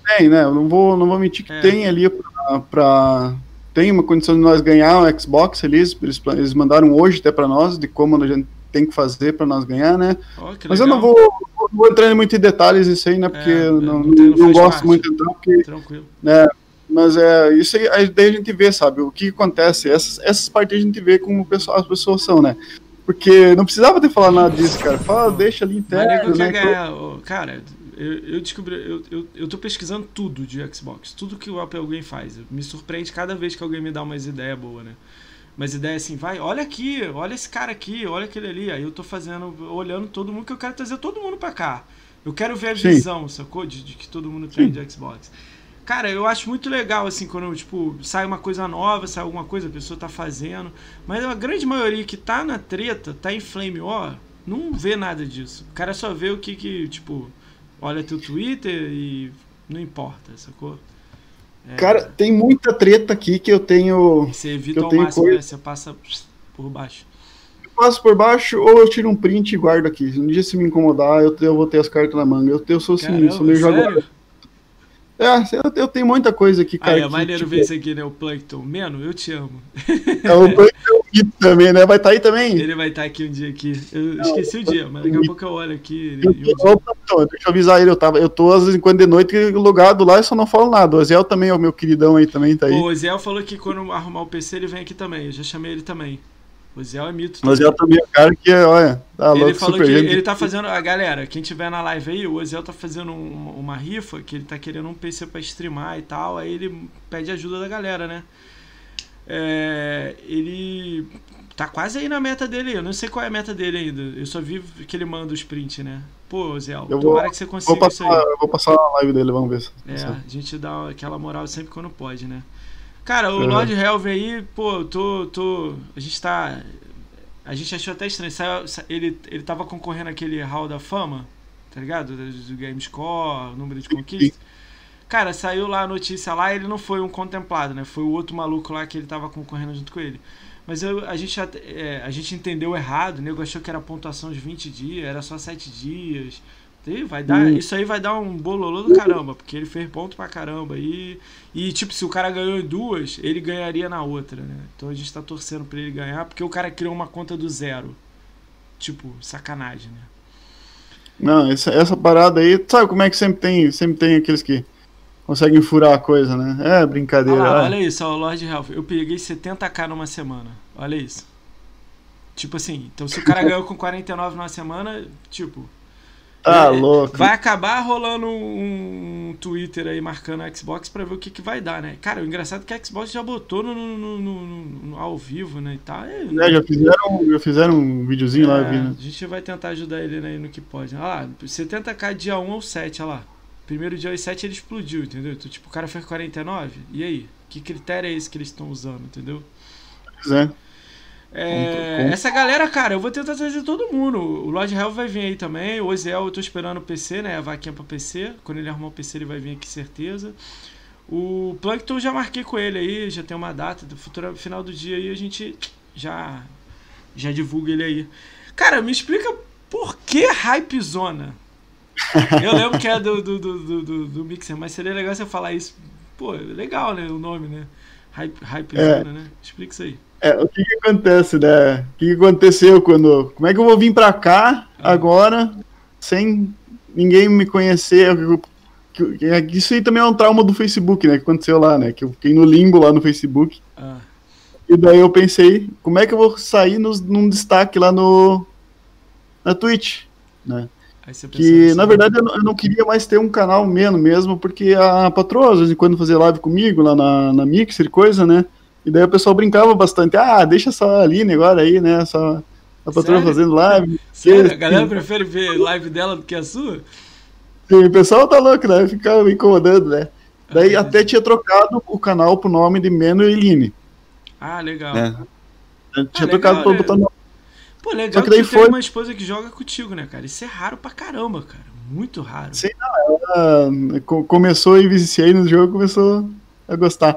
Tem, né? Eu não vou, não vou mentir que É. tem ali pra, pra- Tem uma condição de nós ganhar um Xbox ali. Eles, eles mandaram hoje até pra nós de como a gente tem que fazer pra nós ganhar, né? Que Mas eu não vou, não vou entrar muito em detalhes isso aí, né? Porque É, eu é, não, não não gosto parte. muito de entrar, porque Tranquilo. né? Mas é isso aí, aí daí a gente vê, sabe, o que acontece. Essas, essas partes a gente vê como o pessoal, as pessoas são, né? Porque não precisava ter falado nada disso, cara. Fala, deixa ali interno, quer né? ganhar. Cara, eu, eu descobri. Eu, eu, eu tô pesquisando tudo de Xbox. Tudo que o Apple alguém faz. Me surpreende cada vez que alguém me dá umas ideias boas, né? Mas ideia assim, vai, olha aqui, olha esse cara aqui, olha aquele ali. Aí eu tô fazendo, olhando todo mundo, que eu quero trazer todo mundo pra cá. Eu quero ver a Sim. visão, sacou? De, de que todo mundo tem Sim. de Xbox. Cara, eu acho muito legal, assim, quando, tipo, sai uma coisa nova, sai alguma coisa, a pessoa tá fazendo. Mas a grande maioria que tá na treta, tá em Flame War, não vê nada disso. O cara só vê o que que, tipo, olha teu Twitter e não importa, sacou? É, Cara, tem muita treta aqui que eu tenho. você evita ao máximo, coisa- né? Você passa por baixo. Eu passo por baixo ou eu tiro um print e guardo aqui. Um dia se me incomodar, eu, eu vou ter as cartas na manga. Eu, eu sou assim, Caramba, sou meio jogador. É, eu, tenho muita coisa aqui, cara. Aí, é que, maneiro tipo, ver isso aqui, né? O Plankton. Mano, eu te amo. É o Plankton também, né? Vai estar aí também? Ele vai estar aqui um dia aqui. Eu esqueci o dia, mas daqui a pouco eu olho aqui. Eu, um então, deixa eu avisar ele, eu, tava, eu tô às vezes em quando de noite logado lá e só não falo nada. O Ezel também é o meu queridão aí também, tá aí. O Zé falou que quando arrumar o PC ele vem aqui também. Eu já chamei ele também. O é mito. O Ezel também é o cara que, olha, tá Ele louco, falou que gente. ele tá fazendo. A galera, quem tiver na live aí, o Ozel tá fazendo um- uma rifa que ele tá querendo um PC pra streamar e tal. Aí ele pede ajuda da galera, né? É, ele tá quase aí na meta dele. Eu não sei qual é a meta dele ainda. Eu só vi que ele manda os prints, né? Pô, Ozel, Eu vou- tomara que você Vou consiga isso passar, aí. eu vou passar na live dele, vamos ver. se- É, a gente dá aquela moral sempre quando pode, né? Cara, o Uhum. Lord Helve aí, pô, tô, tô. A gente tá. A gente achou até estranho. Ele, ele tava concorrendo aquele Hall da Fama, tá ligado? Do, do Game Score, número de conquistas. Cara, saiu lá a notícia lá ele não foi um contemplado, né? Foi o outro maluco lá que ele tava concorrendo junto com ele. Mas eu- a, gente, é, a gente entendeu errado, o nego achou que era pontuação de 20 dias, era só 7 dias. E vai dar, Hum. Isso aí vai dar um bololô do caramba, porque ele fez ponto pra caramba. E, e, tipo, se o cara ganhou em duas, ele ganharia na outra, né? Então a gente tá torcendo pra ele ganhar, porque o cara criou uma conta do zero. Tipo, sacanagem, né? Não, essa, essa parada aí, sabe como é que sempre tem, sempre tem aqueles que conseguem furar a coisa, né? É brincadeira. lá, é. olha isso, ó, o Lord Ralph. Eu peguei 70k numa semana. Olha isso. Tipo assim, então se o cara ganhou com 49 numa semana, tipo. Tá é, louco. Vai acabar rolando um, Twitter aí marcando a Xbox pra ver o que, que vai dar, né? Cara, o engraçado é que a Xbox já botou no, no- no- no- ao vivo, né? E tal. É, É, já fizeram, já fizeram um videozinho lá, eu vi, é, né? A gente vai tentar ajudar ele né, no que pode. Olha lá, 70k dia 1 ou 7, olha lá. Primeiro dia 7 ele explodiu, entendeu? Então, tipo, o cara fez 49. E aí? Que critério é esse que eles estão usando, entendeu? Pois é. É, essa galera, cara, eu vou tentar trazer todo mundo. O Lord Hell vai vir aí também. O Oziel, eu tô esperando o PC, né? A vaquinha pra PC. Quando ele arrumar o PC, ele vai vir aqui, certeza. O Plankton já marquei com ele aí, já tem uma data. Do futuro, final do dia aí a gente já, já divulga ele aí. Cara, me explica por que Hype Zona? Eu lembro que é do, do, do, do, do- Mixer, mas seria legal você falar isso. Pô, legal, né? O nome, né? Hype, hype É. Zona, né? Explica isso aí. É, o que que acontece, né? O que que aconteceu quando... Como é que eu vou vir pra cá Ah. agora sem ninguém me conhecer? Que- Isso aí também é um trauma do Facebook, né? Que aconteceu lá, né? Que eu fiquei no limbo lá no Facebook. Ah. E daí eu pensei, como é que eu vou sair nos, num destaque lá no... Na Twitch, né? Que, nisso, na né? verdade, eu não, eu não queria mais ter um canal menos mesmo, porque a patroa, às vezes em quando fazia live comigo, lá na, na Mixer coisa, né? E daí o pessoal brincava bastante. Ah, deixa só a Aline agora aí, né? Só a patroa Sério? fazendo live. Sério? A Sim. galera prefere ver live dela do que a sua? E o pessoal tá louco, né? Ficava me incomodando, né? Daí até tinha trocado o canal pro nome de Meno e Line. Ah, legal. É. Eu tinha Ah, trocado legal, pra né? botar no... Pô, legal Só que que, daí tem foi- uma esposa que joga contigo, né, cara? Isso é raro pra caramba, cara. Muito raro. Sim. Ah, co- começou e viciei no jogo, começou a gostar.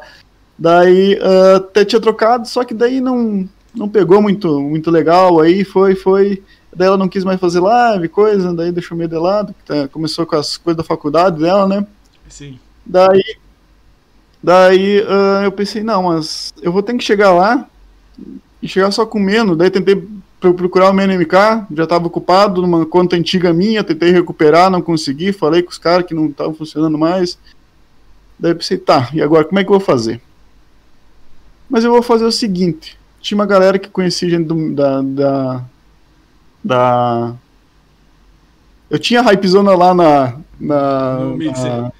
Daí ah, até tinha trocado, só que daí não, não pegou muito, muito legal, aí foi, foi. Daí ela não quis mais fazer live, coisa, daí deixou meio de lado, tá, começou com as coisas da faculdade dela, né? Sim. Daí, daí ah, eu pensei, não, mas eu vou ter que chegar lá e chegar só com menos. Daí tentei procurar o meu NMK, já estava ocupado numa conta antiga minha, tentei recuperar, não consegui, falei com os caras que não estavam funcionando mais. Daí eu pensei, tá, e agora como é que eu vou fazer? Mas eu vou fazer o seguinte, tinha uma galera que conhecia gente do- da, da, da... Eu tinha a Hypezona lá na, na, No Mixer.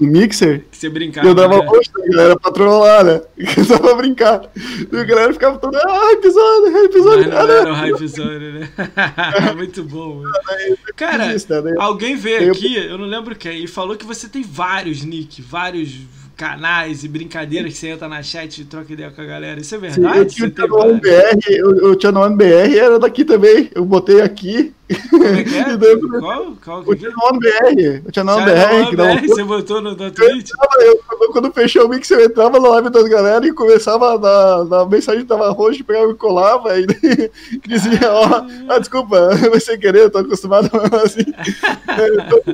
No Mixer, você brincava. eu dava né? rosto da galera pra trollar, né? Eu só pra brincar. E a galera ficava toda, ah, episódio, Mas episódio. não Ah, era o Hype Zone, né? Muito bom, mano. Cara, né? alguém veio aqui, eu não lembro quem, e falou que você tem vários nick, vários canais e brincadeiras que você entra na chat e troca ideia com a galera. Isso é Sim, verdade? eu tinha o tem Channel One vários? BR, eu, o Channel One BR era daqui também. Eu botei aqui. Como é que é? Daí- Qual? Qual O que é? Channel One BR. O Channel One Channel BR, que dava um BR, você botou no, no Twitch? Eu, eu- quando, quando fechou o mix, eu entrava na live das galera e começava a dar, dar mensagem tava roxo, pegava e colava e dizia, ó, ah, desculpa, foi sem querer, eu tô acostumado assim. É, eu tô, tô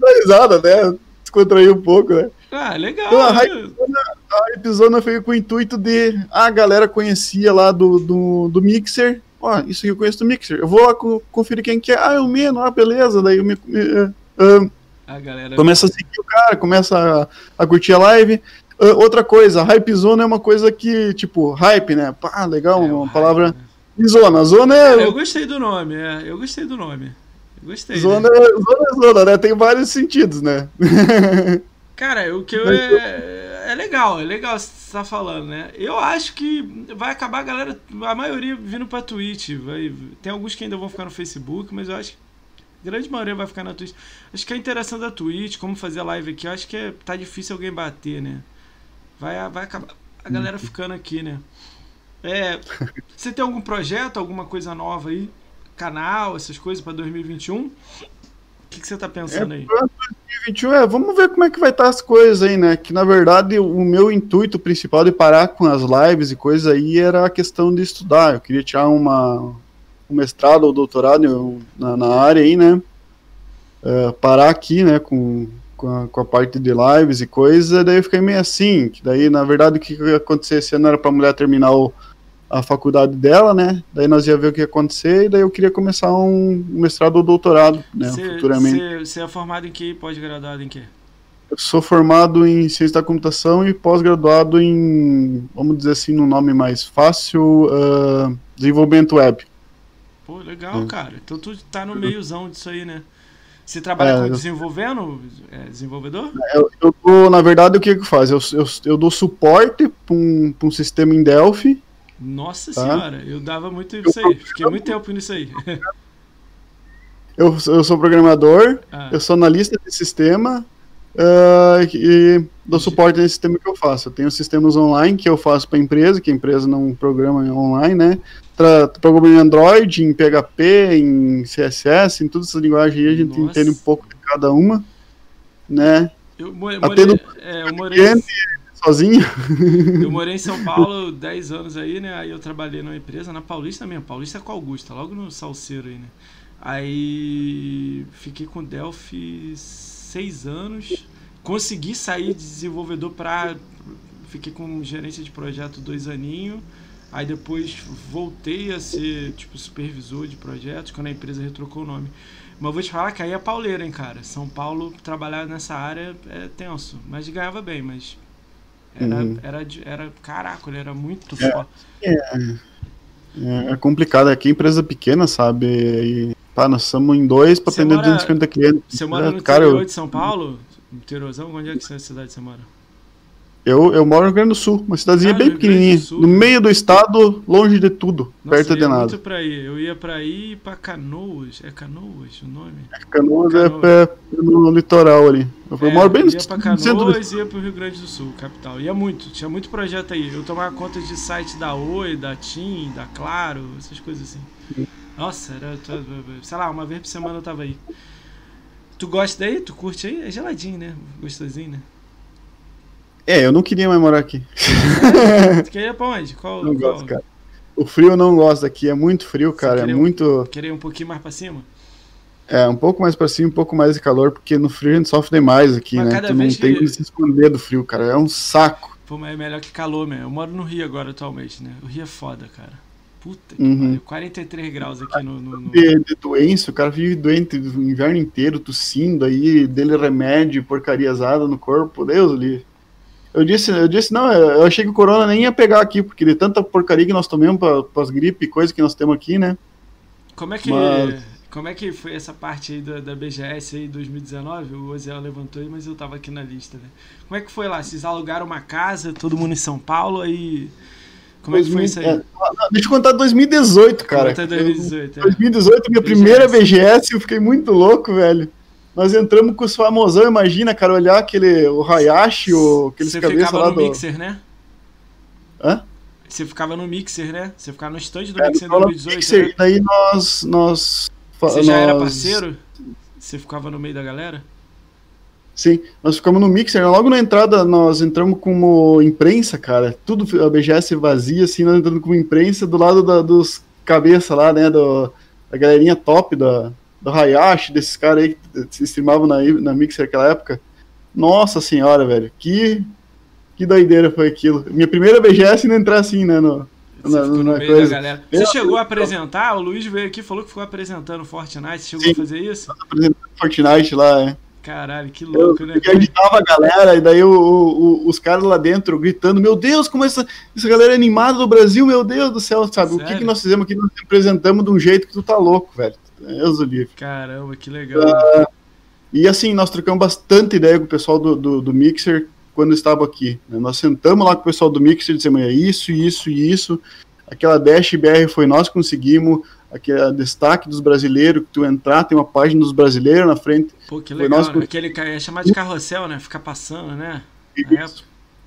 dando risada, né? Descontrair um pouco, né? Ah, legal. Então, a né? Hypezona, a Hypezona veio com o intuito de ah, a galera conhecia lá do, do, do Mixer. Ó, isso aqui eu conheço do Mixer. Eu vou lá co- conferir quem que é. Ah, é o Meno, ah, beleza. Daí eu me, me- ah, A galera. começa a seguir o cara, começa a, a curtir a live. Ah, outra coisa, Hypezona é uma coisa que, tipo, hype, né? Pá, legal, É, uma o palavra. hype, né? E zona. Zona Cara, é. eu gostei do nome, é. Eu gostei do nome. Eu gostei. né? Zona, é- zona é zona, né? Tem vários sentidos, né? Cara, o que eu é, é legal, é legal você tá falando, né? Eu acho que vai acabar a galera, a maioria vindo pra Twitch. Vai, tem alguns que ainda vão ficar no Facebook, mas eu acho que a grande maioria vai ficar na Twitch. Acho que a interação da Twitch, como fazer live aqui, eu acho que é, tá difícil alguém bater, né? Vai, vai acabar a galera ficando aqui, né? É, você tem algum projeto, alguma coisa nova aí? Canal, essas coisas pra 2021? O que, que você tá pensando aí? 2021 é, vamos ver como é que vai estar as coisas aí, né? Que na verdade o meu intuito principal de parar com as lives e coisas aí era a questão de estudar. Eu queria tirar uma, um mestrado ou doutorado na, na área aí, né? É, parar aqui, né, com, com, a, com a parte de lives e coisas, daí eu fiquei meio assim, que daí na verdade o que ia acontecer esse ano era pra mulher terminar o- a faculdade dela, né? Daí nós ia ver o que ia acontecer e daí eu queria começar um mestrado ou doutorado, né, futuramente. Você é formado em que? Pós-graduado em que? Eu sou formado em ciência da computação e pós-graduado em, vamos dizer assim, no nome mais fácil, ah, desenvolvimento web. Pô, legal, Hum. cara. Então tu tá no meiozão disso aí, né? Você trabalha É, desenvolvendo? É, desenvolvedor? Eu, eu dou, na verdade, o que que faz? Eu, eu, eu dou suporte para um, pra um sistema em Delphi. Nossa Tá. senhora, eu dava muito isso aí. Fiquei muito tempo nisso aí. Eu, eu sou programador, Ah, eu sou analista de sistema ah, e dou suporte nesse sistema que eu faço. Eu tenho sistemas online que eu faço para a empresa, que a empresa não programa online, né? Tra programa em Android, em PHP, em CSS, em todas essas linguagens aí, a gente Nossa. entende um pouco de cada uma, né? eu mo- Até morei, no- é, eu, morei, Cliente, sozinho. eu morei em São Paulo 10 anos aí, né? Aí eu trabalhei numa empresa na Paulista mesmo. Paulista com Augusta, logo no Salceiro aí, né? Aí fiquei com Delphi 6 anos. Consegui sair de desenvolvedor pra. Fiquei com gerência de projeto dois aninhos. Aí depois voltei a ser tipo supervisor de projetos quando a empresa retrocou o nome. Mas eu vou te falar que aí é pauleira, hein, cara. São Paulo, trabalhar nessa área é tenso. Mas ganhava bem, mas. Era, Uhum. era, era, caraca, ele era muito É. foda. É, é complicado, aqui é empresa pequena, sabe? E, pá, nós somos em dois para atender mora- 250 clientes. Você mora no É, cara, interior eu, de São Paulo? Interiorzão? Onde é que é a cidade você mora? Eu, eu moro no Rio Grande do Sul, uma cidadezinha Ah, bem pequenininha, Sul, no meio do estado, longe de tudo, Nossa, perto de nada. muito pra aí. Eu ia pra aí e pra Canoas. É Canoas o nome? Canoas Canoas. é, é no litoral ali. Eu é, moro bem no ia pra Canoas e ia pro Rio Grande do Sul, capital. Ia muito, tinha muito projeto aí. Eu tomava conta de site da Oi, da TIM, da Claro, essas coisas assim. Nossa, era, sei lá, uma vez por semana eu tava aí. Tu gosta daí? Tu curte aí? É geladinho, né? Gostosinho, né? É, eu não queria mais morar aqui. É, tu queria pra onde? Qual, não qual? gosto, cara. O frio eu não gosto daqui, é muito frio, cara. É muito. Queria um pouquinho mais pra cima? É, um pouco mais pra cima, um pouco mais de calor, porque no frio a gente sofre demais aqui, Mas né? Tu não tem que se esconder do frio, cara. É um saco. Pô, mas é melhor que calor mesmo. Eu moro no Rio agora atualmente, né? O Rio é foda, cara. Puta que uhum. pariu. 43 graus aqui no. no, no... De, de, doença, o cara vive doente o inverno inteiro, tossindo aí, dele remédio, porcariazada no corpo. Deus livre. Eu disse, eu disse, não, eu achei que o corona nem ia pegar aqui, porque de tanta porcaria que nós tomamos para as gripe, coisa que nós temos aqui, né? Como é que. Mas... Como é que foi essa parte aí da, da BGS aí 2019? O Oziel levantou aí, mas eu tava aqui na lista, né? Como é que foi lá? Vocês alugaram uma casa, todo mundo em São Paulo, aí. Como 2000, é que foi isso aí? É, deixa eu contar 2018, cara. Conta 2018, é. 2018, minha BGS. primeira BGS, eu fiquei muito louco, velho. Nós entramos com os famosão, imagina, cara, olhar aquele, o Hayashi, o, aqueles Você ficava lá no do... Mixer, né? Hã? Você ficava no Mixer, né? Você ficava no stand do é, Mixer em 2018, Mixer, né? Daí nós, nós você já era parceiro? Você ficava no meio da galera? Sim, nós ficamos no Mixer. Logo na entrada, nós entramos como imprensa, cara. Tudo a BGS vazia, assim, nós entramos como imprensa do lado da, dos cabeça lá, né? Do, da galerinha top da, do Hayashi, desses caras aí que se streamavam na, na Mixer naquela época. Nossa senhora, velho. Que, que doideira foi aquilo. Minha primeira BGS não entrar assim, né? No, você na, meio coisa. Você chegou a apresentar? O Luiz veio aqui e falou que ficou apresentando Fortnite. Você chegou Sim, a fazer isso? Apresentando Fortnite lá, é. Caralho, que louco, eu, né? Eu agitava a galera, e daí o, o, os caras lá dentro gritando: Meu Deus, como essa, essa galera é animada do Brasil, meu Deus do céu, sabe? Sério? O que, que nós fizemos aqui? Nós apresentamos de um jeito que tu tá louco, velho. Deus do livro. Caramba, que legal. Uh, e assim, nós trocamos bastante ideia com o pessoal do, do, do Mixer quando estava aqui. Né? Nós sentamos lá com o pessoal do Mixer e dissemos: é isso, isso e isso. Aquela Dash BR foi nós que conseguimos, aquele destaque dos brasileiros, que tu entrar, tem uma página dos brasileiros na frente. Pô, que legal, nós... né? Aquele é chamado de carrossel, né? Ficar passando, né?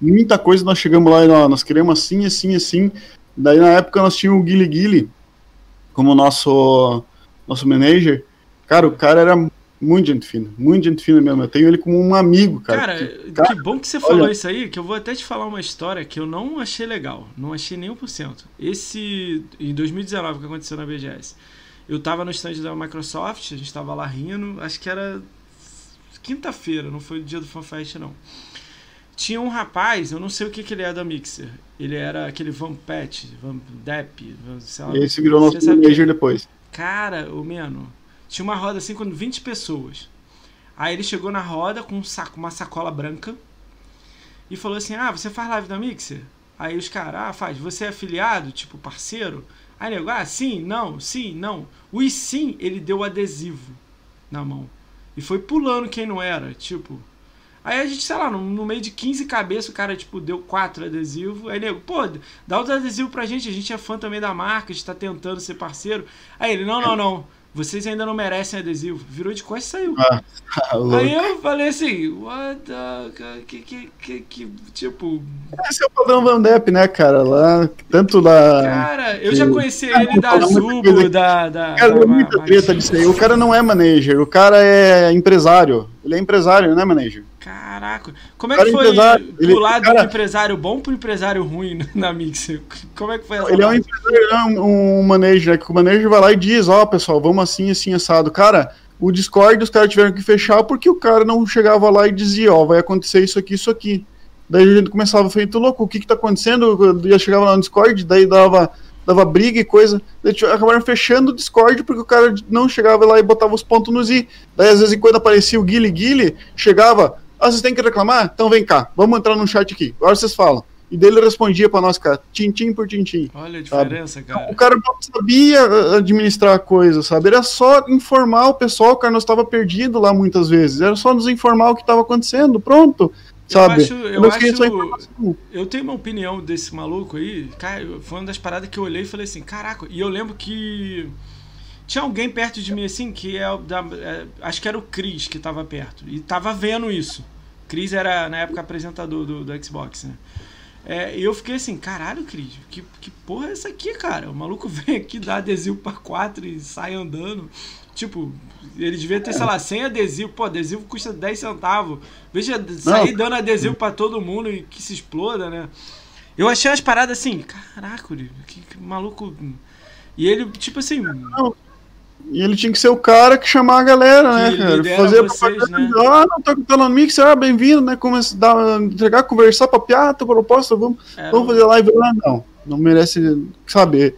Muita coisa nós chegamos lá e nós, queremos assim, assim, assim. Daí na época nós tínhamos o Guili Guili como nosso, nosso manager. Cara, o cara era muito gente fina, muito gente fina mesmo. Eu tenho ele como um amigo, cara. Cara, que, cara, que bom que você olha... falou isso aí, que eu vou até te falar uma história que eu não achei legal. Não achei nem 1%. Esse, em 2019, que aconteceu na BGS, eu tava no stand da Microsoft, a gente tava lá rindo, acho que era quinta-feira, não foi o dia do FanFest, não. Tinha um rapaz, eu não sei o que, que ele é da Mixer. Ele era aquele Vampet, Vampdep, sei lá. Esse virou nosso manager depois. Cara, o Meno tinha uma roda assim com 20 pessoas. Aí ele chegou na roda com um saco, uma sacola branca e falou assim: Ah, você faz live da Mixer? Aí os caras, ah, faz. Você é afiliado, tipo parceiro? Aí nego, ah, sim, não, sim, não. O e sim, ele deu adesivo na mão. E foi pulando quem não era, tipo. Aí a gente, sei lá, no, no meio de 15 cabeças, o cara, tipo, deu quatro adesivos. Aí nego, pô, dá os adesivos pra gente, a gente é fã também da marca, a gente tá tentando ser parceiro. Aí ele, não, não, não vocês ainda não merecem adesivo. Virou de costas e saiu. Ah, Aí eu falei assim, what the... Que, que, que, que, tipo... Esse é o padrão Van Depp, né, cara? Lá, tanto lá... Cara, eu já conheci ah, ele da Zubo, da... da cara, da, muita treta disso aí. O cara não é manager, o cara é empresário. Ele é empresário, não é manager. Caraca, como é que foi pular do cara... empresário bom pro empresário ruim na Mixer? Como é que foi essa Ele é um empresário, é um, um manager, né? Que o manager vai lá e diz, ó, oh, pessoal, vamos assim, assim, assado. Cara, o Discord os caras tiveram que fechar porque o cara não chegava lá e dizia, ó, oh, vai acontecer isso aqui, isso aqui. Daí a gente começava feito louco, o que que tá acontecendo? Eu chegava lá no Discord, daí dava dava briga e coisa. Daí acabaram fechando o Discord porque o cara não chegava lá e botava os pontos nos i. Daí às vezes quando aparecia o Guile Guile, chegava, ah, vocês têm que reclamar? Então vem cá, vamos entrar no chat aqui. Agora vocês falam. E dele respondia para nós, cara, tintim por tintim. Olha a diferença, sabe? cara. O cara não sabia uh, administrar a coisa, sabe? Era só informar o pessoal, o cara não estava perdido lá muitas vezes. Era só nos informar o que estava acontecendo, pronto. Sabe? Eu acho, eu, acho, eu tenho uma opinião desse maluco aí, cara, foi uma das paradas que eu olhei e falei assim, caraca, e eu lembro que Tinha alguém perto de mim assim, que é, da, é acho que era o Cris que tava perto. E tava vendo isso. Cris era, na época, apresentador do, do Xbox, né? É, eu fiquei assim, caralho, Cris, que, que porra é essa aqui, cara? O maluco vem aqui, dá adesivo pra quatro e sai andando. Tipo, ele devia ter, sei lá, 100 adesivos. Pô, adesivo custa 10 centavos. Veja, sair dando adesivo para todo mundo e que se exploda, né? Eu achei as paradas assim, caraca, que, que maluco. E ele, tipo assim. Não. E ele tinha que ser o cara que chamar a galera, né, cara? Fazer vocês, né? Ah, não, tá, tá no mix, ah, bem-vindo, né? Começa, dar, entregar, conversar, papiar, tua proposta, vamos, vamos fazer live lá. Não, não merece saber.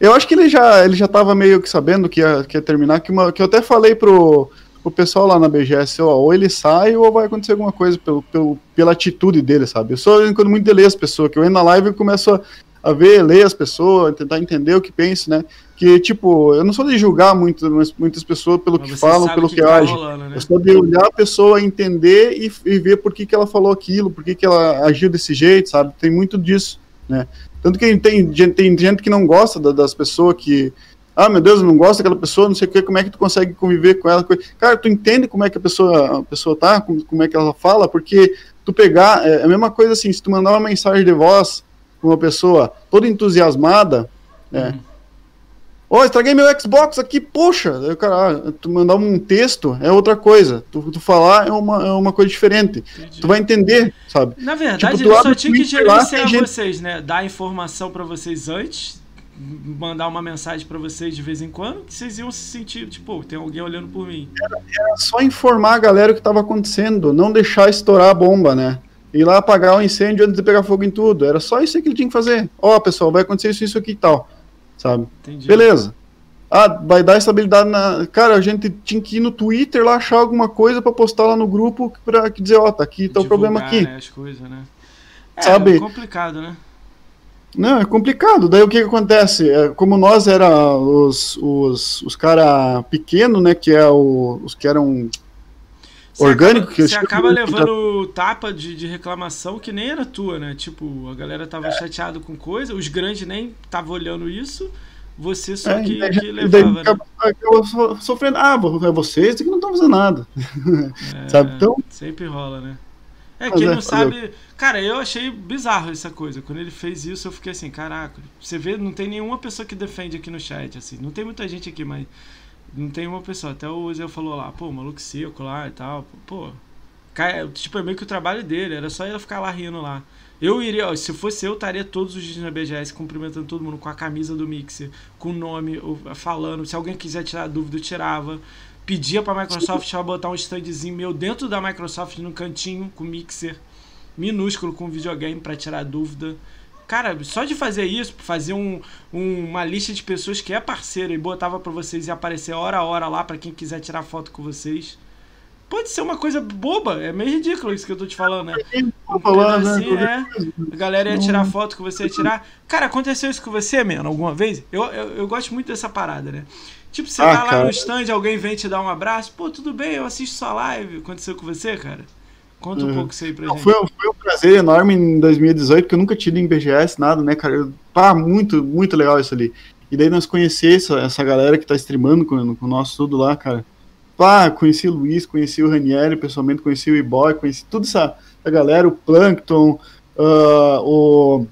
Eu acho que ele já, ele já tava meio que sabendo que ia, que ia terminar, que, uma, que eu até falei pro, pro pessoal lá na BGS, ó, ou ele sai ou vai acontecer alguma coisa pelo, pelo, pela atitude dele, sabe? Eu sou quando muito de ler as pessoas, que eu entro na live e começo a, a ver, ler as pessoas, tentar entender o que pensa, né? Que, tipo, eu não sou de julgar muito, muitas pessoas pelo Mas que falam, pelo que, que tá agem. Né? Eu sou de olhar a pessoa, entender e, e ver por que, que ela falou aquilo, por que, que ela agiu desse jeito, sabe? Tem muito disso, né? Tanto que tem, tem gente que não gosta das pessoas que. Ah, meu Deus, eu não gosto daquela pessoa, não sei o que, como é que tu consegue conviver com ela? Cara, tu entende como é que a pessoa, a pessoa tá, como, como é que ela fala, porque tu pegar, é, é a mesma coisa assim, se tu mandar uma mensagem de voz com uma pessoa toda entusiasmada, né, uhum. Ó, oh, estraguei meu Xbox aqui, poxa. Eu, cara, ah, tu mandar um texto é outra coisa. Tu, tu falar é uma, é uma coisa diferente. Entendi. Tu vai entender, sabe? Na verdade, tipo, ele só tinha que gerenciar gente... vocês, né? Dar informação para vocês antes, mandar uma mensagem para vocês de vez em quando, que vocês iam se sentir, tipo, tem alguém olhando por mim. Era, era só informar a galera o que estava acontecendo, não deixar estourar a bomba, né? Ir lá apagar o incêndio antes de pegar fogo em tudo. Era só isso que ele tinha que fazer. Ó, oh, pessoal, vai acontecer isso, isso aqui e tal sabe? Entendi. Beleza. Ah, vai dar estabilidade na. Cara, a gente tinha que ir no Twitter lá achar alguma coisa para postar lá no grupo para dizer, ó, oh, tá aqui, tá Divulgar, o problema aqui. Né, as coisas, né? É, sabe? É complicado, né? Não, é complicado. Daí o que, que acontece? É, como nós era os, os, os cara pequeno, né, que é o, os que eram orgânico acaba, que Você acaba levando tapa de, de, reclamação que nem era tua, né? Tipo, a galera tava é. chateado com coisa, os grandes nem estavam olhando isso, você só é, que, daí, que levava. Daí, né? acaba, sofrendo, ah, é vocês que não estão fazendo nada. É, Sabe? Então, sempre rola, né? É, quem é, não sabe. Cara, eu achei bizarro essa coisa. Quando ele fez isso, eu fiquei assim, caraca. Você vê, não tem nenhuma pessoa que defende aqui no chat, assim. Não tem muita gente aqui, mas não tem uma pessoa. Até o Zé falou lá, pô, maluco seco lá e tal. Pô, tipo, é meio que o trabalho dele, era só ele ficar lá rindo lá. Eu iria, ó, se fosse eu, estaria todos os dias na BGS cumprimentando todo mundo com a camisa do Mixer, com o nome, falando. Se alguém quiser tirar dúvida, eu tirava. Pedia pra Microsoft pra botar um standzinho meu dentro da Microsoft no cantinho, com Mixer, minúsculo, com videogame para tirar dúvida. Cara, só de fazer isso, fazer um, um, uma lista de pessoas que é parceiro e botava para vocês e aparecer hora a hora lá para quem quiser tirar foto com vocês. Pode ser uma coisa boba, é meio ridículo isso que eu tô te falando, né? Falando, né? assim, né? A galera ia tirar foto com você ia tirar. Cara, aconteceu isso com você, mano, alguma vez? Eu, eu, eu gosto muito dessa parada, né? Tipo, você ah, tá lá cara. no stand, alguém vem te dar um abraço, pô, tudo bem, eu assisto sua live. Aconteceu com você, cara? Conta um uhum. pouco isso aí pra Não, gente. Foi, foi, um prazer enorme em 2018, que eu nunca tive em BGS, nada, né, cara? Pá, muito, muito legal isso ali. E daí nós conhecer essa, essa galera que tá streamando com, com o nosso tudo lá, cara. Pá, conheci o Luiz, conheci o Ranieri, pessoalmente conheci o E-Boy, conheci toda essa, galera, o Plankton, uh, o,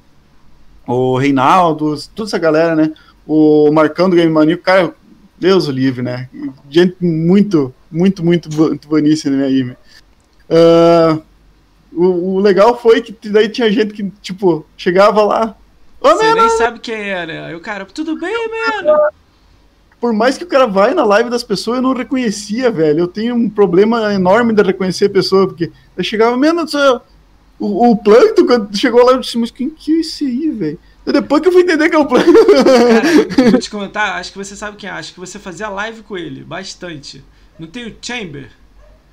o Reinaldo, toda essa galera, né? O Marcão do Game Mania, cara, Deus o livre, né? Gente muito, muito, muito, muito boníssima aí, Uh, o, o, legal foi que daí tinha gente que, tipo, chegava lá. Você nem sabe quem era. Aí o cara, tudo bem, mano? Por mais que o cara vai na live das pessoas, eu não reconhecia, velho. Eu tenho um problema enorme de reconhecer a pessoa, porque eu chegava, menos o, o Plankton, quando chegou lá, eu disse, mas quem que é esse aí, velho? Depois que eu fui entender que é o Plankton. Cara, vou te comentar, acho que você sabe quem é. Acho que você fazia live com ele, bastante. Não tem o Chamber?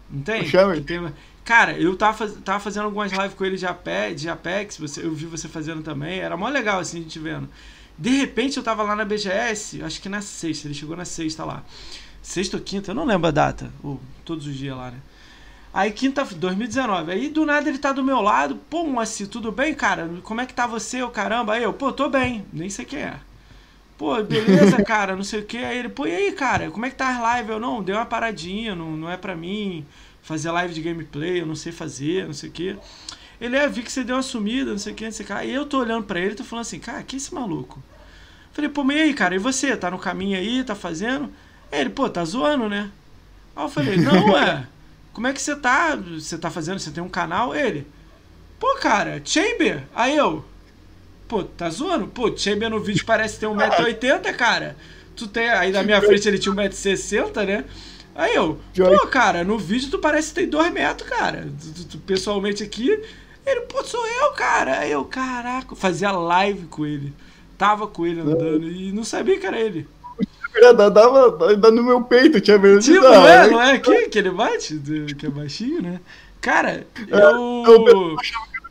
Não tem? tem? Cara, eu tava, tava fazendo algumas lives com ele de Apex, de Apex você, eu vi você fazendo também, era mó legal assim a gente vendo. De repente eu tava lá na BGS, acho que na sexta, ele chegou na sexta lá. Sexta ou quinta, eu não lembro a data, ou todos os dias lá, né? Aí quinta, 2019. Aí do nada ele tá do meu lado, pô, Moacir, tudo bem, cara? Como é que tá você, o caramba? Aí eu, pô, tô bem, nem sei quem é. Pô, beleza, cara, não sei o que. Aí ele, pô, e aí, cara, como é que tá as lives? Eu, não, deu uma paradinha, não, não é pra mim fazer live de gameplay, eu não sei fazer, não sei o que. Ele, é, vi que você deu uma sumida, não sei o que, não sei o que. Aí eu tô olhando pra ele tô falando assim, cara, que esse maluco? Falei, pô, mas e aí, cara, e você? Tá no caminho aí, tá fazendo? Ele, pô, tá zoando, né? Aí eu falei, não, é. Como é que você tá? Você tá fazendo? Você tem um canal? Ele, pô, cara, Chamber. Aí eu, pô, tá zoando? Pô, no vídeo parece ter 1,80m, cara. Tu tem. Aí na minha frente ele tinha 1,60m, né? Aí eu, pô, cara, no vídeo tu parece que tem 2 metros, cara. Tu, tu, pessoalmente aqui. Ele, pô, sou eu, cara. Aí eu, caraca, fazia live com ele. Tava com ele andando e não sabia que era ele. Dava, dava no meu peito, tinha medo tipo, de dar. É, não é aqui que ele bate? Que é baixinho, né? Cara, é, eu. eu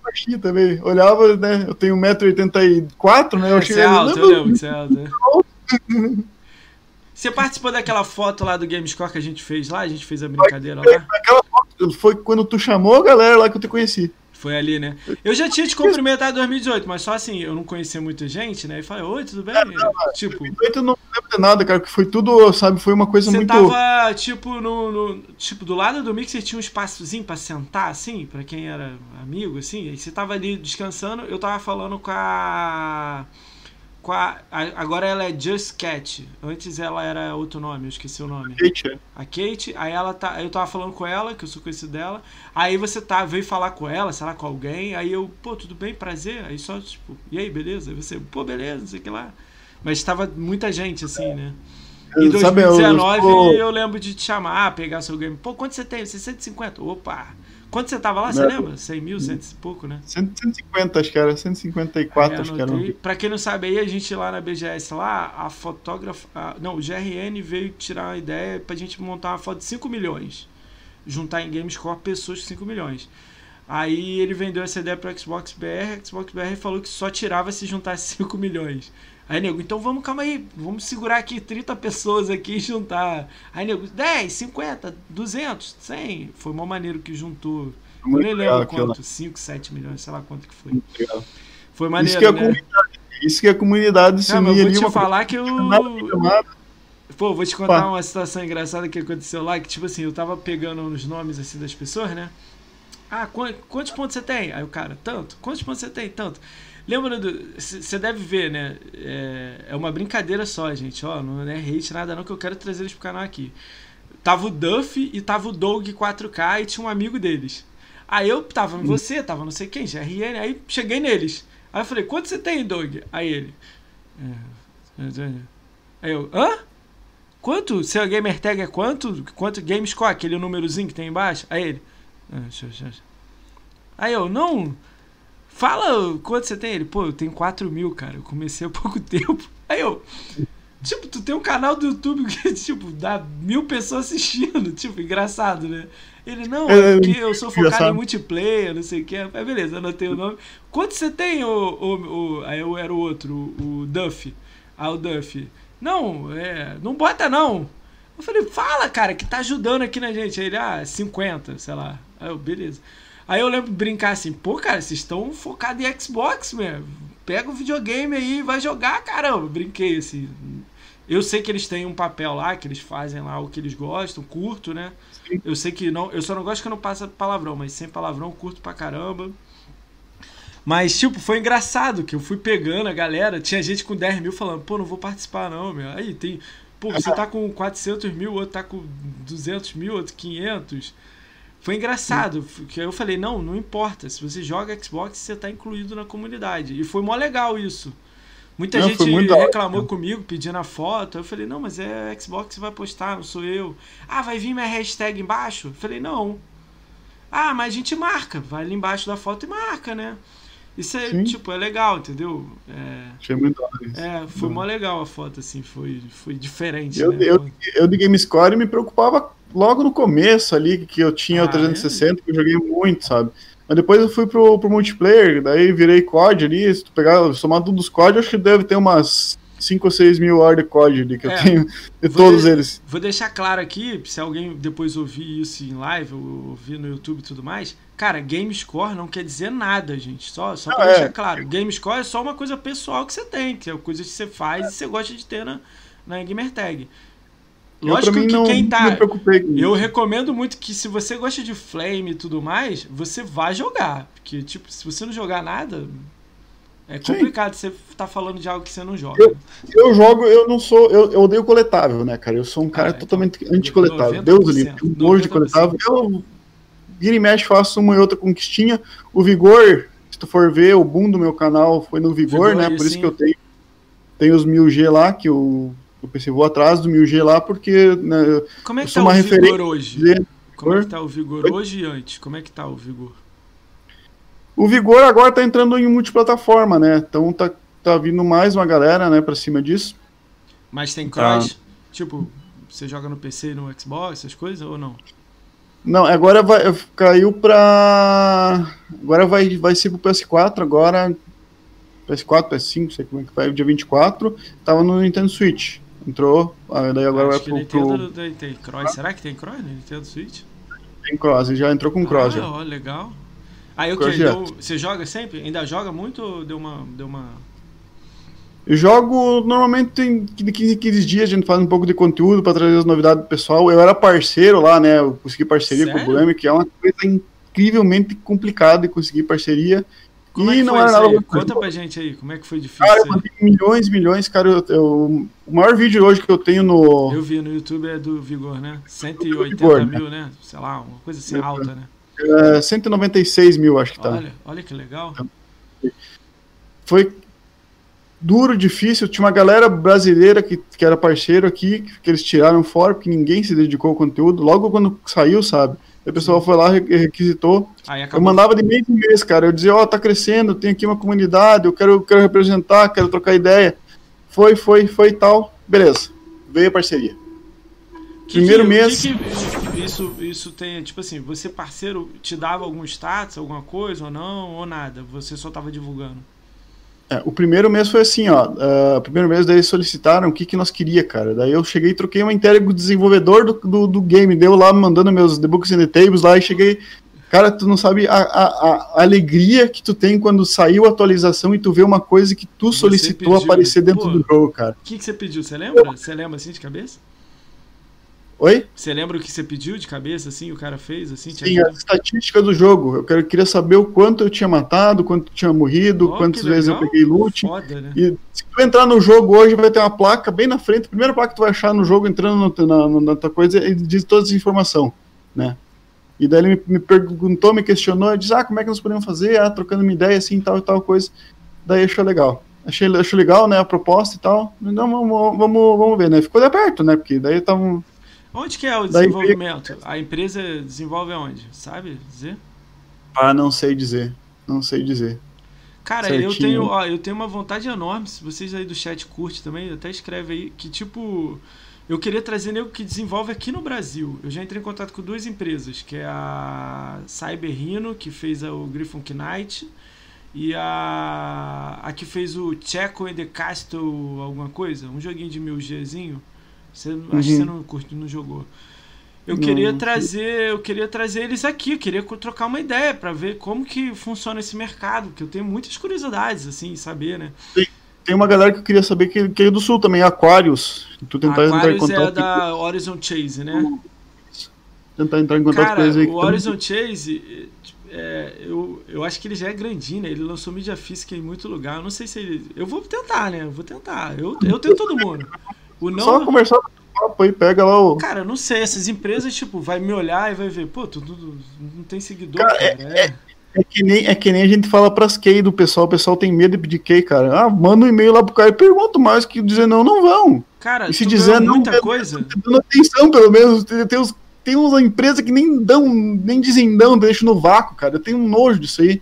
baixinho também. Olhava, né? Eu tenho 1,84m, né? Eu achei. Você é alto, eu lembro que você é alto. Você participou daquela foto lá do Gamescore que a gente fez lá? A gente fez a brincadeira lá? Aquela foto foi quando tu chamou a galera lá que eu te conheci. Foi ali, né? Eu já tinha te cumprimentado em 2018, mas só assim, eu não conhecia muita gente, né? E falei, oi, tudo bem? É, não, tipo. 2018 eu não lembro de nada, cara, que foi tudo, sabe, foi uma coisa você muito. Você tava, tipo, no, no, Tipo, do lado do mixer tinha um espaçozinho pra sentar, assim, pra quem era amigo, assim. E você tava ali descansando, eu tava falando com a, agora ela é Just Cat. Antes ela era outro nome, eu esqueci o nome. Kate. É. A Kate, aí ela tá. Eu tava falando com ela, que eu sou conhecido dela. Aí você tá, veio falar com ela, sei lá, com alguém. Aí eu, pô, tudo bem, prazer. Aí só, tipo, e aí, beleza? Aí você, pô, beleza, não sei o que lá. Mas tava muita gente, assim, né? Em 2019 eu, eu, eu lembro de te chamar, pegar seu game. Pô, quanto você tem? 650. Opa! Quanto você tava lá, você lembra? 100 mil, 100 e pouco, né? 150, acho que era. 154, acho que era. Pra quem não sabe aí, a gente lá na BGS lá, a fotógrafa. A, não, o GRN veio tirar uma ideia pra gente montar uma foto de 5 milhões. Juntar em Gamescore pessoas de 5 milhões. Aí ele vendeu essa ideia pro Xbox BR, Xbox BR falou que só tirava se juntasse 5 milhões. Aí, nego, então vamos, calma aí, vamos segurar aqui 30 pessoas aqui e juntar. Aí, nego, 10, 50, 200, 100. Foi uma maneiro que juntou. Muito eu nem lembro quanto, 5, 7 milhões, sei lá quanto que foi. Foi maneiro, isso que é né? Comunidade, isso que é a comunidade se Não, eu vou te falar que eu... Pô, vou te contar Pá. uma situação engraçada que aconteceu lá, que tipo assim, eu tava pegando os nomes assim das pessoas, né? Ah, quantos pontos você tem? Aí o cara, tanto. Quantos pontos você tem? Tanto. Lembra do. Você deve ver, né? É, é, uma brincadeira só, gente. Ó, não é hate nada, não, que eu quero trazer eles pro canal aqui. Tava o Duff e tava o Doug 4K e tinha um amigo deles. Aí eu tava em você, tava não sei quem, GRN, aí cheguei neles. Aí eu falei, quanto você tem, Doug? Aí ele. É, aí eu, hã? Quanto? Seu gamer tag é quanto? Quanto Gamescore, aquele númerozinho que tem embaixo? Aí ele. Ah, aí eu, não. Fala quanto você tem? Ele, pô, eu tenho 4 mil, cara. Eu comecei há pouco tempo. Aí eu. Tipo, tu tem um canal do YouTube que, tipo, dá mil pessoas assistindo. Tipo, engraçado, né? Ele, não, é, é porque eu sou focado engraçado. em multiplayer, não sei o que. Aí, beleza, anotei o nome. Quanto você tem, o, o, o, Aí eu era o outro, o, o Duff. Ah, o Duff. Não, é. Não bota não. Eu falei, fala, cara, que tá ajudando aqui na gente. Aí ele, ah, 50, sei lá. Aí eu, beleza. Aí eu lembro de brincar assim, pô, cara, vocês estão focados em Xbox, mesmo. Pega o videogame aí e vai jogar, caramba. Brinquei assim. Eu sei que eles têm um papel lá, que eles fazem lá o que eles gostam, curto, né? Sim. Eu sei que não. Eu só não gosto que eu não passe palavrão, mas sem palavrão, curto pra caramba. Mas, tipo, foi engraçado que eu fui pegando a galera. Tinha gente com 10 mil falando, pô, não vou participar não, meu. Aí tem. Pô, você tá com 400 mil, outro tá com 200 mil, outro 500. Foi engraçado, que eu falei, não, não importa, se você joga Xbox, você está incluído na comunidade. E foi mó legal isso. Muita não, gente reclamou ótimo. comigo, pedindo a foto. Eu falei, não, mas é Xbox vai postar, não sou eu. Ah, vai vir minha hashtag embaixo? Eu falei, não. Ah, mas a gente marca, vai ali embaixo da foto e marca, né? Isso é, Sim. tipo, é legal, entendeu? É, Achei muito isso. É, foi mó legal a foto, assim, foi, foi diferente. Eu, né? eu, eu de GameScore me preocupava logo no começo ali, que eu tinha ah, o 360, é? que eu joguei muito, sabe? Mas depois eu fui pro, pro multiplayer, daí virei COD ali, se tu pegar, somar tudo dos COD, acho que deve ter umas 5 ou 6 mil horas de código que É. eu tenho de todos de- eles. Vou deixar claro aqui, se alguém depois ouvir isso em live, ou ouvir no YouTube e tudo mais. Cara, game score não quer dizer nada, gente. Só, só pra é. deixar claro. Game score é só uma coisa pessoal que você tem, que é coisa que você faz e você gosta de ter na, na Gamertag. Eu, pra Lógico mim, que não, quem tá. Eu recomendo muito que se você gosta de Flame e tudo mais, você vai jogar. Porque, tipo, se você não jogar nada, é Sim. complicado você tá falando de algo que você não joga. Eu- Eu jogo, eu não sou. Eu, eu odeio coletável, né, cara? Eu sou um cara Ah, então, totalmente anti-coletável. 90%, Deus livre, um de 90%. coletável. Eu vira e mexe, faço uma e outra conquistinha. O Vigor, se tu for ver, o boom do meu canal foi no Vigor, Vigor, né? Por isso sim. que eu tenho, tenho os 1000G lá, que eu, eu pensei, vou atrás do 1000G lá, porque né, Como é que tá o vigor hoje? de- Como é que tá o vigor hoje e antes? Como é que tá o vigor? O Vigor agora tá entrando em multiplataforma, né? Então tá, tá vindo mais uma galera, né, pra cima disso. Mas tem Tá. cross? Tipo, você joga no PC e no Xbox, essas coisas, ou não? Não, agora vai, caiu pra. Agora vai, vai ser pro PS4, agora. PS4, PS5, sei como é que vai, dia 24. Tava no Nintendo Switch. Entrou, ah, daí agora vai pro, Nintendo pro tem, cross. Será que tem cross no Nintendo Switch? tem Cross, já entrou com Cross ah, ó, legal. Aí o Cross que? Você joga sempre? Ainda joga muito ou deu uma. Deu uma... Eu jogo normalmente de 15 em 15 dias, a gente faz um pouco de conteúdo pra trazer as novidades do pessoal. Eu era parceiro lá, né? Eu consegui parceria com Sério? o Blame, que é uma coisa incrivelmente complicada de conseguir parceria. Como e é não era nada aí? Conta pra gente aí, como é que foi difícil Cara, eu mandei milhões, milhões, cara. Eu, eu- o maior vídeo hoje que eu tenho no. Eu vi no YouTube é do Vigor, né? 180 Vigor, né? mil, né? Sei lá, uma coisa assim alta, né? É, 196 mil, acho que tá. Olha, olha que legal. Foi duro, difícil. Tinha uma galera brasileira que, que era parceiro aqui, que, que eles tiraram fora, porque ninguém se dedicou ao conteúdo. Logo quando saiu, sabe? O pessoal foi lá, re- requisitou. Eu mandava de mês em mês, cara. Eu dizia, ó, tá crescendo, tem aqui uma comunidade, eu quero, quero representar, quero trocar ideia. Foi, foi, foi e tal. Beleza. Veio a parceria. Que primeiro que- mês- que isso, isso tem, tipo assim, você parceiro te dava algum status, alguma coisa ou não, ou nada? Você só tava divulgando. É, o primeiro mês foi assim, ó. ah, o primeiro mês daí eles solicitaram o que, que nós queria, cara. Daí eu cheguei e troquei uma inteira com o desenvolvedor do, do, do game. Deu lá mandando meus The Books and the Tables lá e cheguei. Cara, tu não sabe a, a, a alegria que tu tem quando saiu a atualização e tu vê uma coisa que tu solicitou pediu, aparecer dentro pô. do jogo, cara. O que, que você pediu? Você lembra? Você lembra assim de cabeça? Oi? Você lembra o que você pediu de cabeça, assim, o cara fez, assim? Sim, ajudou? as estatísticas do jogo. Eu quero, queria saber o quanto eu tinha matado, quanto eu tinha morrido, Ó, quantas vezes eu peguei loot. Foda, né? E se tu entrar no jogo hoje, vai ter uma placa bem na frente. A primeira placa que tu vai achar no jogo, entrando na, na, na tua coisa, ele diz todas as informações, né? E daí ele me, perguntou, me questionou, e disse, ah, como é que nós podemos fazer? Ah, trocando uma ideia assim, tal e tal coisa. Daí achou legal. Achei, achou legal, né, a proposta e tal. Não, vamos, vamos, vamos ver, né? Ficou de perto, né? Porque daí estavam... Onde que é o desenvolvimento? A empresa desenvolve aonde? Sabe dizer? Ah, não sei dizer. Não sei dizer. Cara, eu tenho, ó, eu tenho uma vontade enorme, se vocês aí do chat curtem também, até escreve aí, que tipo, eu queria trazer nego que desenvolve aqui no Brasil. Eu já entrei em contato com duas empresas, que é a Cyber Rhino, que fez o Griffon Knight, e a, a que fez o Checo and the Castle, alguma coisa, um joguinho de 1000Gzinho. Você, Acho que Uhum. você não curte, não jogou. Eu Não, queria não trazer, eu queria trazer eles aqui, eu queria trocar uma ideia pra ver como que funciona esse mercado, que eu tenho muitas curiosidades assim, saber, né? Tem uma galera que eu queria saber que, que é do sul também, Aquarius. Tu tentar entrar em Aquarius é contato, da Horizon Chase, né? tentar entrar em contato Cara, com eles aí. o também- Horizon Chase, é, eu, eu acho que ele já é grandinho, né? Ele lançou mídia física em muito lugar. Eu não sei se ele. Eu vou tentar, né? Eu vou tentar. Eu, eu tenho todo mundo. O Só não. conversar com o papo aí, pega lá o. Cara, eu não sei, essas empresas, tipo, vai me olhar e vai ver, pô, tu, tu- tu não tem seguidor, Cara, cara. É, É que, nem, é que nem a gente fala pras key do pessoal, o pessoal tem medo de pedir key, cara. Ah, manda um e-mail lá pro cara e pergunta mais que dizer não, não vão. Cara, E se dizer não, muita beleza, coisa. tá dando atenção, pelo menos. Tem, tem, uns, tem uma empresa que nem dão, nem dizem não, deixam no vácuo, cara. Eu tenho um nojo disso aí.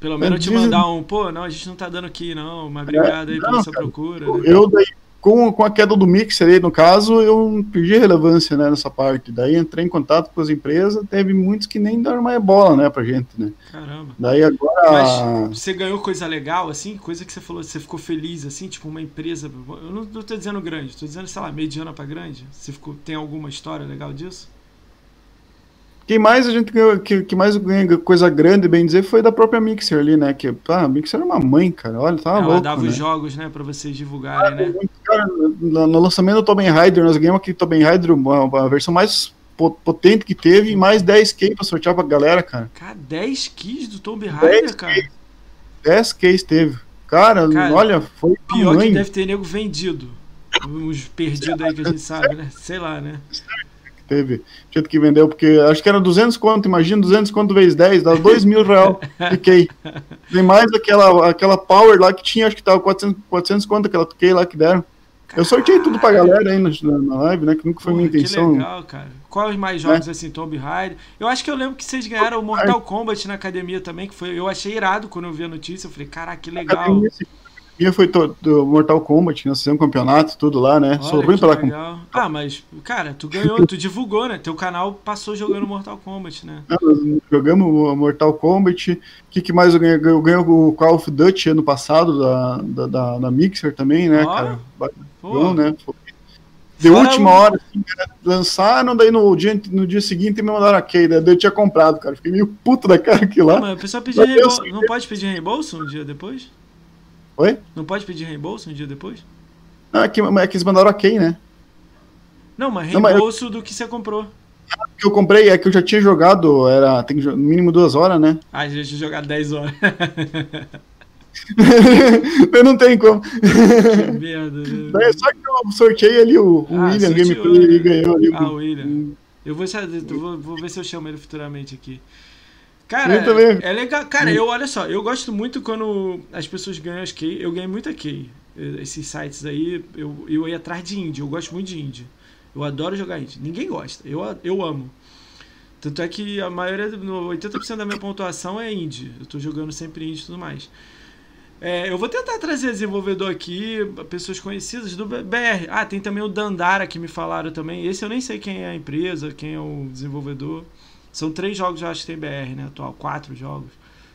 Pelo menos te Dizem- mandar um, pô, não, a gente não tá dando aqui, não, mas obrigado aí não, pela sua cara, procura. Eu, né? eu daí, com, com a queda do mixer aí, no caso, eu perdi relevância né, nessa parte. Daí entrei em contato com as empresas, teve muitos que nem deram mais bola, né, pra gente, né? Caramba. Daí agora. Mas você ganhou coisa legal, assim? Coisa que você falou, você ficou feliz, assim? Tipo, uma empresa. Eu não, não tô dizendo grande, tô dizendo, sei lá, mediana pra grande. Você ficou, tem alguma história legal disso? Quem mais a gente ganhou, que, que mais ganhou coisa grande, bem dizer, foi da própria Mixer ali, né? Que ah, a Mixer era uma mãe, cara. Olha, tava Ela louco. dava né? os jogos, né, pra vocês divulgarem, né? Cara, no, no lançamento do Tomb Raider, nós ganhamos aqui Tomb Raider, uma, uma versão mais po- potente que teve, e mais 10k pra sortear pra galera, cara. Cara, 10 keys do Tomb Raider, cara. 10k teve. Cara, Cara, olha, foi Pior mãe. que deve ter nego vendido. Os perdidos aí que a gente sabe, né? Sei lá, né? que teve. Gente que vendeu, porque acho que era 200 conto, imagina 200 conto vezes 10, dá 2 mil real. Fiquei. Tem mais aquela, aquela Power lá que tinha, acho que tava 400, 400 conto, aquela Key lá que deram. Eu sorteei tudo pra galera aí na, na live, né? Que nunca foi Porra, minha que intenção. legal, cara. Quais mais jogos assim, Tomb Raider? Eu acho que eu lembro que vocês ganharam o Mortal Kombat na academia também, que foi. Eu achei irado quando eu vi a notícia. Eu falei, caraca, que legal. academia, minha foi do Mortal Kombat, nós fizemos um campeonato, tudo lá, né? Sou Olha, ruim que pra lá com. Ah, mas, cara, tu ganhou, tu divulgou, né? Teu canal passou jogando Mortal Kombat, né? Nós Jogamos o Mortal Kombat. O que, que mais eu ganhei? Eu ganhei o Call of Duty ano passado da, da, da, da Mixer também, né, Ó, cara? Pô, Bom, né? Foi De Fora última o- hora, assim, cara, lançaram, daí no dia, no dia seguinte me mandaram a key, daí eu tinha comprado, cara. Fiquei meio puto da cara aqui lá. Mas o pessoal pedia Mas reembolso. Não pode pedir reembolso um dia depois? Oi? Não pode pedir reembolso um dia depois? Ah, é que, é que eles mandaram key, né? Não, mas Não, mas eu- reembolso do que você comprou. O que eu comprei é que eu já tinha jogado, era, tem no mínimo duas horas, né? Ah, a gente jogar 10 horas. eu não tenho como. que merda. né? Daí é só que eu sorteei ali o, o Ah, William sorteou, Gameplay né? e ganhou ali. Ah, o- William. Eu vou, vou, vou ver se eu chamo ele futuramente aqui. Cara, Eu também. é legal. Cara, eu olha só, eu gosto muito quando as pessoas ganham as key. Eu ganhei muita key. Esses sites aí, eu, eu ia atrás de indie. Eu gosto muito de indie. Eu adoro jogar indie. Ninguém gosta. Eu, eu amo. Tanto é que a maioria, no 80% da minha pontuação é indie. Eu tô jogando sempre indie e tudo mais. É, eu vou tentar trazer desenvolvedor aqui, pessoas conhecidas do BR. Ah, tem também o Dandara que me falaram também. Esse eu nem sei quem é a empresa, quem é o desenvolvedor. São três jogos, eu acho que tem BR, né? Atual, quatro jogos.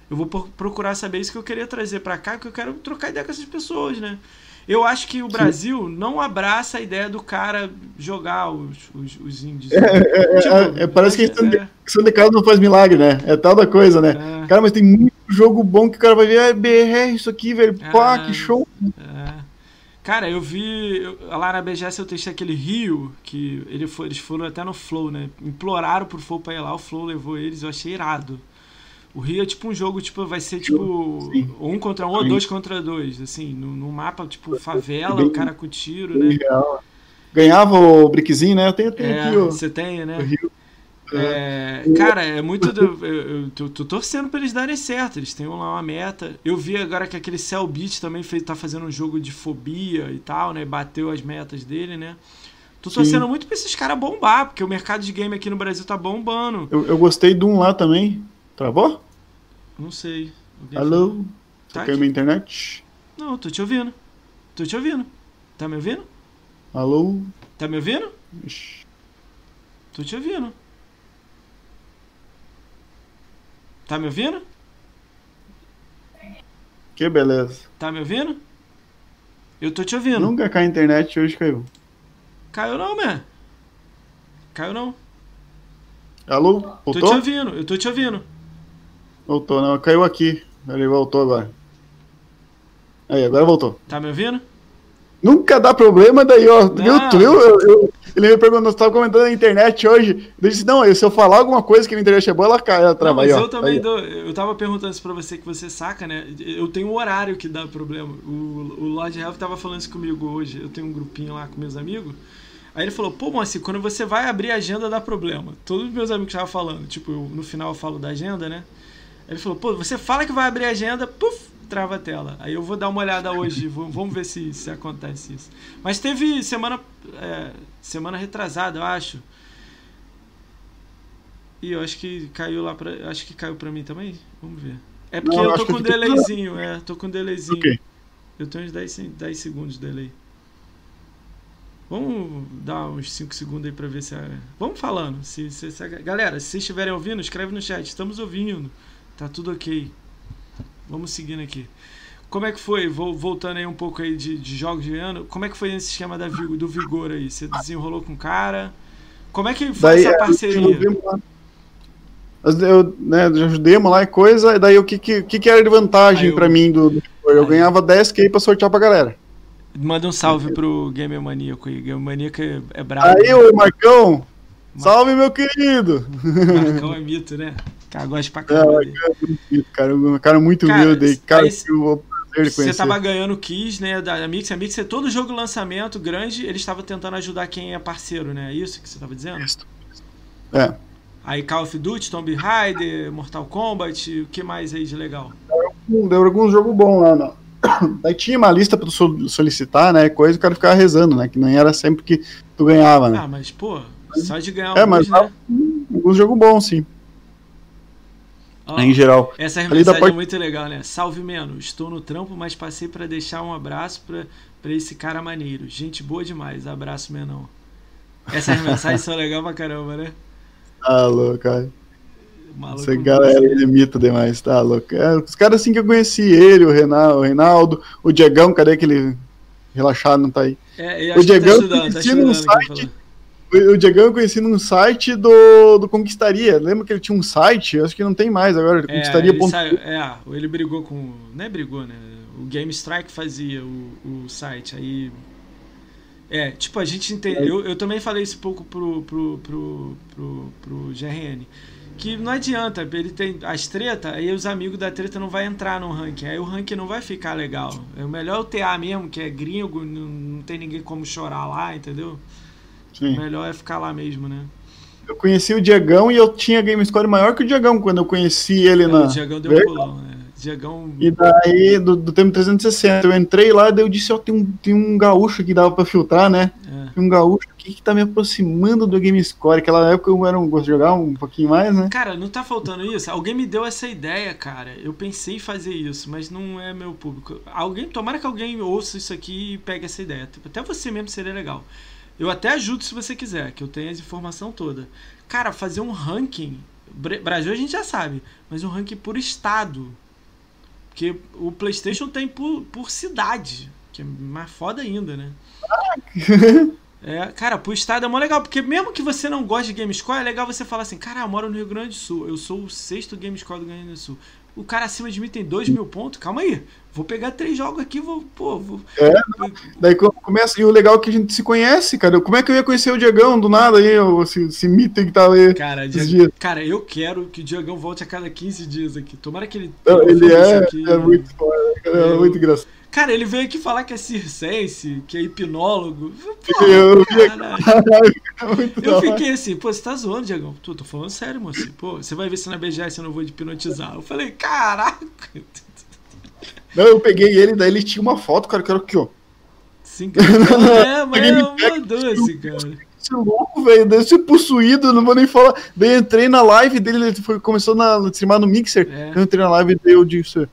Eu vou procurar saber isso que eu queria trazer pra cá, que eu quero trocar ideia com essas pessoas, né? Eu acho que o Brasil não abraça a ideia do cara jogar os, os, os indies. Tipo, é, é, parece que é, questão de, questão de casa não faz milagre, né? É tal da coisa, né? é. Cara, mas tem muito jogo bom que o cara vai ver, ah, BR, isso aqui, velho. Pá, que show. É. Cara, eu vi eu- lá na BGS eu testei aquele Rio, que ele foi, eles foram até no Flow, né? Imploraram pro Flow pra ir lá, o Flow levou eles, eu achei irado. O Rio é tipo um jogo, tipo, vai ser tipo Sim. um contra um ou dois contra dois, assim, num, num mapa tipo favela, Bem- o cara com tiro, né? Real. Ganhava o brickzinho, né? Eu tenho, tenho É, aqui, ó. você tem, né? o Rio. É, cara, é muito. do- eu, eu tô, tô torcendo pra eles darem certo. Eles têm lá uma meta. Eu vi agora que aquele Cell Beat também fez, tá fazendo um jogo de fobia e tal, né? Bateu as metas dele, né? Tô Sim. torcendo muito pra esses caras bombar, porque o mercado de game aqui no Brasil tá bombando. Eu, eu gostei de um lá também. Travou? Não sei. Alô? Tá Tá aqui. minha internet? Não, tô te ouvindo. Tô te ouvindo. Tá me ouvindo? Alô? Tá me ouvindo? Ixi. Tô te ouvindo. Tá me ouvindo? Que beleza. Tá me ouvindo? Eu tô te ouvindo. Nunca cai a internet, hoje caiu. Caiu não, man. Caiu não. Alô? Tô te Voltou? ouvindo, eu tô te ouvindo. Voltou, não. Caiu aqui. Ele voltou agora. Aí, agora voltou. Tá me ouvindo? Nunca dá problema, daí, ó. Viu? Não. Viu? Eu- eu- ele me perguntou, você tava comentando na internet hoje. Eu disse, não, se eu falar alguma coisa que na internet é boa, ela cai, ela Não, trava mas aí, ó. eu também Aí, dou. Eu tava perguntando isso pra você que você saca, né? Eu tenho um horário que dá problema. O, o Lord Health tava falando isso comigo hoje. Eu tenho um grupinho lá com meus amigos. Aí ele falou, pô, Moacir, quando você vai abrir a agenda dá problema. Todos os meus amigos estavam falando. Tipo, eu- no final eu falo da agenda, né? Aí ele falou, pô, você fala que vai abrir a agenda, puf, trava a tela. Aí eu vou dar uma olhada hoje, vamos ver se, se acontece isso. Mas teve semana, é, semana retrasada, eu acho. E eu acho que caiu lá pra. Acho que caiu pra mim também. Vamos ver. É porque Não, eu acho tô que com um delayzinho, é. Tô com um delayzinho. Ok. Eu tenho uns 10, se- 10 segundos de delay. Vamos dar uns 5 segundos aí pra ver se. A... Vamos falando. Se, se, se a... Galera, se vocês estiverem ouvindo, escreve no chat. Estamos ouvindo. Tá tudo ok. Vamos seguindo aqui. Como é que foi? Vou, voltando aí um pouco aí de, de jogos de ano. Como é que foi esse esquema da do Vigor aí? Você desenrolou com o cara? Como é que foi daí, essa parceria? Eu, né, ajudemos lá e coisa, e daí o que, que, que era de vantagem eu... para mim do, do Eu aí. ganhava 10k pra sortear pra galera. Manda um salve pro Gamer Maníaco aí. Gamer Maníaco é, é brabo. Aí, ô Marcão! Salve, meu querido! Marcão é mito, né? Cara, gosta pra caramba. É, cara, um cara muito humilde. Cara, cara eu vou você tava ganhando Kiss, né, da Mix. A Mix é todo jogo lançamento grande, eles estavam tentando ajudar quem é parceiro, né? É isso que você tava dizendo? É. Aí Call of Duty, Tomb Raider, Mortal Kombat, o que mais aí de legal? Deu algum jogo bom lá, não. Daí tinha uma lista pra tu solicitar, né? Coisa o cara ficava rezando, né? Que não era sempre que tu ganhava, né? Ah, mas, pô, só de ganhar É, alguns, mas né? alguns jogos bons, sim. Oh, em geral. Essa mensagem parte... é muito legal, né? Salve menos, estou no trampo, mas passei para deixar um abraço para esse cara maneiro. Gente boa demais, abraço menão. Essas mensagens são legais pra caramba, né? Tá louco, cara. Essa galera ele imita demais, tá louco. É, os caras assim que eu conheci, ele, o Reinaldo, o, Reinaldo, o Diegão, cadê aquele relaxado, não tá aí? É, o Diegão tá tá no site o Diegão eu conheci num site do, do Conquistaria. Lembra que ele tinha um site? Acho que não tem mais agora. É, Conquistaria. Ele, saiu, é, ele brigou com. Não é brigou, né? O Game Strike fazia o, o site. Aí. É, tipo, a gente entende. Eu, eu também falei isso um pouco pro, pro, pro, pro, pro GRN. Que não adianta, ele tem as treta, aí os amigos da treta não vai entrar no ranking. Aí o ranking não vai ficar legal. É o melhor o TA mesmo, que é gringo, não, não tem ninguém como chorar lá, entendeu? Sim. Melhor é ficar lá mesmo, né? Eu conheci o Diegão e eu tinha game score maior que o Diegão quando eu conheci ele é, na. O Diegão deu um né? Diegão... E daí, do, do tempo 360, eu entrei lá, daí eu disse, ó, tem um, tem um gaúcho que dava pra filtrar, né? É. Tem um gaúcho aqui que tá me aproximando do Game Score. Aquela época eu era um, gosto de jogar um pouquinho mais, né? Cara, não tá faltando isso? Alguém me deu essa ideia, cara. Eu pensei em fazer isso, mas não é meu público. Alguém, tomara que alguém ouça isso aqui e pegue essa ideia. Até você mesmo seria legal. Eu até ajudo se você quiser, que eu tenho as informação toda. Cara, fazer um ranking. Brasil a gente já sabe, mas um ranking por estado. Porque o PlayStation tem por, por cidade, que é mais foda ainda, né? É, cara, pro estado é mó legal, porque mesmo que você não goste de GameScore, é legal você falar assim, cara, eu moro no Rio Grande do Sul, eu sou o sexto GameScore do Rio Grande do Sul o cara acima de mim tem 2 mil pontos. Calma aí. Vou pegar três jogos aqui, vou. Pô, vou... É, daí começa. E o legal é que a gente se conhece, cara. Como é que eu ia conhecer o Diegão do nada aí? Esse, esse mito que tá aí. Cara, Diego, cara, eu quero que o Diegão volte a cada 15 dias aqui. Tomara que ele. Não, ele é, aqui, é muito foda, é, é muito engraçado. Cara, ele veio aqui falar que é circense, que é hipnólogo. Pô, eu, eu fiquei assim, pô, você tá zoando, Diagão? Tô, tô falando sério, moço. Pô, você vai ver se na BGS eu não vou hipnotizar. Eu falei, caraca. Não, eu peguei ele, daí ele tinha uma foto, cara, que era aqui, ó. Sim, cara. É, mas é mandou assim, cara. Esse louco, velho, deve ser possuído, não vou nem falar. Daí entrei na live dele, ele foi, começou na, a streamar no Mixer. É. Eu entrei na live dele, eu disse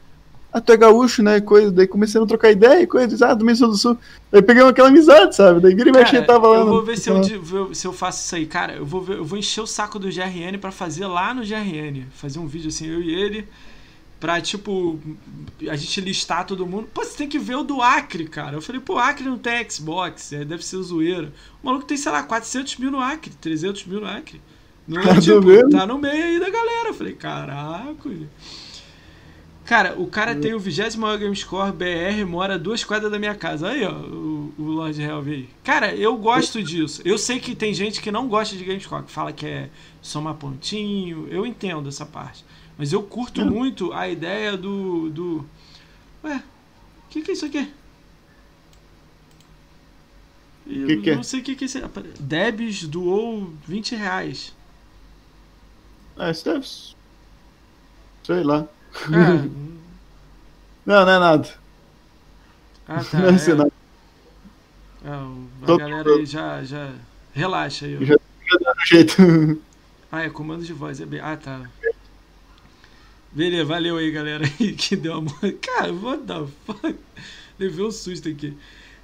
ah, tu é gaúcho, né? Coisa, daí comecei a trocar ideia e coisa, ah, do Menção do Sul. Aí peguei aquela amizade, sabe? Daí ele mexe tava lá. Eu vou ver se eu, se eu faço isso aí, cara. Eu vou, ver, eu vou encher o saco do GRN pra fazer lá no GRN. Fazer um vídeo assim, eu e ele. Pra, tipo, a gente listar todo mundo. Pô, você tem que ver o do Acre, cara. Eu falei, pô, Acre não tem Xbox, é, deve ser zoeira. O maluco tem, sei lá, 400 mil no Acre, 300 mil no Acre. Não, tá, tipo, tá no meio aí da galera. Eu falei, caraca. Cara, o cara tem o 20 maior Game Score BR, mora duas quadras da minha casa. Aí, ó, o, o Lord aí. Cara, eu gosto disso. Eu sei que tem gente que não gosta de Game Score, que fala que é somar pontinho. Eu entendo essa parte. Mas eu curto hum. muito a ideia do. do... Ué, o que, que é isso aqui? Eu que que é? não sei o que, que é isso. Debs doou 20 reais. Ah, isso deve. Sei lá. É. não, não é nada. Ah, tá. Não é, é. nada. É, a galera aí já, já. Relaxa aí. Já, já jeito. Ah, é comando de voz. É bem... Ah, tá. Beleza, valeu aí, galera. que deu uma. Cara, what the fuck? Levei um susto aqui.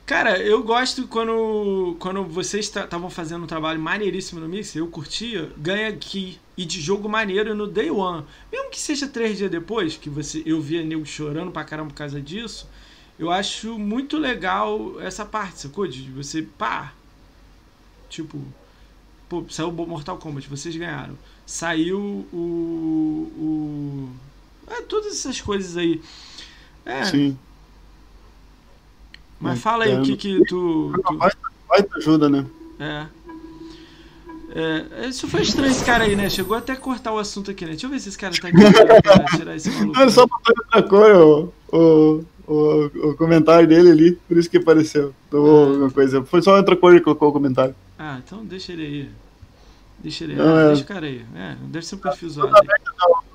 Cara, eu gosto quando, quando vocês estavam fazendo um trabalho maneiríssimo no Mix, eu curtia, ganha aqui e de jogo maneiro no Day One. Mesmo que seja três dias depois, que você eu via nego chorando pra caramba por causa disso, eu acho muito legal essa parte, sacou? De você, pá, tipo, pô, saiu Mortal Kombat, vocês ganharam. Saiu o. o é, todas essas coisas aí. É, Sim. mas fala aí o que que tu. tu... Vai, vai te ajuda, né? É. É, isso foi estranho esse cara aí, né? Chegou até a cortar o assunto aqui, né? Deixa eu ver se esse cara tá aqui pra tirar esse maluco. Não, só botar outra cor o, o, o, o comentário dele ali, por isso que apareceu. Então, alguma coisa. Foi só outra cor que colocou o comentário. Ah, então deixa ele aí. Deixa ele Ah, é- deixa o cara aí. É, deve ser um perfil zoado.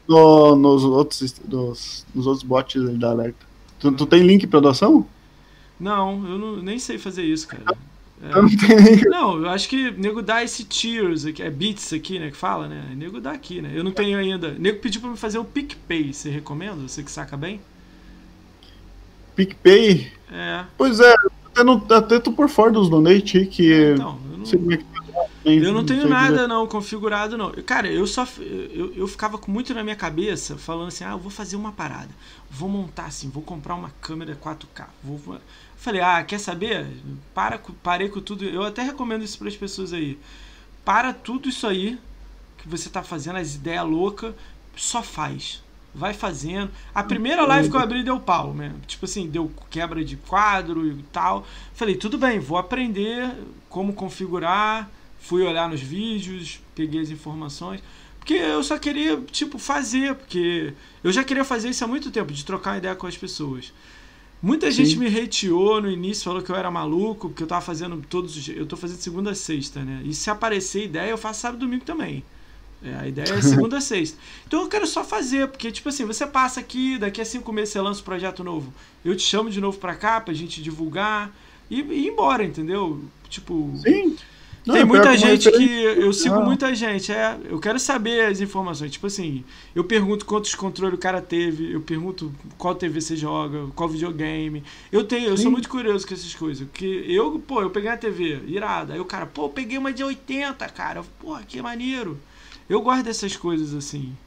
No, nos, outros, dos, nos outros bots ali da alerta. Tu, tu tem link pra doação? Não, eu não, nem sei fazer isso, cara. É. Eu não tenho. Não, eu acho que nego dá esse tiers aqui, é bits aqui, né, que fala, né? Nego dá aqui, né? Eu não tenho ainda. Nego pediu pra me fazer o PicPay, você recomenda? Você que saca bem? PicPay? É. Pois é, até, não, até tô por fora dos donate aí, que. Então, eu não sei como é que eu não tenho nada não configurado não. Cara, eu só eu, eu ficava com muito na minha cabeça falando assim: "Ah, eu vou fazer uma parada. Vou montar assim, vou comprar uma câmera 4K. Vou vou-" Falei: "Ah, quer saber? Para parei com tudo. Eu até recomendo isso para as pessoas aí. Para tudo isso aí que você tá fazendo, as ideias loucas, só faz. Vai fazendo. A primeira live que eu abri deu pau, né? Tipo assim, deu quebra de quadro e tal. Falei, tudo bem, vou aprender como configurar. Fui olhar nos vídeos, peguei as informações. Porque eu só queria, tipo, fazer. Porque eu já queria fazer isso há muito tempo, de trocar uma ideia com as pessoas. Muita Sim. gente me hateou no início, falou que eu era maluco, porque eu tava fazendo todos os dias. Eu tô fazendo segunda a sexta, né? E se aparecer ideia, eu faço sábado e domingo também. É, a ideia é segunda a sexta. Então eu quero só fazer, porque, tipo assim, você passa aqui, daqui a cinco meses você lança um projeto novo. Eu te chamo de novo pra cá, pra gente divulgar e, e ir embora, entendeu? Tipo. Sim. Não, Tem muita gente que. Eu sigo Ah. muita gente, é. Eu quero saber as informações. Tipo assim, eu pergunto quantos controles o cara teve, eu pergunto qual TV você joga, qual videogame. Eu tenho, eu sou Sim. muito curioso com essas coisas. Porque eu, pô, eu peguei a TV, irada. Aí o cara, pô, eu peguei uma de 80, cara. Pô, que maneiro. Eu gosto dessas coisas assim.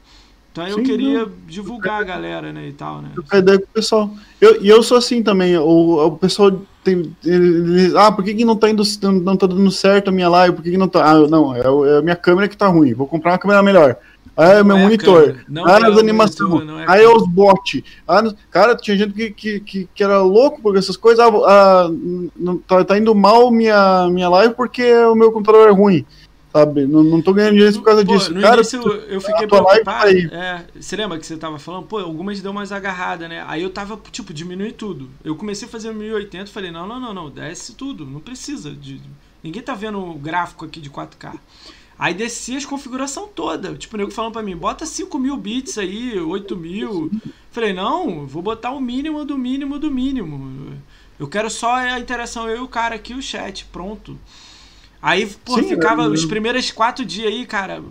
Então eu Sim, queria não. divulgar a galera, né, e tal, né? trocar ideia com o pessoal. Eu, e eu sou assim também. O, o pessoal tem. Eles, ah, por que, que não tá indo, não, tá dando certo a minha live? Por que, que não tá. Ah, não, é, é a minha câmera que tá ruim. Vou comprar uma câmera melhor. Ah, é meu é a monitor. câmera, não ah, é as animações. monitor, é a aí é os bots. Ah, cara, tinha gente que, que, que, que era louco por essas coisas. Ah, ah, não, tá, tá indo mal minha, minha live porque o meu computador é ruim. Sabe? Não, não tô ganhando dinheiro por causa Pô, disso. No Cara, início eu, eu fiquei live preocupado. tá. É, você lembra que você tava falando? Pô, algumas deu umas agarradas, né? Aí eu tava, tipo, diminui tudo. Eu comecei a fazer 1080 falei, não, não, não, não, desce tudo, não precisa. De... Ninguém tá vendo o gráfico aqui de 4K. Aí desci as configuração toda. Tipo, o nego falando pra mim, bota 5 mil bits aí, 8 mil. Falei, não, vou botar o mínimo do mínimo do mínimo. Eu quero só a interação eu e o cara aqui, o chat, pronto. Aí, pô, Sim, ficava eu- os primeiros quatro dias aí, cara.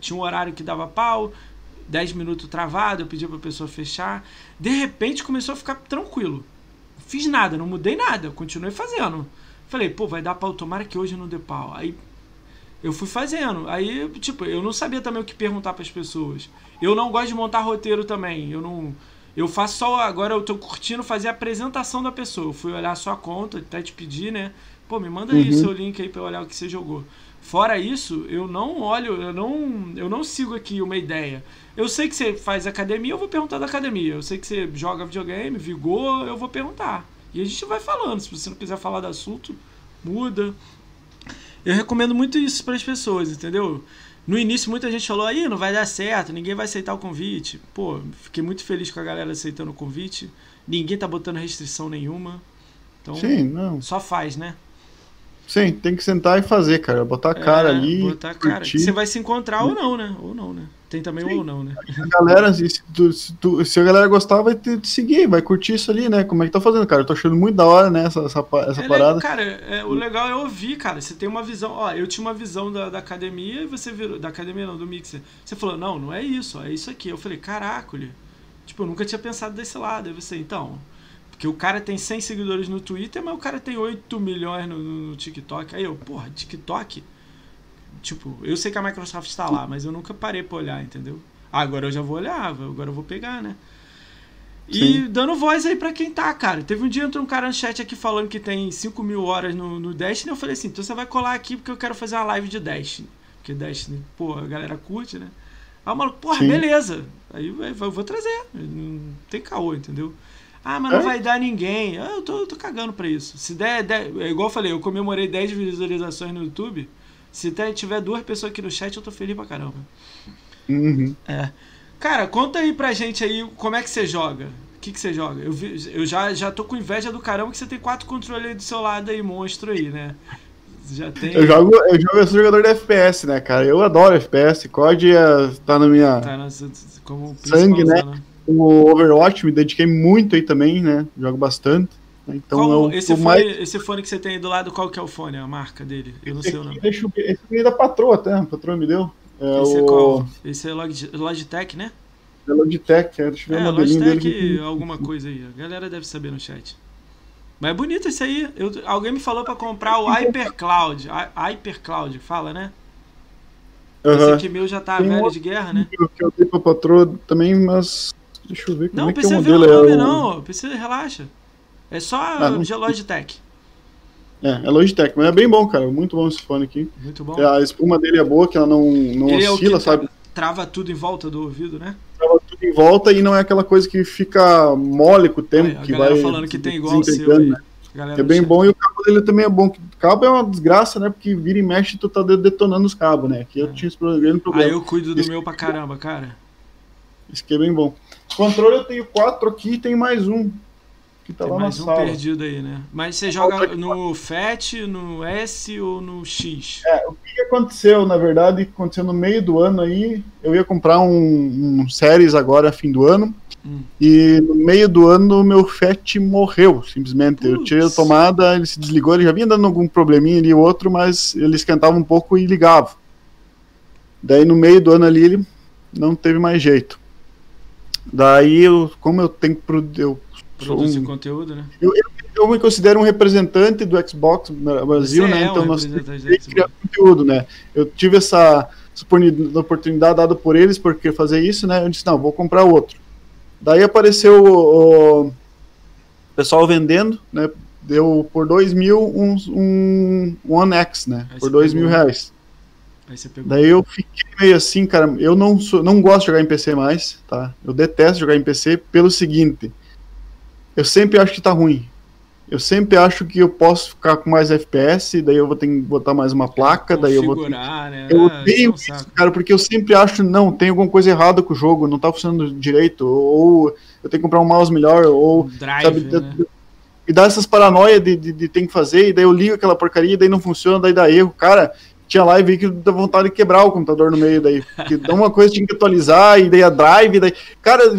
Tinha um horário que dava pau, 10 minutos travado, eu pedia pra pessoa fechar. De repente começou a ficar tranquilo. Fiz nada, não mudei nada, continuei fazendo. Falei, pô, vai dar pau, tomara que hoje não dê pau. Aí eu fui fazendo. Aí, tipo, eu não sabia também o que perguntar pras pessoas. Eu não gosto de montar roteiro também. Eu não. Eu faço só. Agora eu tô curtindo fazer a apresentação da pessoa. Eu fui olhar a sua conta, até te pedir, né? Pô, me manda aí Uhum. seu link aí pra eu olhar o que você jogou. Fora isso, eu não olho, eu não, eu não sigo aqui uma ideia. Eu sei que você faz academia, eu vou perguntar da academia. Eu sei que você joga videogame, vigor, eu vou perguntar. E a gente vai falando. Se você não quiser falar do assunto, muda. Eu recomendo muito isso para as pessoas, entendeu? No início muita gente falou aí, não vai dar certo, ninguém vai aceitar o convite. Pô, fiquei muito feliz com a galera aceitando o convite. Ninguém tá botando restrição nenhuma. Então, Sim, não. só faz, né? Sim, tem que sentar e fazer, cara. Botar a cara É, ali. Botar a cara. Você vai se encontrar ou não, né? Ou não, né? Tem também Sim. ou não, né? A galera, se, se tu- se tu- se a galera gostar, vai te, te seguir, vai curtir isso ali, né? Como é que tá fazendo, cara? Eu tô achando muito da hora, né? Essa, essa, essa É parada. cara, é, o legal é ouvir, cara. Você tem uma visão. Ó, eu tinha uma visão da, da academia e você virou. Da academia não, do Mixer. Você falou, não, não é isso, ó, é isso aqui. Eu falei, caraca, Tipo, eu nunca tinha pensado desse lado. Aí você, então. Porque o cara tem 100 seguidores no Twitter, mas o cara tem 8 milhões no, no TikTok. Aí eu, porra, TikTok? Tipo, eu sei que a Microsoft está lá, mas eu nunca parei pra olhar, entendeu? Ah, agora eu já vou olhar, agora eu vou pegar, né? E Sim. dando voz aí pra quem tá, cara. Teve um dia entrou um cara no chat aqui falando que tem 5 mil horas no, no Destiny. Eu falei assim: então você vai colar aqui porque eu quero fazer uma live de Destiny. Porque Destiny, pô, a galera curte, né? Aí o maluco, porra, Sim. beleza. Aí eu, eu vou trazer. Não tem caô, entendeu? Ah, mas não é? vai dar ninguém. Ah, eu tô, eu tô cagando pra isso. Se der, der. É igual eu falei, eu comemorei 10 visualizações no YouTube. Se tiver duas pessoas aqui no chat, eu tô feliz pra caramba. Uhum. É. Cara, conta aí pra gente aí como é que você joga. O que, que você joga? Eu, vi, eu já, já tô com inveja do caramba que você tem quatro controles aí do seu lado aí, monstro aí, né? Já tem... Eu jogo, eu jogo, eu sou jogador de FPS, né, cara? Eu adoro FPS. COD é, tá na minha. Tá na, como sangue, né? né? O Overwatch me dediquei muito aí também, né? Jogo bastante. Então qual, esse, fone, mais... esse fone que você tem aí do lado, qual que é o fone, a marca dele? Eu não esse sei o nome. Deixa eu. Esse aqui é da patroa até, a patroa me deu. É esse é o... é qual? Esse é Logitech, né? É Logitech, é, deixa eu ver é, o modelinho Logitech dele. alguma coisa aí. A galera deve saber no chat. Mas é bonito esse aí. Eu, alguém me falou para comprar o HyperCloud. HyperCloud, fala, né? Uhum. Esse aqui meu já tá Tem velho de guerra, né? Que eu dei pra patroa também, mas. Deixa eu ver como não, é que é o modelo. Não, precisa ver o nome, é o... não. Precisa, relaxa. É só ah, não... Logitech. É, é Logitech, mas é bem bom, cara. Muito bom esse fone aqui. Muito bom. A espuma dele é boa, que ela não, não Ele oscila, é sabe? Trava tudo em volta do ouvido, né? Trava tudo em volta e não é aquela coisa que fica mole com o tempo. Aí, que vai falando que tem igual o seu. Né? É bem bom e o cabo dele também é bom. O cabo é uma desgraça, né? Porque vira e mexe tu tá detonando os cabos, né? Aqui é. eu tinha esse problema. Aí eu cuido do meu pra caramba, cara. Isso aqui é bem bom. Controle eu tenho quatro aqui e tem mais um. Que tá tem lá mais na um sala. perdido aí, né? Mas você joga no FAT, no S ou no X? É, o que aconteceu, na verdade, aconteceu no meio do ano aí. Eu ia comprar um, um Series agora, fim do ano. Hum. E no meio do ano meu FAT morreu, simplesmente. Putz. Eu tirei a tomada, ele se desligou, ele já vinha dando algum probleminha ali outro, mas ele esquentava um pouco e ligava. Daí no meio do ano ali ele não teve mais jeito. Daí eu, como eu tenho eu produzir um, conteúdo, né? Eu, eu, eu, me considero um representante do Xbox Brasil, Você né? É então um nós que criar conteúdo, né? Eu tive essa, essa oportunidade dada por eles porque fazer isso, né? Eu disse não, vou comprar outro. Daí apareceu o, o pessoal vendendo, né? Deu por dois mil um, um One X, né? Por dois mil reais. Daí eu fiquei meio assim, cara. Eu não sou, não gosto de jogar em PC mais, tá? Eu detesto jogar em PC pelo seguinte. Eu sempre acho que tá ruim. Eu sempre acho que eu posso ficar com mais FPS, daí eu vou ter que botar mais uma placa, daí eu vou. Ter... Né? Eu ah, odeio é isso, cara, porque eu sempre acho, não, tem alguma coisa errada com o jogo, não tá funcionando direito, ou eu tenho que comprar um mouse melhor, ou. Drive, sabe, né? E dá essas paranoias de, de, de, tem que fazer, e daí eu ligo aquela porcaria, daí não funciona, daí dá erro. Cara, tinha live que dá vontade de quebrar o computador no meio daí. Porque dá uma coisa tinha que atualizar, e daí a drive, daí. Cara,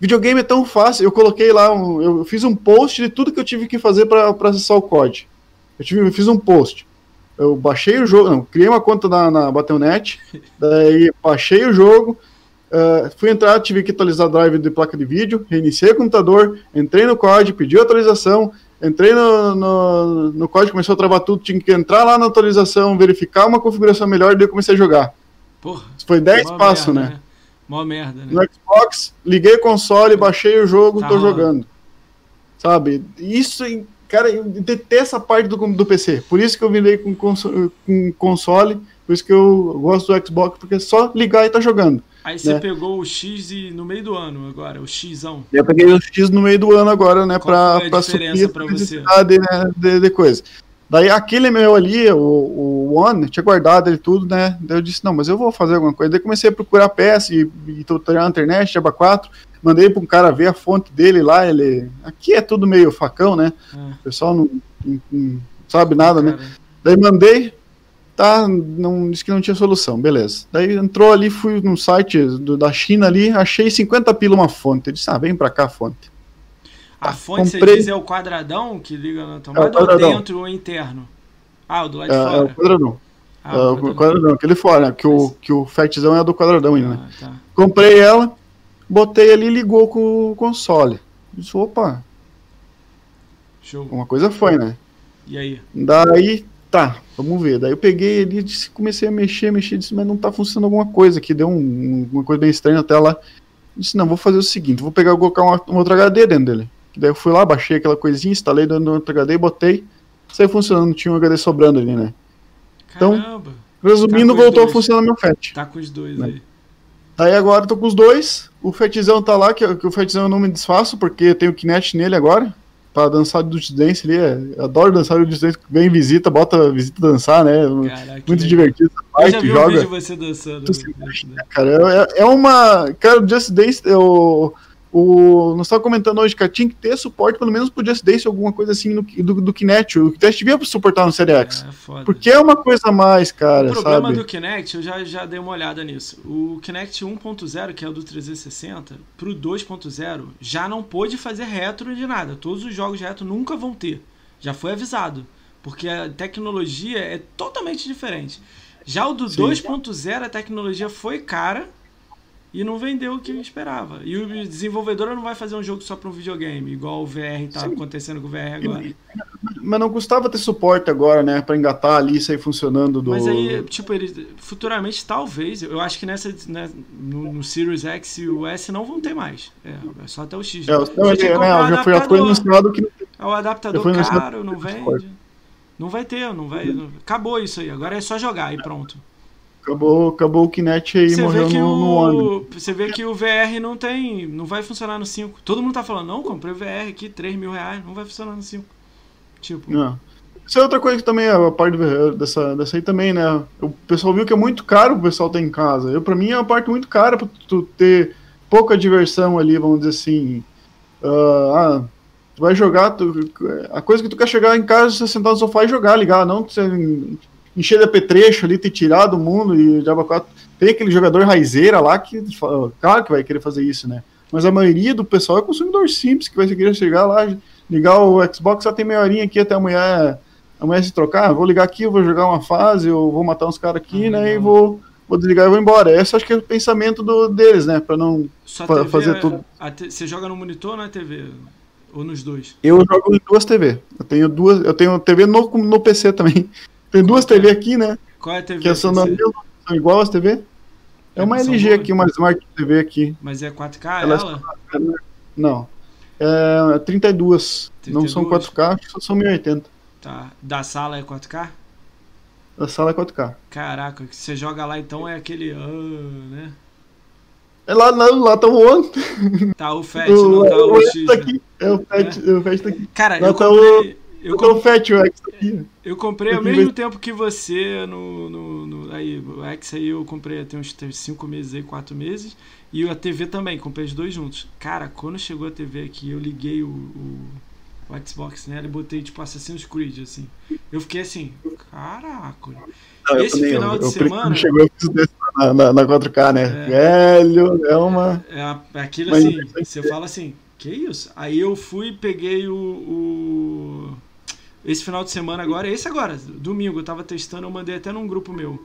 videogame é tão fácil. Eu coloquei lá, um, eu fiz um post de tudo que eu tive que fazer para acessar o COD. Eu, tive, eu fiz um post. Eu baixei o jogo, não, criei uma conta na, na Battle.net, daí baixei o jogo, uh, fui entrar, tive que atualizar a drive de placa de vídeo, reiniciei o computador, entrei no COD, pedi atualização, Entrei no, no, no código, começou a travar tudo, tinha que entrar lá na atualização, verificar uma configuração melhor e daí eu comecei a jogar. Porra. Foi 10 passos, né? né? Mó merda, né? No Xbox, liguei o console, baixei o jogo, tá tô rolando. jogando. Sabe? Isso, cara, eu detesto essa parte do, do PC. Por isso que eu virei com, console, com console, por isso que eu gosto do Xbox, porque é só ligar e tá jogando. Aí você né? pegou o X e, no meio do ano agora, o Xão. Eu peguei o X no meio do ano agora, né? Qual pra, pra suprir pra você? Né, de, de coisa. Daí aquele meu ali, o, o One, tinha guardado ele tudo, né? Daí eu disse, não, mas eu vou fazer alguma coisa. Daí comecei a procurar peça e, e tutorial na internet, Java 4. Mandei para um cara ver a fonte dele lá. Ele. Aqui é tudo meio facão, né? É. O pessoal não, não, não sabe nada, né? Daí mandei, tá, não disse que não tinha solução, beleza. Daí entrou ali, fui no site do, da China ali, achei 50 pila uma fonte. Eu disse, ah, vem pra cá a fonte. A tá, fonte comprei... você diz é o quadradão que liga na tomada é ou dentro ou interno? Ah, o do lado de fora. É o quadradão. Ah, é, o quadradão. quadradão, aquele fora, né? Que o, que o fatzão é do quadradão ainda, né? Ah, tá. Comprei ela, botei ali e ligou com o console. Disse, opa, Show. Uma coisa foi, né? E aí? Daí, tá, vamos ver. Daí eu peguei ele e comecei a mexer, mexer, disse, mas não tá funcionando alguma coisa aqui, deu um, uma coisa bem estranha até lá. Disse, não, vou fazer o seguinte, vou pegar, vou colocar uma, um outro HD dentro dele. Daí eu fui lá, baixei aquela coisinha, instalei dentro do outro HD, botei, saiu funcionando, tinha um HD sobrando ali, né? Então, Caramba. Resumindo, Tá voltou a dois. funcionar meu FAT. Tá com os dois Né? aí. Daí agora eu tô com os dois. O Fatzão tá lá, que, que o Fatzão eu não me desfaço, porque eu tenho o Kinect nele agora. Pra dançar do Just Dance ali. é- eu adoro dançar do Just Dance. Vem visita, bota visita dançar, né? Caraca, Muito que divertido. Eu Vai, já tu vi um joga. vídeo de você dançando. Tu se Cara, é, é uma. Cara, o Just Dance. O, o, nós estávamos comentando hoje, cara, tinha que ter suporte, pelo menos pro Just Dance, alguma coisa assim no, do, do Kinect. O Kinect devia suportar no Série X. É. Porque é uma coisa a mais, cara, o problema sabe? do Kinect, eu já, já dei uma olhada nisso. O Kinect 1.0, que é o do 360, pro 2.0, já não pôde fazer retro de nada. Todos os jogos de retro nunca vão ter. Já foi avisado. Porque a tecnologia é totalmente diferente. Já o do Sim. 2.0, a tecnologia foi cara e não vendeu o que eu esperava. E o desenvolvedor não vai fazer um jogo só para um videogame, igual o VR tá Sim. acontecendo com o VR agora. Mas não custava ter suporte agora, né? Pra engatar ali e sair funcionando do. Mas aí, tipo, ele, futuramente, talvez, eu acho que nessa, né, no, no Series X e o S não vão ter mais. É, é só até o X. É, que né, já, foi, já foi anunciado que É o adaptador caro, não vende. Não vai ter, não vai. Acabou isso aí. Agora é só jogar e pronto. Acabou, acabou o Kinect aí Você morreu no, no ônibus. o, você vê que o VR não tem. Não vai funcionar no 5. Todo mundo tá falando, não, comprei o VR aqui, 3 mil reais, não vai funcionar no 5. Tipo, Não. Isso é outra coisa que também, a parte do- dessa, dessa aí também, né? O pessoal viu que é muito caro o pessoal ter em casa. Eu, pra mim, é uma parte muito cara pra tu ter pouca diversão ali, vamos dizer assim. Ah, ah, tu vai jogar, tu- a coisa que tu quer chegar em casa, você sentar no sofá e jogar, ligar, não você encher de apetrecho ali, ter tirado o mundo e Java 4. Tem aquele jogador raizeira lá que, claro que vai querer fazer isso, né? Mas a maioria do pessoal é consumidor simples, que vai querer chegar lá, ligar o Xbox, só tem meia horinha aqui até amanhã, amanhã se trocar, vou ligar aqui, vou jogar uma fase, eu vou matar uns caras aqui, Ah, né, e legal. vou, vou desligar e vou embora. Esse acho que é o pensamento do, deles, né, pra não... fa- fazer é- tudo. te- você joga no monitor ou na TV? Ou nos dois? Eu jogo em duas TV, eu tenho duas, eu tenho TV no, no PC também. Tem duas TV é? aqui, né, Qual é a TV? que são, você- na mesma- são igual as TV. É uma São LG boas? aqui, uma Smart TV aqui. Mas é 4K Elas- ela? Não. É 32. Não são 32? 4K, só são 1080. Tá. Da sala é 4K? A sala é 4K. Caraca, que você joga lá então é aquele. ah, né? É lá, lá, lá tá voando. Tá o FAT, não tá o, o X. X tá né? aqui. É o Fat, o Fat tá aqui. Cara, Lá eu tá comprei. Eu, Tá o Fat, o X tá aqui. eu comprei ao mesmo tempo que você no. no, no- aí, o X aí eu comprei tem uns 5 meses aí, 4 meses. E a TV também, comprei os dois juntos. Cara, quando chegou a TV aqui, eu liguei o, o, o Xbox nela e botei tipo Assassin's Creed, assim. Eu fiquei assim, caraca. Não, Esse final de eu- semana- chegou, eu fiz na, na, na 4K, né? Velho, é uma. É, a- é aquilo assim, sei você fala assim, que isso? Aí eu fui e peguei o, o- Esse final de semana agora, esse agora, domingo, eu tava testando, eu mandei até num grupo meu.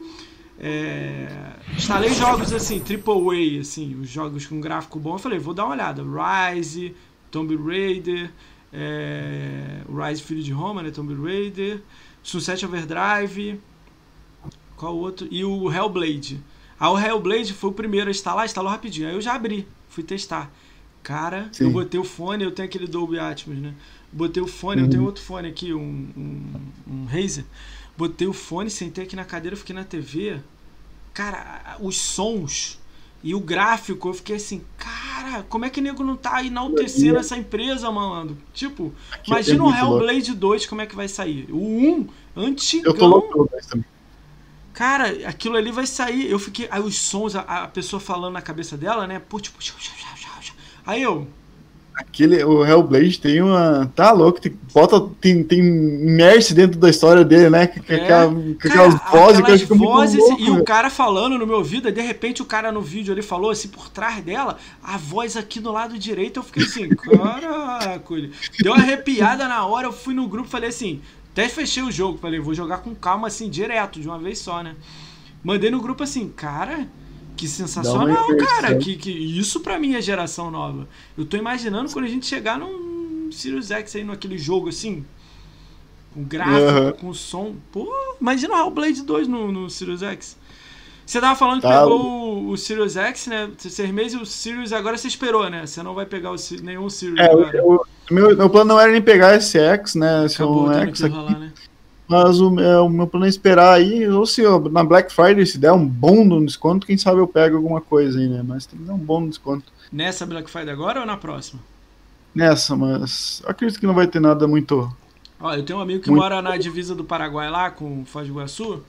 É, instalei jogos assim, triple A, assim, os jogos com gráfico bom. Eu falei, vou dar uma olhada. Rise, Tomb Raider, é, Rise Filho de Roma, né? Tomb Raider, Sunset Overdrive, qual outro? E o Hellblade. Ah, o Hellblade foi o primeiro a instalar, instalou rapidinho. Aí eu já abri, fui testar. Cara, Sim. eu botei o fone, eu tenho aquele Dolby Atmos, né? Botei o fone, eu Uhum. tenho outro fone aqui, um, um, um Razer. Botei o fone, sentei aqui na cadeira, fiquei na TV. Cara, os sons e o gráfico, eu fiquei assim, cara, como é que o nego não tá enaltecendo essa empresa, malandro? Tipo, Aqui é imagina o louco. Hellblade 2, como é que vai sair? O 1, antigão. Eu tô louco também. Cara, aquilo ali vai sair. Eu fiquei. Aí os sons, a, a pessoa falando na cabeça dela, né? Pô, tipo. Aí eu. Aquele, o Hellblade tem uma. Tá louco, tem, bota, tem, tem imerse dentro da história dele, né? Com, É. aquela- com Cara, aquelas vozes que eu acho que é vozes louco, e o velho. cara falando no meu ouvido, aí de repente o cara no vídeo ali falou assim por trás dela, a voz aqui do lado direito, eu fiquei assim, caraca, deu uma arrepiada na hora, eu fui no grupo, falei assim, até fechei o jogo, falei, vou jogar com calma assim, direto, de uma vez só, né? Mandei no grupo assim, cara, que sensacional, cara, que, que isso pra mim é geração nova. Eu tô imaginando quando a gente chegar num Sirius X aí naquele jogo assim, com gráfico, Aham. com som. Pô, imagina o Blade 2 no, no Sirius X. Você tava falando que Tá. pegou o, o Sirius X, né? Seis meses e o Sirius agora você esperou, né? Você não vai pegar o, nenhum Sirius É, agora. o, o- meu, meu plano não era nem pegar esse X, né? Esse é Acabou um tendo X aqui. rolar, né? Mas o, é, o meu plano é esperar aí, ou se ó, na Black Friday se der um bom no desconto, quem sabe eu pego alguma coisa aí, né? Mas tem que dar um bom desconto Nessa Black Friday agora ou na próxima? nessa, mas acredito que não vai ter nada muito. Ó, eu tenho um amigo que Muito mora na divisa do Paraguai lá, com Foz do Iguaçu.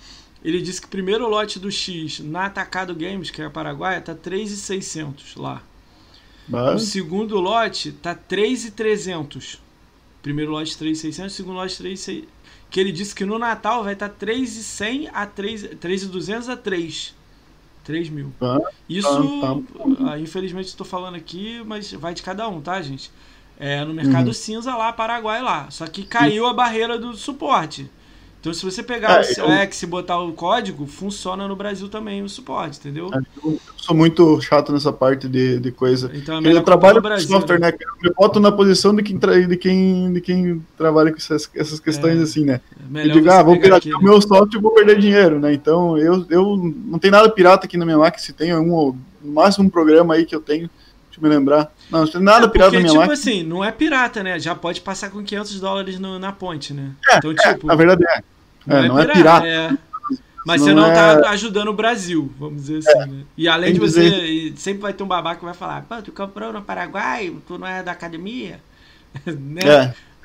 Ele disse que o primeiro lote do X na Atacado Games, que é a Paraguai, tá 3,600 lá. O Mas, segundo lote tá 3,300. Primeiro lote 3,600, segundo lote 3,600. Que ele disse que no Natal vai estar tá 3,100 a 3, 3,200 a 3. 3 mil. tá, Isso, tá ah, infelizmente estou falando aqui, mas vai de cada um, tá, gente? É no mercado Uhum. cinza lá, Paraguai lá. Só que caiu a barreira do suporte. Então se você pegar É, o X e botar o código, funciona no Brasil também o suporte, entendeu? eu sou muito chato nessa parte de, de coisa. Então é Eu trabalho com software, né? né? Eu me boto na posição de quem, tra- de quem, de quem trabalha com essas, essas questões É, assim, né? É Eu digo, ah, vou pegar piratear o aquele. meu software e vou perder dinheiro, né? Então, eu, eu não tem nada pirata aqui na minha máquina, se tem um, ou- no máximo um programa aí que eu tenho, me lembrar. Não, não tem nada É, pirata porque, na minha tipo máquina. assim, não é pirata, né? Já pode passar com 500 dólares no- na ponte, né? É, então, é, tipo, na verdade é. É, não é pirata. é. Mas Não você não é- tá ajudando o Brasil, vamos dizer assim, né? E além de você. dizer- sempre vai ter um babaca que vai falar, pô, tu comprou no Paraguai, tu não é da academia. né?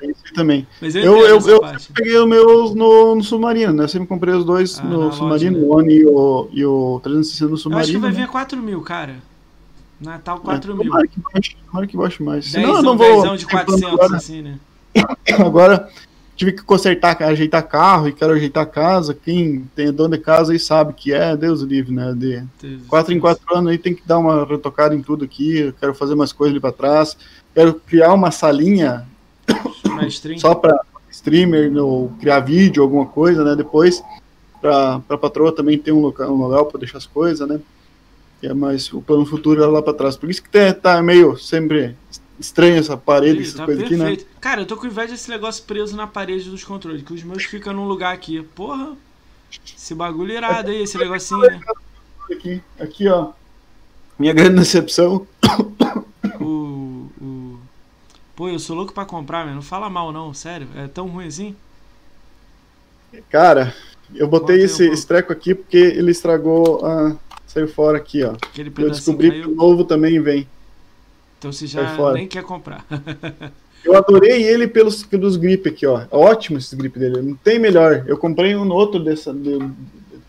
É, isso também. Mas eu, Eu, eu, eu peguei os meus no, no Submarino, né? Eu sempre comprei os dois Ah, no Submarino, né? o One e o, e o 360 no Eu acho que Submarino. vai vir né? a 4 mil, cara. Natal É, 4 mil. Tomara que baixe, tomara que baixe mais. Senão eu Dezão, não vou. dezão de 400, Agora, assim, né? agora tive que consertar, ajeitar carro e quero ajeitar casa. Quem tem dono de casa aí sabe que é, Deus livre, né? De quatro em quatro anos aí tem que dar uma retocada em tudo aqui. Eu quero fazer umas coisas ali pra trás. Quero criar uma salinha só para streamer, ou criar vídeo, alguma coisa, né? Depois, para a patroa também ter um local, um local para deixar as coisas, né? É mais o plano futuro é lá para trás. Por isso que tá, tá meio sempre estranho essa parede, essas tá coisas aqui, né? Cara, eu tô com inveja desse negócio preso na parede dos controles, que os meus ficam num lugar aqui. Porra, esse bagulho irado aí, esse negocinho, né? Aqui, aqui, ó. Minha grande decepção. O, o... Pô, eu sou louco pra comprar, mano. Não fala mal, não, sério. É tão ruim assim? Cara, eu botei Conta aí um esse, esse treco aqui porque ele estragou a. Saiu fora aqui, ó. Eu descobri que caiu. o novo também vem. Então você já fora. nem quer comprar. Eu adorei ele pelos, pelos grip aqui, ó. É ótimo esse grip dele. Não tem melhor. Eu comprei um outro dessa de,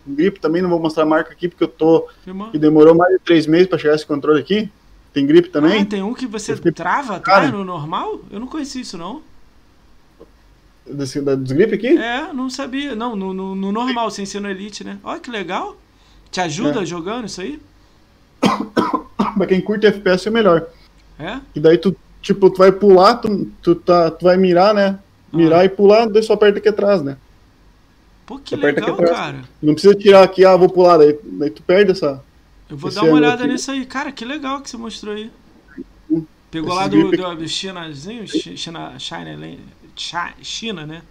grip também, não vou mostrar a marca aqui porque eu tô. E demorou mais de três meses pra chegar esse controle aqui. Tem grip também. Ah, tem um que você fiquei- trava Cara. no normal? Eu não conheci isso, não. Desse, da, dos grip aqui? É, não sabia. Não, no, no, no normal, sem ser no Elite, né? Olha que legal. Te ajuda É. jogando isso aí? Pra quem curte FPS é melhor. É? E daí tu, tipo, tu vai pular, tu, tu, tá, tu vai mirar, né? Mirar Ah. e pular, daí só aperta aqui atrás, né? Pô, que Aperta aqui legal, atrás. cara. Não precisa tirar aqui, ah, vou pular, daí, daí tu perde essa. Eu vou Esse dar uma olhada aqui. nisso aí. Cara, que legal que você mostrou aí. Pegou Esses lá do, do, do Chinazinho? Chi- China, China, Chi- China, né?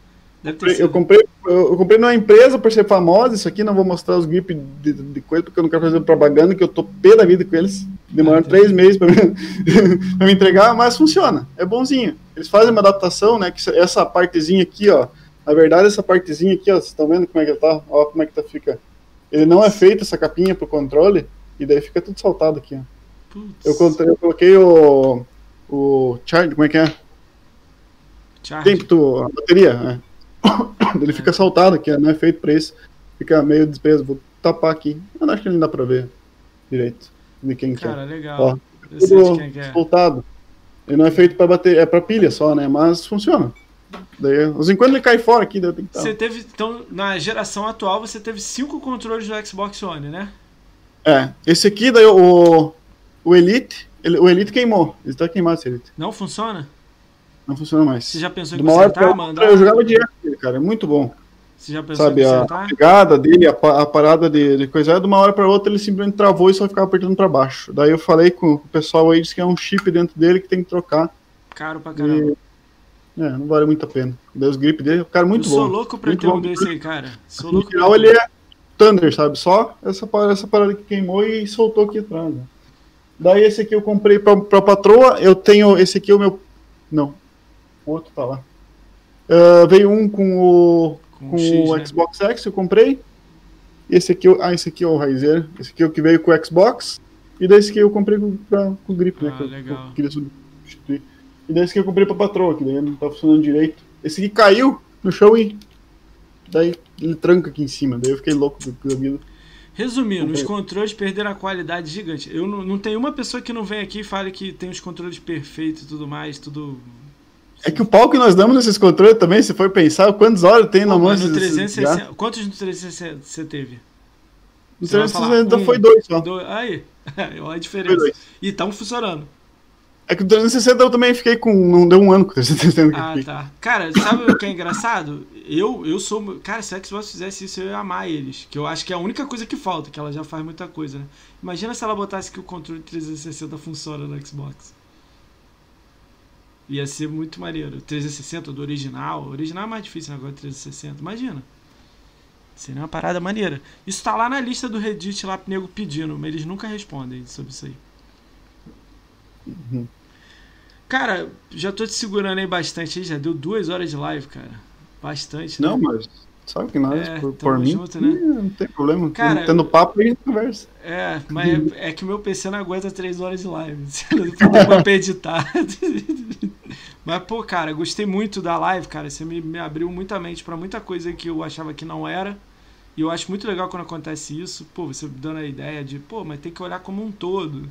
Eu comprei, eu, comprei numa empresa por ser famosa, isso aqui não vou mostrar os grip de, de coisa, porque eu não quero fazer propaganda, que eu tô pé da vida com eles. Demoraram Ah, três meses pra me, entregar, mas funciona, é bonzinho. Eles fazem uma adaptação, né? Que essa partezinha aqui, ó. Na verdade, essa partezinha aqui, ó, vocês estão vendo como é que tá? Ó, como é que tá, fica. Ele não é feito essa capinha pro controle, e daí fica tudo saltado aqui, ó. Eu, coloquei- eu coloquei o. O charge, como é que é? charge. Tempo, tu, a bateria, é. Ele fica saltado ó, não é feito pra isso. Fica meio desprezo. Vou tapar aqui. Eu acho que ele não dá pra ver direito de quem que é. Cara, legal. Ó, Tudo quem que é. soltado. Ele não é feito pra bater, é pra pilha só, né? Mas funciona. Daí, em quando ele cai fora aqui, daí tenho que Você teve, então, na geração atual, você teve cinco controles do Xbox One, né? É, esse aqui, daí o, o Elite, ele- o Elite queimou. Ele tá queimado esse Elite. Não funciona? Não funciona mais. Você já pensou em De hora consertar, outra, mandar? eu jogava direto, cara. É muito bom. Você já pensou Sabe, em consertar? a pegada dele, a, a parada de, de coisa, de uma hora pra outra ele simplesmente travou e só ficava apertando pra baixo. Daí eu falei com o pessoal aí, disse que é um chip dentro dele que tem que trocar. Caro pra caramba. É, não vale muito a pena. Deus grip dele, o cara muito eu bom. sou louco pra muito ter um desse aí, cara. Sou No louco final pra ele é Thunder, sabe? Só essa parada, essa parada que queimou e soltou aqui atrás. né? Daí esse aqui eu comprei pra, pra patroa. Eu tenho. Esse aqui é o meu. Não. Outro tá lá. Ah, veio um com o. Com Com, o X, o né? Xbox X, eu comprei. Esse aqui, ah, esse aqui é o Raizer. Esse aqui é o que veio com o Xbox. E desse aqui eu comprei com, pra, com o grip, né? Ah, que eu- legal. eu queria substituir. E desse aqui eu comprei pra patroa, que daí não tá funcionando direito. Esse aqui caiu no chão e. Daí ele tranca aqui em cima. Daí eu fiquei louco com a vida. Resumindo, os Comprei. controles perderam a qualidade gigante. Eu não, não tenho uma pessoa que não vem aqui e fale que tem os controles perfeitos e tudo mais, tudo. É que o pau que nós damos nesses controles também, se for pensar, quantas horas tem Pô, na mão no 360. Quantos no 360 você teve? No Você vai falar 360 um, foi dois só. dois- Aí, olha a Foi diferença. E estão funcionando. É que o 360 eu também fiquei com. Não deu um ano com o 360 que eu Ah, tá. Cara, sabe o que é engraçado? Eu, eu sou. Cara, se a Xbox fizesse isso, eu ia amar eles. Que eu acho que é a única coisa que falta, que ela já faz muita coisa, né? Imagina se ela botasse que o controle 360 funciona no Xbox. Ia ser muito maneiro. 360 do original. O original é mais difícil agora, 360. Imagina. Seria uma parada maneira. Isso tá lá na lista do Reddit lá nego pedindo, mas eles nunca respondem sobre isso aí. Uhum. Cara, já tô te segurando aí bastante aí, já deu duas horas de live, cara. Bastante, né? Não, mas. Sabe que nós, É, por, por mim, junto, né? não tem problema. Cara, Tendo papo a gente conversa. É, mas é, é que meu PC não aguenta 3 horas de live. Pra editar. Mas, pô, cara, gostei muito da live, cara. Você me, me abriu muita mente pra muita coisa que eu achava que não era. E eu acho muito legal quando acontece isso. Pô, você dando a ideia de, pô, mas tem que olhar como um todo.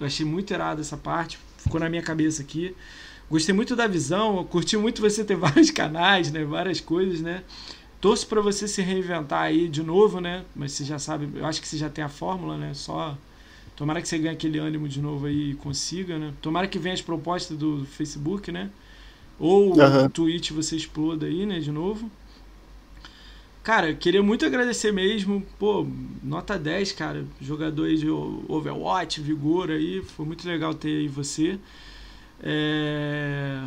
Eu achei muito irado essa parte. Ficou na minha cabeça aqui. Gostei muito da visão. Curti muito você ter vários canais, né? Várias coisas, né? Torço pra você se reinventar aí de novo, né? Mas você já sabe, eu acho que você já tem a fórmula, né? Só tomara que você ganhe aquele ânimo de novo aí e consiga, né? Tomara que venha as propostas do Facebook, né? Ou Aham. o Twitch você exploda aí, né, de novo. Cara, queria muito agradecer mesmo. Pô, nota 10, cara. Jogador aí de Overwatch, Vigor aí. Foi muito legal ter aí você. É...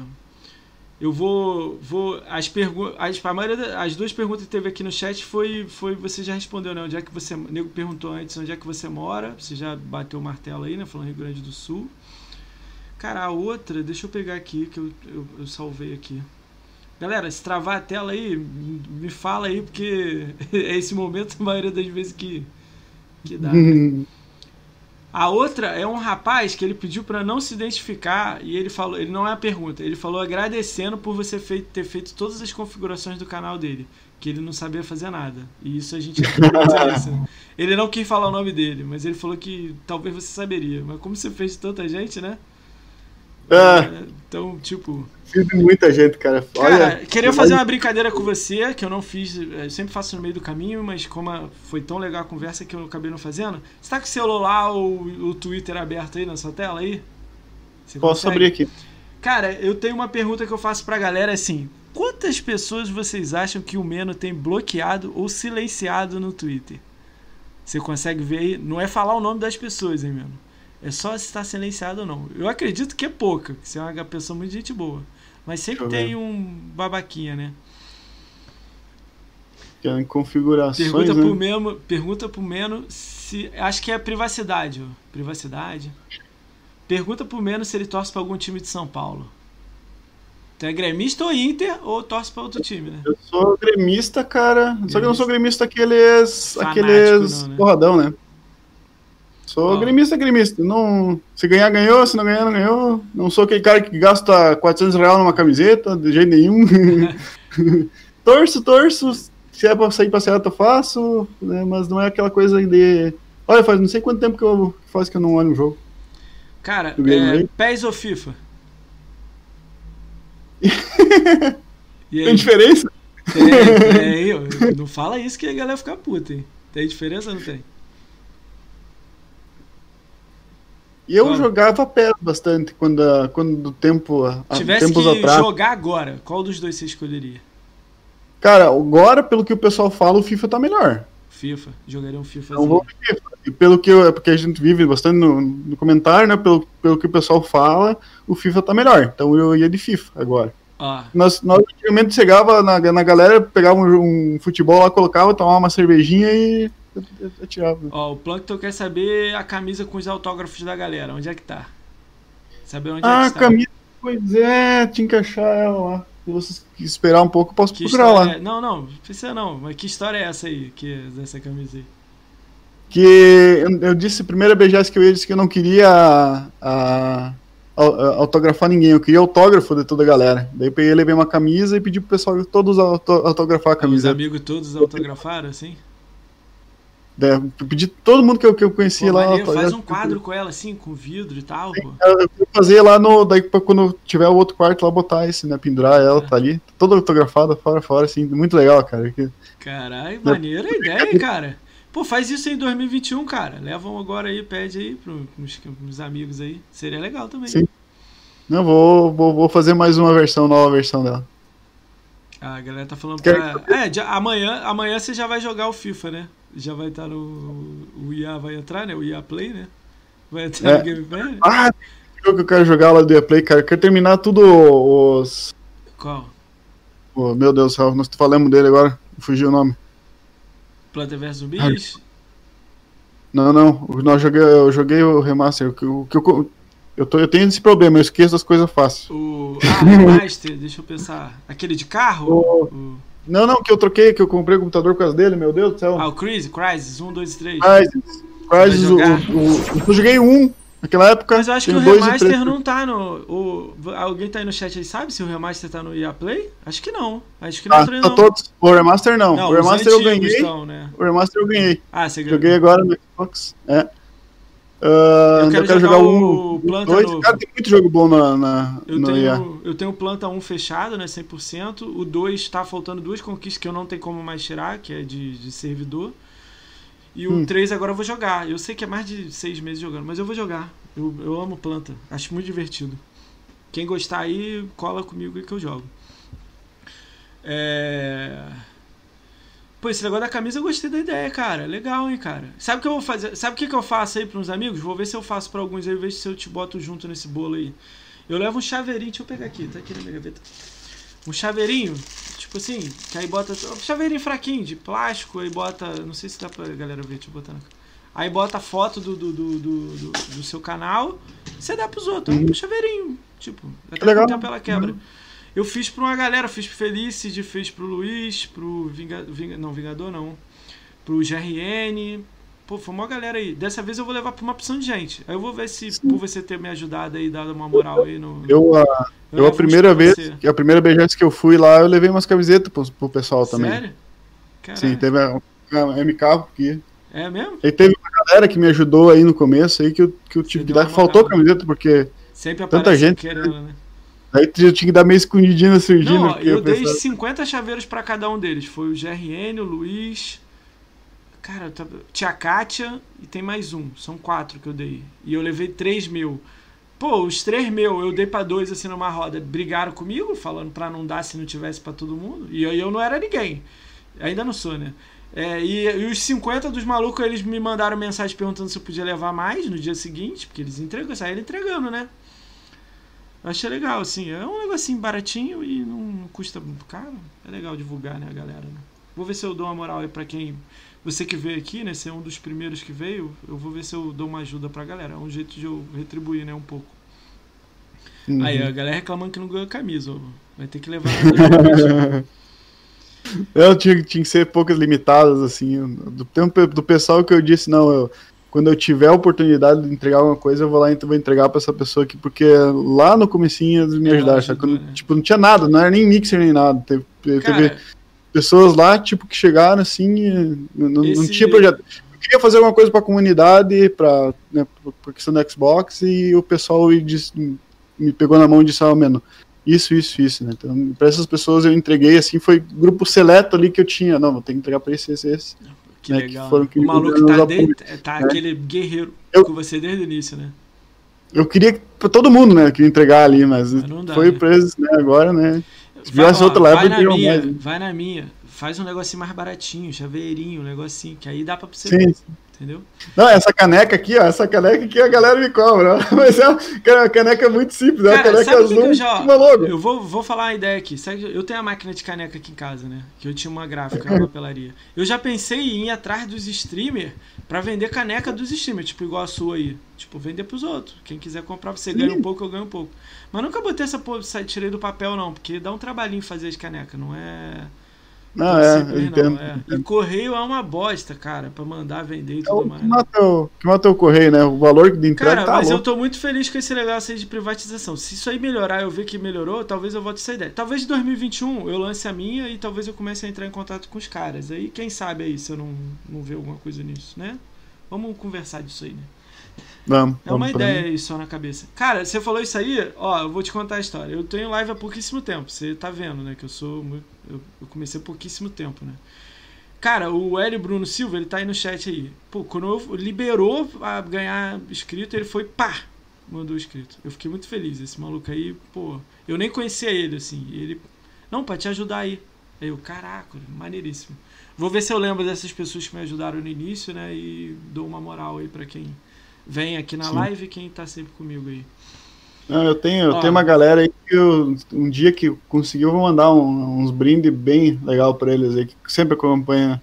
Eu vou. vou as, pergu as, a maioria as duas perguntas que teve aqui no chat foi, foi. Você já respondeu, né? Onde é que você. O nego perguntou antes onde é que você mora. Você já bateu o martelo aí, né? Falando Rio Grande do Sul. Cara, a outra, deixa eu pegar aqui, que eu, eu, eu salvei aqui. Galera, se travar a tela aí, me fala aí, porque é esse momento a maioria das vezes que, que dá. A outra é um rapaz que ele pediu para não se identificar e ele falou, ele não é a pergunta, ele falou agradecendo por você fei- ter feito todas as configurações do canal dele, que ele não sabia fazer nada. E isso a gente. Ele não quis falar o nome dele, mas ele falou que talvez você saberia. Mas como você fez de tanta gente, né? Ah, É, Então, tipo, fiz muita gente, cara. Olha, Cara, queria fazer uma brincadeira com você, que eu não fiz, eu sempre faço no meio do caminho, mas como a- foi tão legal a conversa que eu acabei não fazendo. Você tá com o celular ou o Twitter aberto aí na sua tela aí? Você Posso consegue? abrir aqui. Cara, eu tenho uma pergunta que eu faço pra galera assim: quantas pessoas vocês acham que o Meno tem bloqueado ou silenciado no Twitter? Você consegue ver aí? Não é falar o nome das pessoas, hein, Meno? É só se está silenciado ou não. Eu acredito que é pouca, que você é uma pessoa muito gente boa. Mas sempre tem um babaquinha, né? Que é em configurações, Pergunta né? pro Meno, pergunta pro Meno se. Acho que é privacidade, ó. Privacidade. Pergunta pro Meno se ele torce pra algum time de São Paulo. Tu é gremista ou Inter ou torce pra outro time, né? Eu sou gremista, cara. Só que eu não sou gremista aqueles. Fanático, aqueles. não, né? porradão, né? Sou Ó. gremista, gremista. Não, se ganhar, ganhou. Se não ganhar, não ganhou. Não sou aquele cara que gasta 400 reais numa camiseta, de jeito nenhum. torço, torço. Se é pra sair passear, eu faço. Né? Mas não é aquela coisa de. Olha, faz não sei quanto tempo que eu faz que eu não olho um jogo. Cara, é? PES ou FIFA? Tem diferença? Tem, tem, não fala isso que a galera fica puta, hein? Tem diferença ou não tem? E eu Claro. jogava PES bastante quando, a- quando do tempo. há Tivesse tempos que atrás. jogar agora, qual dos dois você escolheria? Cara, agora, pelo que o pessoal fala, o FIFA tá melhor. FIFA. Jogaria um FIFA Não vou FIFA. E pelo que eu, é porque a gente vive bastante no, no comentário, né? Pelo, pelo que o pessoal fala, o FIFA tá melhor. Então eu ia de FIFA agora. Ó, Nós, nós antigamente chegava na, na galera, pegava um, um futebol lá, colocava, tomava uma cervejinha e atirava. ó, o Plankton quer saber a camisa com os autógrafos da galera. Onde é que tá? Saber onde Ah, é que está. camisa, pois é, tinha que achar ela lá. Se vocês esperar um pouco, eu posso Que procurar lá. é... Não, não, não precisa não. Mas que história é essa aí, que, dessa camisa aí? Que eu, eu disse, a primeira BGS que eu ia, eu disse que eu não queria a- a- a- autografar ninguém, eu queria autógrafo de toda a galera. Daí eu peguei, levei uma camisa e pedi pro pessoal todos auto- autografar a Os camisa. amigos todos autografaram, assim? Eu pedi todo mundo que eu, que eu conhecia Pô, lá. maneiro, faz autografar. um quadro com ela, assim, com vidro e tal, pô. Eu vou fazer lá no. Daí pra quando tiver o outro quarto lá, botar esse, né? Pendurar ela, É. tá ali. Toda autografada, fora, fora, assim. Muito legal, cara. Caralho, maneira a ideia, cara. Pô, faz isso em 2021, cara. Levam agora aí, pede aí pro- pros, pros amigos aí. Seria legal também. Sim. Não, vou, vou, vou fazer mais uma versão, nova versão dela. Ah, a galera tá falando pra... É, amanhã, amanhã você já vai jogar o FIFA, né? Já vai estar no... O IA vai entrar, né? O IA Play, né? Vai entrar É. no Game Pass. né? Ah, jogo que eu quero jogar lá do Play, cara. Eu quero terminar tudo os. Qual? oh, meu Deus do céu, nós falamos dele agora. Fugiu o nome. Planta vs Zumbis? Não, não. Nós joguei, eu joguei o remaster. O que, o que eu, eu, tô, eu tenho esse problema, eu esqueço as coisas fácil. O... Ah, Remaster, deixa eu pensar. Aquele de carro? O- Não, não, que eu troquei, que eu comprei o computador por causa dele, meu Deus do céu. Ah, o Crazy, Crysis, 1, 2 e 3. Crysis. Crysis, Vai o, o- eu joguei um naquela época. Mas eu acho que o remaster não tá no. O, alguém tá aí no chat aí, sabe se o remaster tá no EA Play? Acho que não. Acho que não Ah, tá todos. O remaster não. Não, o remaster eu ganhei. estão, né? O remaster eu ganhei. Ah, você ganhou. Joguei agora no Xbox. É. Ah, Eu quero jogar o um, Planta dois. novo. Cara, tem muito jogo bom na, na, Eu no tenho, eu tenho o Planta 1 fechado, né? 100%. O 2 tá faltando duas conquistas que eu não tenho como mais tirar, que é de, de servidor. E o Hum. 3 agora eu vou jogar. Eu sei que é mais de seis meses jogando, mas eu vou jogar. Eu, eu amo Planta. Acho muito divertido. Quem gostar aí, cola comigo que eu jogo. É. Pô, esse negócio da camisa eu gostei da ideia, cara. Legal, hein, cara. Sabe o que eu vou fazer? Sabe o que, que eu faço aí para uns amigos? Vou ver se eu faço para alguns aí, vejo se eu te boto junto nesse bolo aí. Eu levo um chaveirinho, deixa eu pegar aqui, tá aqui na minha gaveta. Um chaveirinho, tipo assim, que aí bota. Um chaveirinho fraquinho, de plástico, aí bota. Não sei se dá pra galera ver, deixa eu botar na. Aí bota a foto do, do, do, do, do- seu canal, você dá pros outros. Um chaveirinho. Tipo, até Legal. com o tempo ela quebra. Eu fiz pra uma galera, fiz pro Felicity, fiz pro Luiz, pro Vinga, Vinga- não, Vingador não, pro GRN. Pô, foi uma galera aí. Dessa vez eu vou levar pra uma opção de gente. Aí eu vou ver se, por você ter me ajudado aí, dado uma moral aí no. Eu, a, eu, a primeira vez, a primeira BGS que eu fui lá, eu levei umas camisetas pro, pro pessoal também. Sério? Caralho. Sim, teve a, a MK aqui. É mesmo? E teve uma galera que me ajudou aí no começo aí que eu, que eu tive que dar. Faltou camiseta, porque Sempre Tanta gente, querendo, né? Aí eu tinha que dar meio escondidinho na surdina. Não, eu dei pessoal- 50 chaveiros pra cada um deles. Foi o GRN, o Luiz. Cara, tá... tia Kátia e tem mais um. São quatro que eu dei. E eu levei três mil. Pô, os três mil eu dei pra dois assim numa roda. Brigaram comigo, falando pra não dar se não tivesse pra todo mundo. E aí eu não era ninguém. Ainda não sou, né? É, e, e os 50 dos malucos, eles me mandaram mensagem perguntando se eu podia levar mais no dia seguinte, porque eles entregam, saíram entregando, né? Eu achei legal, assim. É um negocinho baratinho e não custa muito caro. É legal divulgar, né, a galera? né? Vou ver se eu dou uma moral aí pra quem. Você que veio aqui, né? Ser um dos primeiros que veio, eu vou ver se eu dou uma ajuda pra galera. É um jeito de eu retribuir, né? Um pouco. Uhum. Aí a galera reclamando que não ganhou camisa. ó. Vai ter que levar Eu tinha, tinha que ser poucas limitadas, assim. Do tempo do pessoal que eu disse, não, eu, quando eu tiver a oportunidade de entregar alguma coisa, eu vou lá e vou entregar pra essa pessoa aqui, porque lá no comecinho eles me ajudaram, ajudou, Quando, né? Tipo, não tinha nada, não era nem mixer nem nada. Teve, teve pessoas lá, tipo, que chegaram assim, não, não- não Esse- tinha projeto. Eu queria fazer alguma coisa pra comunidade, pra, né, por questão do Xbox, e o pessoal disse- me pegou na mão e disse, ah, isso, isso, isso, né? Então, pra essas pessoas eu entreguei, assim, foi grupo seleto ali que eu tinha, não, vou ter que entregar pra esse, esse, esse. Que né, que legal. foram que o maluco tá, de, tá aquele guerreiro Eu- com você desde o início, né? Eu queria que- pra todo mundo, né, que entregar ali, mas Mas não dá, foi né? preso, né, agora, né. Se Vai, ó, outra lá, vai na minha, mais. né? vai na minha. Faz um negocinho mais baratinho, chaveirinho, um negocinho, que aí dá pra você Sim, entendeu? Não, essa caneca aqui, ó, essa caneca aqui a galera me cobra, mas é uma caneca muito simples, é uma Cara, caneca azul que eu já. Eu vou, vou falar uma ideia aqui. Sabe, eu tenho a máquina de caneca aqui em casa, né? Que eu tinha uma gráfica na papelaria. Eu já pensei em ir atrás dos streamers pra vender caneca dos streamers, tipo igual a sua aí. Tipo, vender pros outros. Quem quiser comprar, você Sim. ganha um pouco, eu ganho um pouco. Mas nunca botei essa porra, tirei do papel, não, porque dá um trabalhinho fazer as canecas, não é. Não, é, simples, eu entendo. é. E correio é uma bosta, cara, pra mandar vender e É tudo o mais. que mata o, que mata o correio, né? O valor de entrega Cara, tá mas eu louco. tô muito feliz com esse negócio aí de privatização. Se isso aí melhorar, eu ver que melhorou, talvez eu volte essa ideia. Talvez em 2021 eu lance a minha e talvez eu comece a entrar em contato com os caras. Aí, quem sabe aí se eu não, não ver alguma coisa nisso, né? Vamos conversar disso aí, né? Vamos, É uma ideia aí só na cabeça. Cara, você falou isso aí, ó, eu vou te contar a história. Eu tenho live há pouquíssimo tempo, você tá vendo, né? Que eu sou. muito- Eu, eu comecei há pouquíssimo tempo, né? Cara, o Hélio Bruno Silva, ele tá aí no chat aí. Pô, quando eu liberou a ganhar inscrito, ele foi pá! Mandou inscrito. Eu fiquei muito feliz. Esse maluco aí, pô. Eu nem conhecia ele, assim. Ele. Não, pra te ajudar aí. Aí eu, caraca, maneiríssimo. Vou ver se eu lembro dessas pessoas que me ajudaram no início, né? E dou uma moral aí pra quem vem aqui na Sim. live quem tá sempre comigo aí. Não, eu tenho, eu Ó. tenho uma galera aí que eu, um dia que eu vou mandar um- uns brindes bem legal pra eles aí, que sempre acompanha.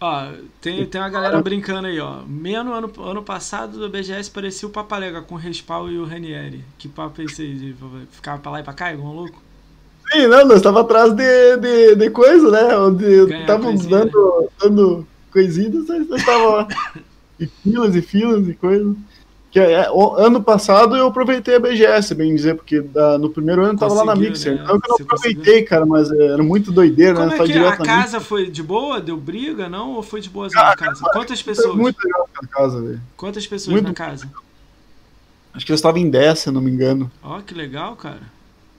Ó, tem, tem uma galera brincando aí, ó. Menos ano, ano passado do BGS parecia o Papalega com o Respawn e o Ranieri. Que papo é esse aí? De ficar pra lá e pra cá, igual um louco? Sim, não, nós tava atrás de, de, de coisa, né? Onde Ganhar estavam coisinha, dando, dando coisinhas, tava lá. E filas e filas e coisa. Que é, o- ano passado eu aproveitei a BGS, bem dizer, porque da- no primeiro ano eu tava lá na Mixer. né? Então eu não aproveitei, cara, mas é, era muito doideira, Como né? é que direto a na casa foi de boa? Deu briga, não? Ou foi de boazinha Ah, na casa? Quantas pessoas? muito legal aquela casa, velho. Quantas pessoas muito- na casa? Acho que eu estava em 10, se eu não me engano. Ó, que legal, cara.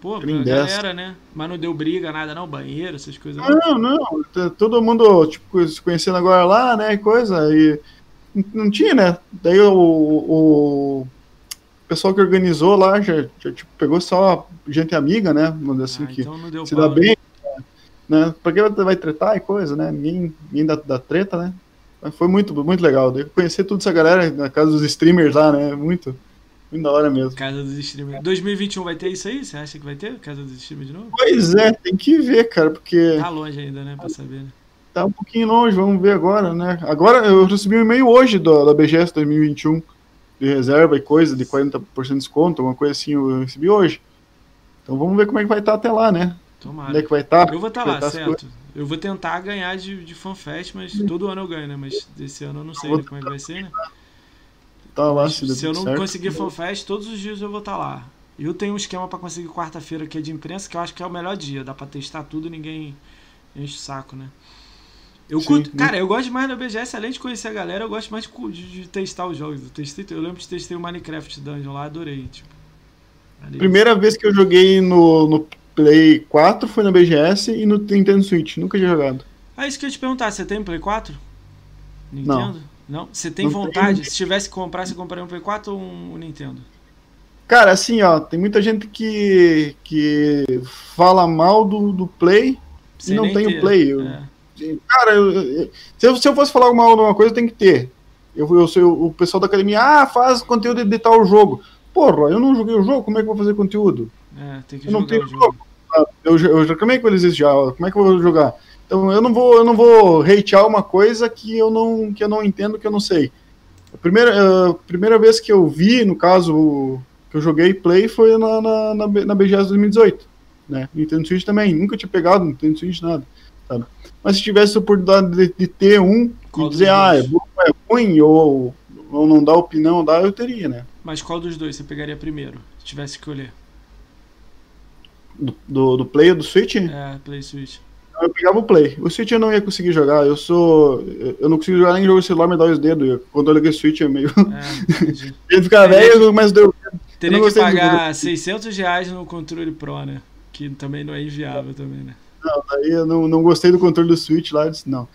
Pô, pra galera, né? Mas não deu briga, nada, não? Banheiro, essas coisas. não? Não, não. Todo mundo, tipo, se conhecendo agora lá, né? Coisa. E não tinha, né? Daí o, o pessoal que organizou lá já, já, tipo, pegou só gente amiga, né? Assim, Ah, que então se dá bem, né? Pra que vai tretar e coisa, né? Ninguém, ninguém dá, dá treta, né? Mas foi muito, muito legal. Daí eu conheci toda essa galera na casa dos streamers lá, né? Muito, muito da hora mesmo. Casa dos streamers. 2021 vai ter isso aí? Você acha que vai ter? Casa dos streamers de novo? Pois é, tem que ver, cara, porque Tá longe ainda, né? Pra saber, né? Tá um pouquinho longe, vamos ver agora, né? Agora eu recebi um e-mail hoje do, da BGS 2021 de reserva e coisa, de 40% de desconto, uma coisa assim, eu recebi hoje. Então vamos ver como é que vai estar até lá, né? Onde é Tomara. que vai estar? Eu vou estar vai lá, tá certo. Eu vou tentar ganhar de, de FanFest, mas todo ano eu ganho, né? Mas desse ano eu não sei né, como é que vai ser, né? Tá lá, se, Se eu não certo. conseguir FanFest, todos os dias eu vou estar lá. Eu tenho um esquema pra conseguir quarta-feira é de imprensa, que eu acho que é o melhor dia. Dá pra testar tudo e ninguém enche o saco, né? Eu Sim, curto, cara, eu gosto mais da BGS, além de conhecer a galera, eu gosto mais de, cu- de- de testar os jogos. Eu, testei, eu lembro de testei o Minecraft Dungeon lá, adorei. Tipo. Primeira vez que eu joguei no, no Play 4 foi na BGS e no Nintendo Switch. Nunca tinha jogado. Ah, isso que eu ia te perguntar, você tem Play 4? Nintendo? Não. Você tem Não vontade? Se tivesse que comprar, você compraria um Play 4 ou um Nintendo? Cara, assim, ó, tem muita gente que, que fala mal do, do Play. Sem não nem tenho ter. Play, eu- É. Cara, eu- eu- se, eu, se eu fosse falar mal de uma coisa, tem que ter. Eu, eu sei, o pessoal da academia, ah, faz conteúdo de tal jogo. Porra, eu não joguei o jogo, como é que eu vou fazer conteúdo? É, tem que Eu não tenho o jogo. Eu, já- eu já reclamei com eles isso já, como é que eu vou jogar? Então eu não vou, eu não vou hatear uma coisa que eu não, que eu não entendo, que eu não sei. A primeira, a primeira vez que eu vi, no caso, que eu joguei Play foi na, na, na, na BGS 2018. Né? Nintendo Switch também, nunca tinha pegado Nintendo Switch, nada. sabe? Mas se tivesse a oportunidade de, de ter um Qual e dizer, ah, é bom, é ruim, ou, ou não dá opinião, dá, eu teria, né? Mas qual dos dois você pegaria primeiro? Se tivesse que escolher. Do, do, do Play ou do Switch, É, Play Switch. eu pegava o Play. O Switch eu não ia conseguir jogar, eu sou. Eu não consigo jogar nem jogo celular, me dá os dedos. Eu- Quando eu liguei o Switch é meio. É. Ele fica velho, mas deu. Teria que pagar 600 reais no controle Pro, né? Que também não é inviável também, né? Não, daí eu não, não gostei do controle do Switch lá, eu disse, não.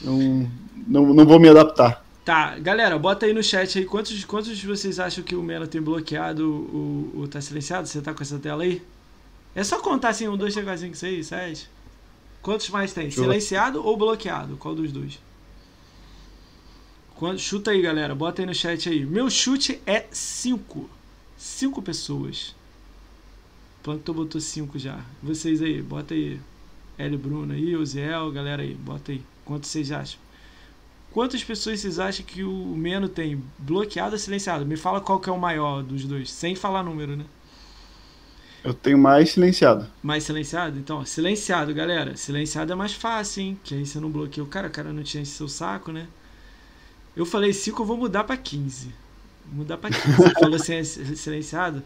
Não, não, não vou me adaptar. Tá, galera, bota aí no chat aí quantos, quantos de vocês acham que o Mena tem bloqueado o, o tá silenciado? Você tá com essa tela aí? É só contar assim, um, dois, três, quatro, cinco, seis, sete. Quantos mais tem? Silenciado ou bloqueado? Qual dos dois? Chuta aí, galera. Bota aí no chat aí. Meu chute é 5. 5 pessoas. Plankton botou 5 já. Vocês aí, bota aí. Hélio Bruno aí, Oziel, galera aí, bota aí. Quanto vocês acham? Quantas pessoas vocês acham que o Meno tem? Bloqueado ou silenciado? Me fala qual que é o maior dos dois, sem falar número, né? Eu tenho mais silenciado. Mais silenciado? Então, ó, silenciado, galera. Silenciado é mais fácil, hein? Que aí você não bloqueia o cara, o cara não tinha esse seu saco, né? Eu falei 5, eu vou mudar pra 15. Vou mudar pra 15. Você falou assim, silenciado?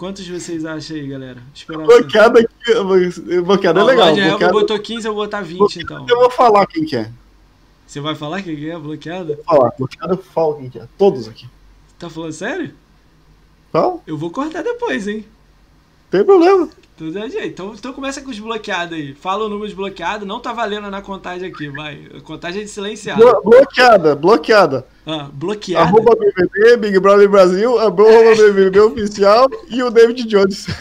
Quantos vocês acham aí, galera? Esperar bloqueado aqui. Bloqueado é legal. O bloqueado... botou 15, eu vou botar 20, bloqueado, então. Eu vou falar quem que é. Você vai falar quem é bloqueado? Vou falar. Bloqueado eu falo quem que é. Todos aqui. Tá falando sério? Qual? Eu vou cortar depois, hein? Tem problema. Então, então começa com os bloqueados aí. Fala o número de bloqueado. Não tá valendo na contagem aqui, vai. A contagem é de silenciado. Blo bloqueada, bloqueada. Ah, bloqueada. Arroba BBB, Big Brother Brasil, arroba BBB Oficial e o David Jones.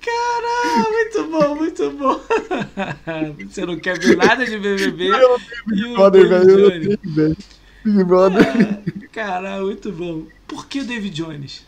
Caralho, muito bom, muito bom. Você não quer ver nada de BBB? Eu Big Brother, velho. Big Brother. Ah, caralho, muito bom. Por que o David Jones?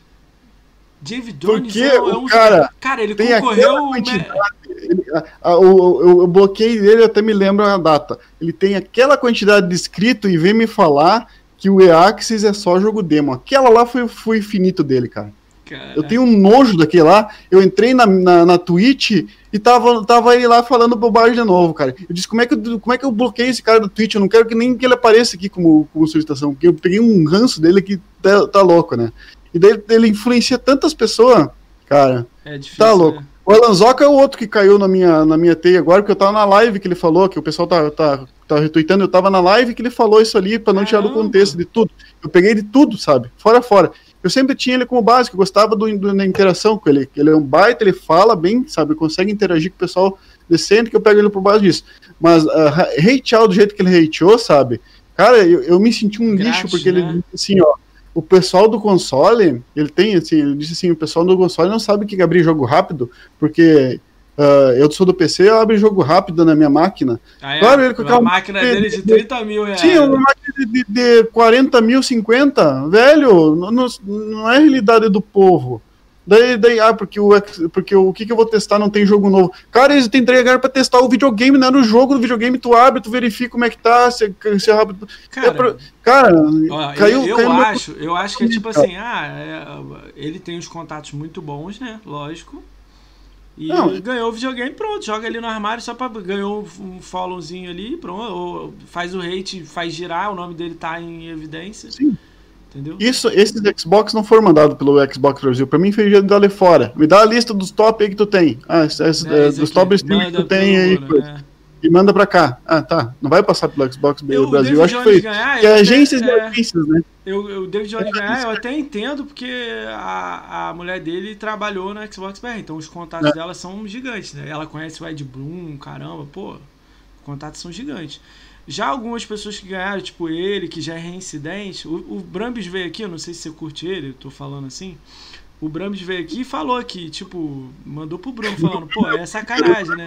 David Jones Porque é, um, cara, cara, ele concorreu. Ele, a, o, o, bloqueio dele até me lembra a data. Ele tem aquela quantidade de inscrito e vem me falar que o EAXIS é só jogo demo. Aquela lá foi, foi infinito dele, cara. Caraca. Eu tenho um nojo daquele lá. Eu entrei na, na, na Twitch e tava, tava ele lá falando bobagem de novo, cara. Eu disse, como é que eu, como é que eu bloqueei esse cara do Twitch? Eu não quero que nem que ele apareça aqui como, como solicitação, porque eu peguei um ranço dele que tá, tá louco, né? E daí ele influencia tantas pessoas, cara. É difícil. Tá louco. Né? O Alanzoca é o outro que caiu na minha, na minha teia agora, porque eu tava na live que ele falou, que o pessoal tá, tá, tá retweetando, eu tava na live que ele falou isso ali, para não tirar do contexto de tudo. Eu peguei de tudo, sabe? Fora, fora. Eu sempre tinha ele como básico, eu gostava do, do, da interação com ele. Ele é um baita, ele fala bem, sabe? Consegue interagir com o pessoal decente, que eu pego ele por base disso. Mas uh, hatear do jeito que ele hateou, sabe? Cara, eu, eu me senti um lixo, porque né? ele disse assim, ó o pessoal do console, ele tem, assim, ele disse assim, o pessoal do console não sabe o que é abrir jogo rápido, porque uh, eu sou do PC, eu abro jogo rápido na minha máquina. Ah, é? Claro, ele com a máquina dele de 30 mil reais. Sim, uma máquina de, de 40 mil, 50, velho, não, não é realidade do povo. Daí, daí, ah, porque o, porque o que, que eu vou testar não tem jogo novo. Cara, eles te entregaram pra testar o videogame, não era o jogo do videogame, tu abre, tu verifica como é que tá, se, se é rápido. Cara, é pra, cara ó, caiu, eu, eu caiu acho, eu acho que é tipo assim, ah, é, ele tem uns contatos muito bons, né? Lógico. E não, ganhou o videogame, pronto, joga ali no armário só pra. Ganhou um followzinho ali, pronto. Faz o hate, faz girar, o nome dele tá em evidência. Sim. Entendeu? Isso, esses Xbox não foram mandados pelo Xbox Brasil. Pra mim, foi dali fora. Me dá a lista dos top aí que tu tem. Ah, esse, esse, é, é, dos top streams que tu tem aí. Né? E manda pra cá. Ah, tá. Não vai passar pelo Xbox eu, Brasil. Eu acho que foi. Ganhar, que é agências é, agências, né? Eu, o David Jones ganhar, eu até entendo, porque a, a mulher dele trabalhou no Xbox BR. Então os contatos é. dela são gigantes, né? Ela conhece o Ed Bloom, caramba, pô. Os contatos são gigantes. Já algumas pessoas que ganharam, tipo ele, que já é reincidente, o, o Brambis veio aqui, eu não sei se você curte ele, tô falando assim. O Brambis veio aqui e falou aqui, tipo, mandou pro Bruno falando, pô, é sacanagem, né?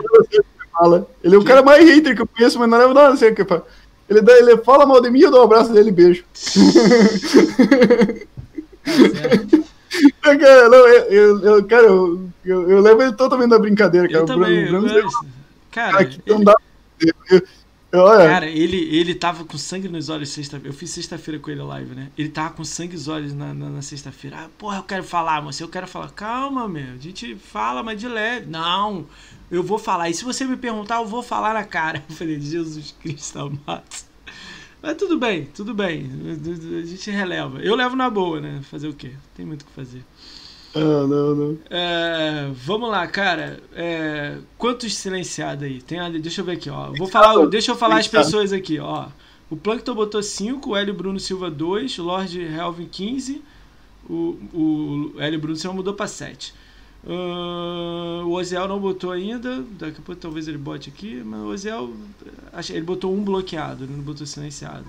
Ele é o cara mais hater que eu conheço, mas não leva nada assim. Ele, dá, ele fala mal de mim, eu dou um abraço dele e beijo. Tá cara, não, eu, eu, cara eu, eu, eu, levo ele totalmente na brincadeira, cara. Eu também, Bruno, Bruno, cara, cara que ele... não dá. Eu, Olha. Cara, ele, ele tava com sangue nos olhos sexta-feira. Eu fiz sexta-feira com ele live, né? Ele tava com sangue nos olhos na, na, na sexta-feira. Ah, porra, eu quero falar, moço. Eu quero falar. Calma, meu. A gente fala, mas de leve. Não, eu vou falar. E se você me perguntar, eu vou falar na cara. Eu falei, Jesus Cristo amado. Mas tudo bem, tudo bem. A gente releva. Eu levo na boa, né? Fazer o quê? Tem muito o que fazer. Ah, não, não. É, vamos lá, cara. É, quantos silenciados aí? Tem deixa eu ver aqui, ó. Vou falar, deixa eu falar as pessoas aqui, ó. O Plankton botou 5, o Hélio Bruno Silva 2, o Lord Helvin 15, o, o Hélio Bruno Silva mudou para 7. Uh, o Oziel não botou ainda, daqui a pouco talvez ele bote aqui, mas o Oziel, ele botou um bloqueado, ele não botou silenciado.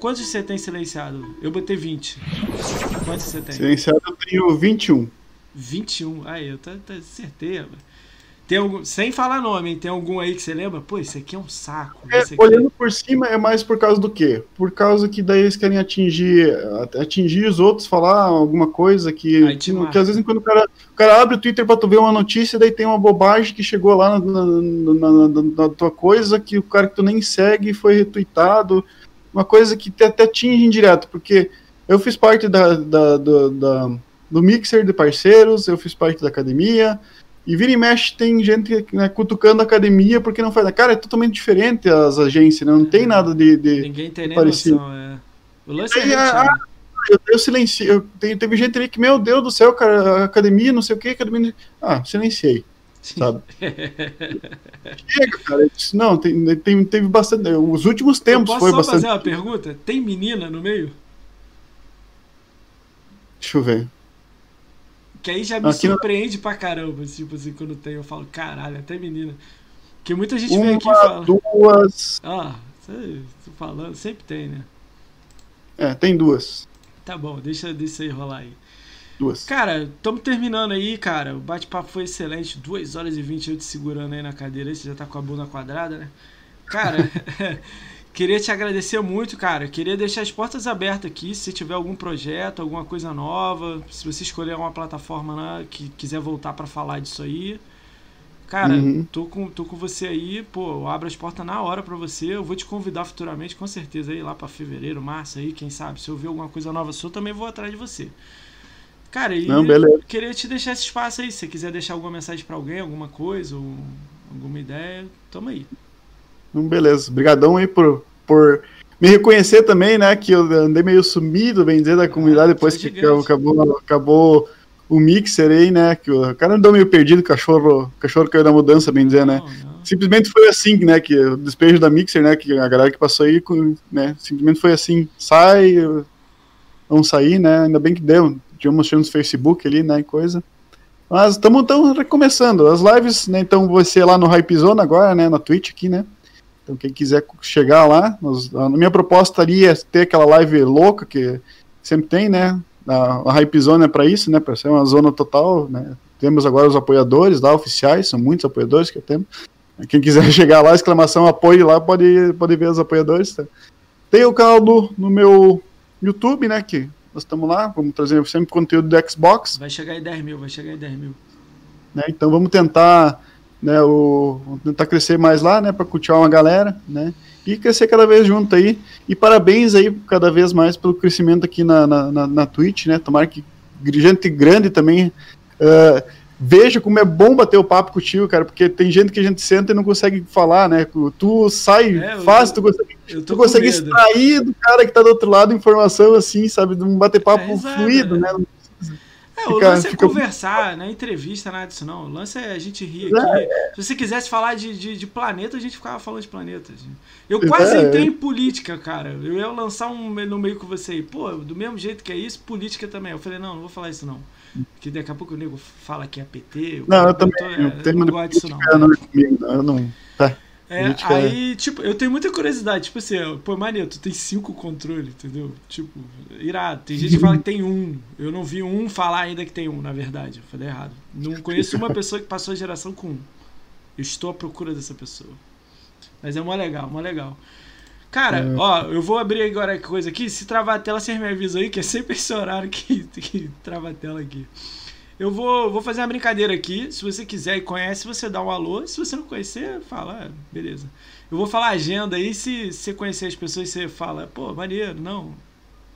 Quantos você tem silenciado? Eu botei 20. Quantos você tem? Silenciado eu tenho 21. 21. Aí, eu tá, tá, acertei, Tem algum, sem falar nome, hein? tem algum aí que você lembra? Pô, esse aqui é um saco. É, aqui... olhando por cima é mais por causa do quê? Por causa que daí eles querem atingir, atingir os outros, falar alguma coisa que, que, que às vezes quando o cara, o cara abre o Twitter pra tu ver uma notícia, daí tem uma bobagem que chegou lá na, na, na, na tua coisa, que o cara que tu nem segue foi retweetado, uma coisa que até atinge indireto, porque eu fiz parte da, da, da, da do mixer de parceiros, eu fiz parte da academia, e vira e mexe tem gente né, cutucando a academia porque não faz. Cara, é totalmente diferente as agências, né? não tem nada de. de Ninguém tem nem parecido. noção, é. O lance é a, a, eu, eu silenciei. Eu, teve gente ali que, meu Deus do céu, cara, academia, não sei o que, academia. Ah, silenciei. Sabe? Chega, cara. Disse, não, tem, tem, teve bastante. Os últimos tempos foi bastante. Posso fazer uma pergunta? Tem menina no meio? Deixa eu ver. Que aí já me Aqui surpreende não... pra caramba. Tipo assim, quando tem, eu falo, caralho, até menina. Que muita gente Uma, vem aqui e fala. Duas. Ah, tô falando, sempre tem, né? É, tem duas. Tá bom, deixa, deixa aí rolar aí. Duas. Cara, estamos terminando aí, cara. O bate-papo foi excelente. 2 horas e 20 eu te segurando aí na cadeira. Você já tá com a bunda quadrada, né? Cara, Queria te agradecer muito, cara. Queria deixar as portas abertas aqui. Se tiver algum projeto, alguma coisa nova, se você escolher uma plataforma né, que quiser voltar para falar disso aí. Cara, uhum. tô, com, tô com você aí, pô, eu abro as portas na hora para você. Eu vou te convidar futuramente, com certeza, aí lá para fevereiro, março aí, quem sabe. Se eu ver alguma coisa nova sua, também vou atrás de você. Cara, e Não, queria te deixar esse espaço aí. Se você quiser deixar alguma mensagem para alguém, alguma coisa, ou alguma ideia, toma aí. Então, beleza. Obrigadão aí por, por me reconhecer também, né? Que eu andei meio sumido, bem dizer, da comunidade depois que acabou, acabou o mixer aí, né? Que o cara andou meio perdido, cachorro, cachorro caiu da mudança, bem dizer, né? Não, Simplesmente foi assim, né? Que o despejo da mixer, né? Que a galera que passou aí, né? Simplesmente foi assim, sai, vamos sair, né? Ainda bem que deu. Tinha mostrando no Facebook ali, né? Coisa. Mas estamos recomeçando. As lives, né? Então vai ser lá no Hypezone agora, né? Na Twitch aqui, né? Então, quem quiser chegar lá, nós, a minha proposta ali é ter aquela live louca que sempre tem, né? A, a Hype Zone é para isso, né? Para ser uma zona total, né? Temos agora os apoiadores lá, oficiais, são muitos apoiadores que tenho. Quem quiser chegar lá, exclamação apoio lá, pode, pode ver os apoiadores. Tá? Tem o canal do, no meu YouTube, né? Que nós estamos lá, vamos trazer sempre conteúdo do Xbox. Vai chegar em 10 mil, vai chegar em 10 mil. Né, então vamos tentar né, o, tentar crescer mais lá, né, para cultivar uma galera, né, e crescer cada vez junto aí. E parabéns aí cada vez mais pelo crescimento aqui na, na, na, na Twitch, né, tomara que gente grande também uh, veja como é bom bater o papo contigo, cara, porque tem gente que a gente senta e não consegue falar, né, tu sai é, fácil, tu consegue, tu consegue extrair do cara que tá do outro lado informação assim, sabe, de um bater papo é, fluido, né, é, o lance é fica... conversar, não é entrevista, nada disso não. O lance é a gente rir aqui. É. Se você quisesse falar de, de, de, planeta, a gente ficava falando de planetas. Eu quase é. entrei em política, cara. Eu ia lançar um no meio com você aí. Pô, do mesmo jeito que é isso, política também. Eu falei, não, não vou falar isso não. Porque daqui a pouco o nego fala que é PT. Não, eu, também. Tô, é, não gosto disso não. Não, eu não. Tá. É, aí, tipo, eu tenho muita curiosidade, tipo assim, pô, Maria, tu tem cinco controles, entendeu? Tipo, irado. Tem gente que fala que tem um. Eu não vi um falar ainda que tem um, na verdade. Eu falei errado. Não conheço uma pessoa que passou a geração com um. Eu estou à procura dessa pessoa. Mas é mó legal, mó legal. Cara, é. ó, eu vou abrir agora a coisa aqui. Se travar a tela, você me avisa aí, que é sempre esse horário que, que trava a tela aqui. Eu vou, vou fazer uma brincadeira aqui. Se você quiser e conhece, você dá um alô. Se você não conhecer, fala, ah, beleza. Eu vou falar agenda aí. Se você conhecer as pessoas, você fala, pô, maneiro, não.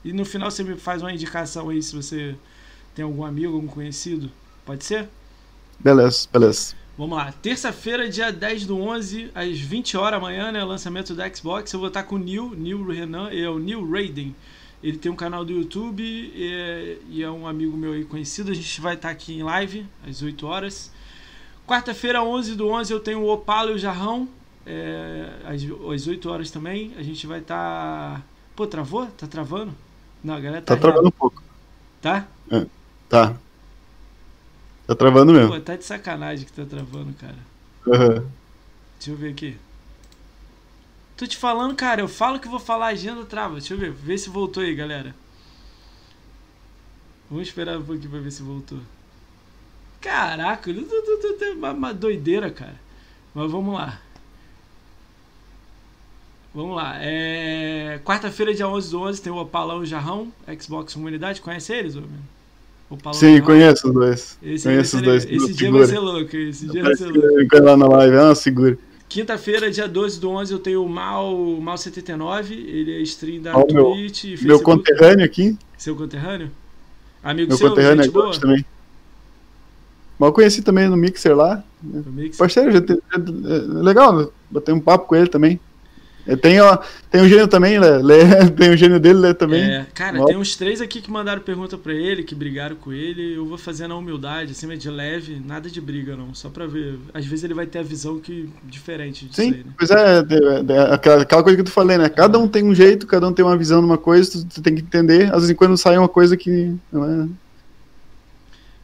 E no final você me faz uma indicação aí se você tem algum amigo, algum conhecido. Pode ser? Beleza, beleza. Vamos lá. Terça-feira, dia 10 do 11, às 20 horas amanhã, né? Lançamento do Xbox. Eu vou estar com o Neil, Neil Renan, é o Neil Raiden. Ele tem um canal do YouTube e é, e é um amigo meu aí conhecido. A gente vai estar aqui em live às 8 horas. Quarta-feira, 11 do 11, eu tenho o Opala e o Jarrão. É, às, às 8 horas também. A gente vai estar. Pô, travou? Tá travando? Não, a galera tá. Tá travando um pouco. Tá? É, tá. Tá travando mesmo. Pô, tá de sacanagem que tá travando, cara. Uhum. Deixa eu ver aqui. Tô te falando, cara, eu falo que vou falar agenda, trava. Deixa eu ver, ver se voltou aí, galera. Vamos esperar um pouquinho pra ver se voltou. Caraca, uma, uma doideira, cara. Mas vamos lá. Vamos lá. É... Quarta-feira, dia 11 do 11, tem o Opalão e o Jarrão, Xbox Comunidade. Conhece eles, homem? Opalão Sim, conheço os dois. Esse, conheço esse, os dois. Esse dia vai ser louco. Esse dia vai ser louco. lá na live, é uma segura. Quinta-feira, dia 12 do 11, eu tenho o Mal, Mal 79. Ele é stream da oh, Twitch meu, Meu conterrâneo aqui. Seu conterrâneo? Amigo meu seu, conterrâneo boa? também. Mal conheci também no Mixer lá. No Mixer? Parceiro, já, já, é legal, botei um papo com ele também. Tem, ó, tem o gênio também, Lé. Lé tem o gênio dele, Lé também. É, cara, tem uns três aqui que mandaram pergunta pra ele, que brigaram com ele. Eu vou fazer na humildade, assim, de leve, nada de briga, não. Só pra ver. Às vezes ele vai ter a visão que diferente disso Sim, aí, né? pois é, é, é, aquela, coisa que tu falei, né? Cada um tem um jeito, cada um tem uma visão de uma coisa, tu, tu tem que entender. Às vezes quando sai uma coisa que. Não é,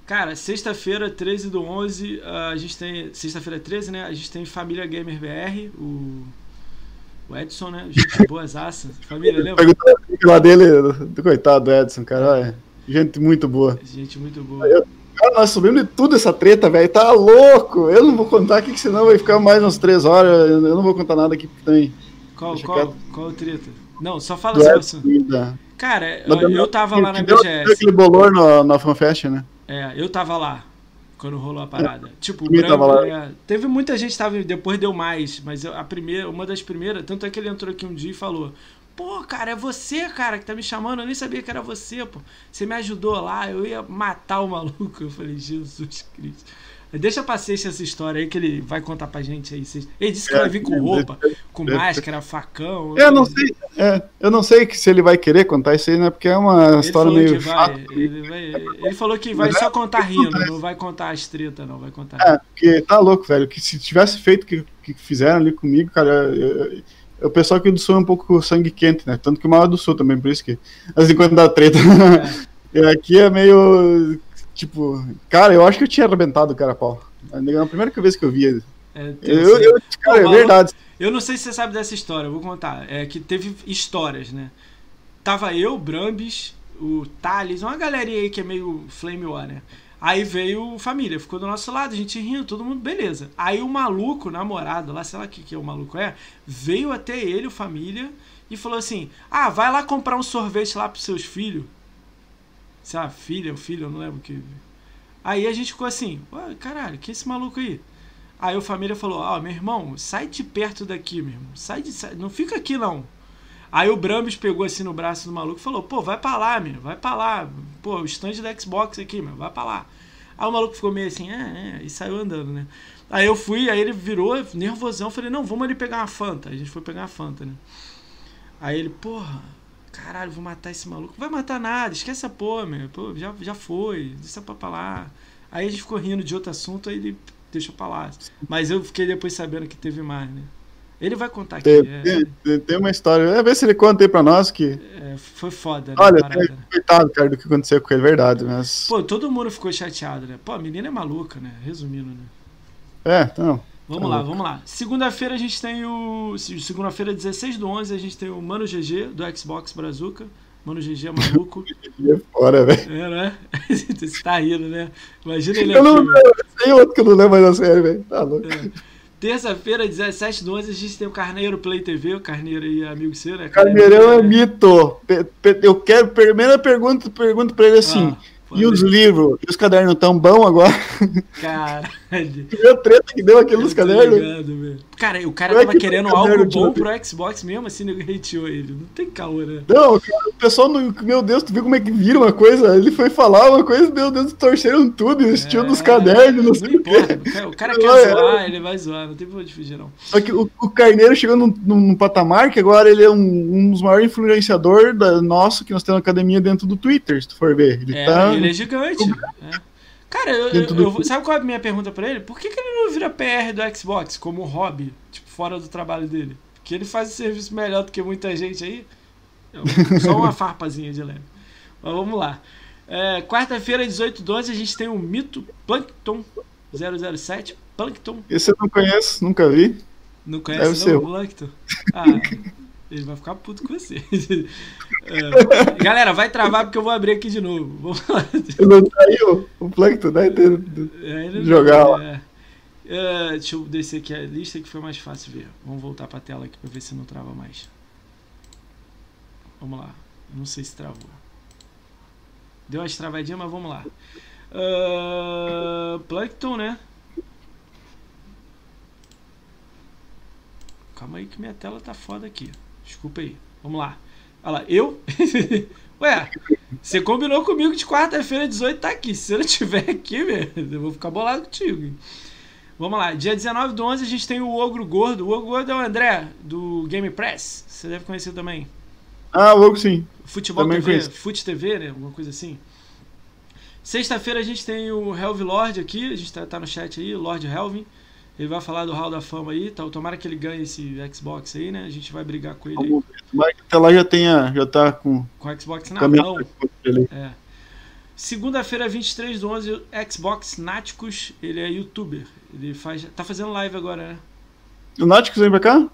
Cara, sexta-feira, 13 do 11, a gente tem. Sexta-feira 13, né? A gente tem Família Gamer BR, o o Edson, né? Gente boas aças. Família, lembra? Lá dele, do coitado do Edson, cara. Gente muito boa. Gente muito boa. Eu, cara, nós subimos de tudo essa treta, velho. Tá louco. Eu não vou contar aqui, que senão vai ficar mais umas três horas. Eu não vou contar nada aqui que tem. Qual, qual, qual treta? Não, só fala do assim, Edson. Cara, eu, eu tava lá na BGS. aquele bolor na FanFest, né? É, eu tava lá quando rolou a parada. É, tipo, o branco, é, teve muita gente que tava, depois deu mais, mas a primeira, uma das primeiras, tanto é que ele entrou aqui um dia e falou: "Pô, cara, é você, cara, que tá me chamando, eu nem sabia que era você, pô. Você me ajudou lá, eu ia matar o maluco". Eu falei: "Jesus Cristo". Deixa pra Seixas essa história aí que ele vai contar pra gente aí. Ele disse que é, vai vir com roupa, com máscara, facão. Eu não sei, é, eu não sei se ele vai querer contar isso aí, né? Porque é uma ele história meio. Vai, ele, vai, ele, falou que vai só é, contar rindo, não vai contar as treta, não. Vai contar. É, porque tá louco, velho. Que se tivesse feito o que, que fizeram ali comigo, cara, eu, eu, o pessoal aqui do sul é um pouco sangue quente, né? Tanto que o maior do sul também, por isso que. Assim, quando dá treta. É. aqui é meio Tipo, cara, eu acho que eu tinha arrebentado o cara pau. Na primeira vez que eu vi É, eu, eu, cara, é verdade. Eu não sei se você sabe dessa história, eu vou contar. É que teve histórias, né? Tava eu, Brambis, o Thales, uma galerinha aí que é meio Flame War, né? Aí veio família, ficou do nosso lado, a gente rindo, todo mundo, beleza. Aí o maluco, namorado, lá, sei lá o que, que é o maluco é, veio até ele, o família, e falou assim: Ah, vai lá comprar um sorvete lá pros seus filhos se a filha, o filho, eu não lembro que. Aí a gente ficou assim, caralho, que é esse maluco aí? Aí a família falou, ó, oh, meu irmão, sai de perto daqui, meu irmão. Sai de. Sai, não fica aqui não. Aí o Brambis pegou assim no braço do maluco e falou, pô, vai pra lá, meu, vai pra lá. Pô, o stand da Xbox aqui, meu, vai pra lá. Aí o maluco ficou meio assim, é, é, e saiu andando, né? Aí eu fui, aí ele virou nervosão, falei, não, vamos ali pegar uma Fanta. Aí a gente foi pegar uma Fanta, né? Aí ele, porra, caralho, vou matar esse maluco. Vai matar nada, esquece a porra, meu. Pô, já, já foi, deixa pra lá. Aí a gente ficou rindo de outro assunto, aí ele deixou pra lá. Mas eu fiquei depois sabendo que teve mais, né? Ele vai contar aqui. Tem, é, tem uma história. É, ver se ele conta aí pra nós que. É, foi foda, né? Olha, né? coitado, cara, do que aconteceu com ele, verdade. Mas... Pô, todo mundo ficou chateado, né? Pô, a menina é maluca, né? Resumindo, né? É, então. Vamos lá, vamos lá. Segunda-feira a gente tem o. Segunda-feira, 16 do 11, a gente tem o Mano GG do Xbox Brazuca. Mano GG é maluco. é fora, velho. É, né? Você tá rindo, né? Imagina ele eu aqui. Não, tem outro que eu não lembro mais a série, velho. Tá louco. É. Terça-feira, 17 do 11, a gente tem o Carneiro Play TV. O Carneiro aí, amigo seu, né? Carneirão é mito. Eu quero. Primeira pergunta, pergunto pra ele assim. Ah. E os livros? E os cadernos tão bom agora? Caralho. a treta que deu aquele nos cadernos? Ligado, cara, o cara tava querendo algo bom pro Xbox mesmo, assim, ele hateou ele. Não tem caô, né? Não, cara, o pessoal, meu Deus, tu viu como é que vira uma coisa? Ele foi falar uma coisa, meu Deus, torceram tudo, estilo é, dos cadernos, não, sei importa. o quê. O cara, quer é. zoar, ele vai zoar, não tem pra onde fugir, não. Só que o, o Carneiro chegou num, num, patamar que agora ele é um, um dos maiores influenciadores da, nosso que nós temos na academia dentro do Twitter, se tu for ver. Ele, é, tá, ele é gigante. É. Cara, eu, eu, eu, sabe qual é a minha pergunta para ele? Por que, que ele não vira PR do Xbox como hobby, tipo, fora do trabalho dele? Porque ele faz um serviço melhor do que muita gente aí. Só uma farpazinha de leve. Mas vamos lá. É, Quarta-feira, 18 12, a gente tem o Mito Plankton 007. Plankton. Esse eu não conheço, nunca vi. Não conhece Deve não, ser. Plankton? Ah, Ele vai ficar puto com você. É, galera, vai travar porque eu vou abrir aqui de novo. Não saiu o Plankton, né? É, Jogar lá. é. É, deixa eu descer aqui a lista que foi mais fácil ver. Vamos voltar pra tela aqui pra ver se não trava mais. Vamos lá. Não sei se travou. Deu umas travadinhas, mas vamos lá. Ah, Plankton, né? Calma aí que minha tela tá foda aqui. Desculpa aí. Vamos lá. Olha lá, eu? Ué, você combinou comigo de quarta-feira 18 tá aqui. Se você não tiver aqui, velho, eu vou ficar bolado contigo. Vamos lá, dia 19 do 11 a gente tem o Ogro Gordo. O Ogro Gordo é o André, do Game Press. Você deve conhecer também. Ah, logo sim. Futebol Também TV, conheço. Fute TV, né? Alguma coisa assim. Sexta-feira a gente tem o Helvin Lord aqui, a gente tá, tá no chat aí, Lord Helvin. Ele vai falar do Hall da Fama aí, tá? tomara que ele ganhe esse Xbox aí, né? A gente vai brigar com ele aí. Até lá já tenha, já tá com com o Xbox na mão. É. Segunda-feira, 23 do 11, o Xbox Náticos, ele é youtuber. Ele faz, tá fazendo live agora, né? O Náutico vem pra cá?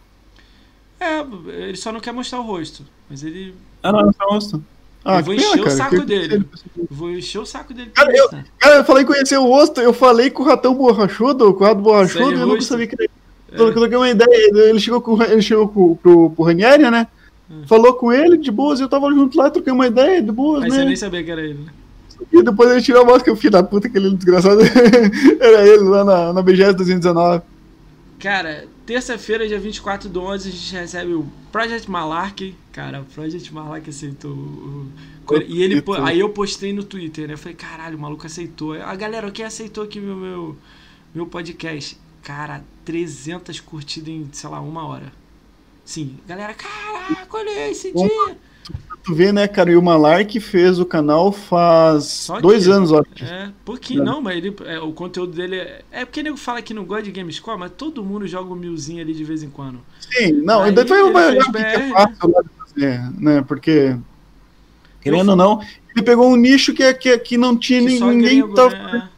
É, ele só não quer mostrar o rosto. Mas ele. Ah, não, não tá mostrando. Ah, Eu vou que pena, encher o saco dele. Vou encher o saco dele Cara, eu-. Cara, eu falei conhecer o rosto, eu falei com o ratão borrachudo, com o rato borrachudo, e eu nunca rosto. sabia que ele. É. Eu troquei uma ideia, ele chegou, com, ele chegou com, pro, pro Ranieri, né? Hum. Falou com ele de boas, eu tava junto lá, troquei uma ideia de boas, Mas né? você nem sabia que era ele, né? E depois ele tirou a que eu filho da puta, aquele desgraçado. Era ele lá na, na BGS 2019. Cara, terça-feira, dia 24 do 11, a gente recebe o Project Malark. Cara, o Project Malark aceitou o. E ele, aí eu postei no Twitter, né? Eu falei, caralho, o maluco aceitou. A galera, quem aceitou aqui meu, meu, meu podcast? Cara, 300 curtidas em, sei lá, uma hora. Sim, galera, caraca, olha esse dia. Tu vê, né, cara? E o Malark fez o canal faz Só dois que- anos, ó. É, pouquinho, É. não, mas ele, é, o conteúdo dele é. É porque nego fala que não gosta de Gamescore, mas todo mundo joga um milzinho ali de vez em quando. Sim, não, Aí depois eu vou olhar o que, que é fácil lá de fazer, né? Porque, querendo ou não, ele pegou um nicho que, é- que, que não tinha Que ninguém. tava- né?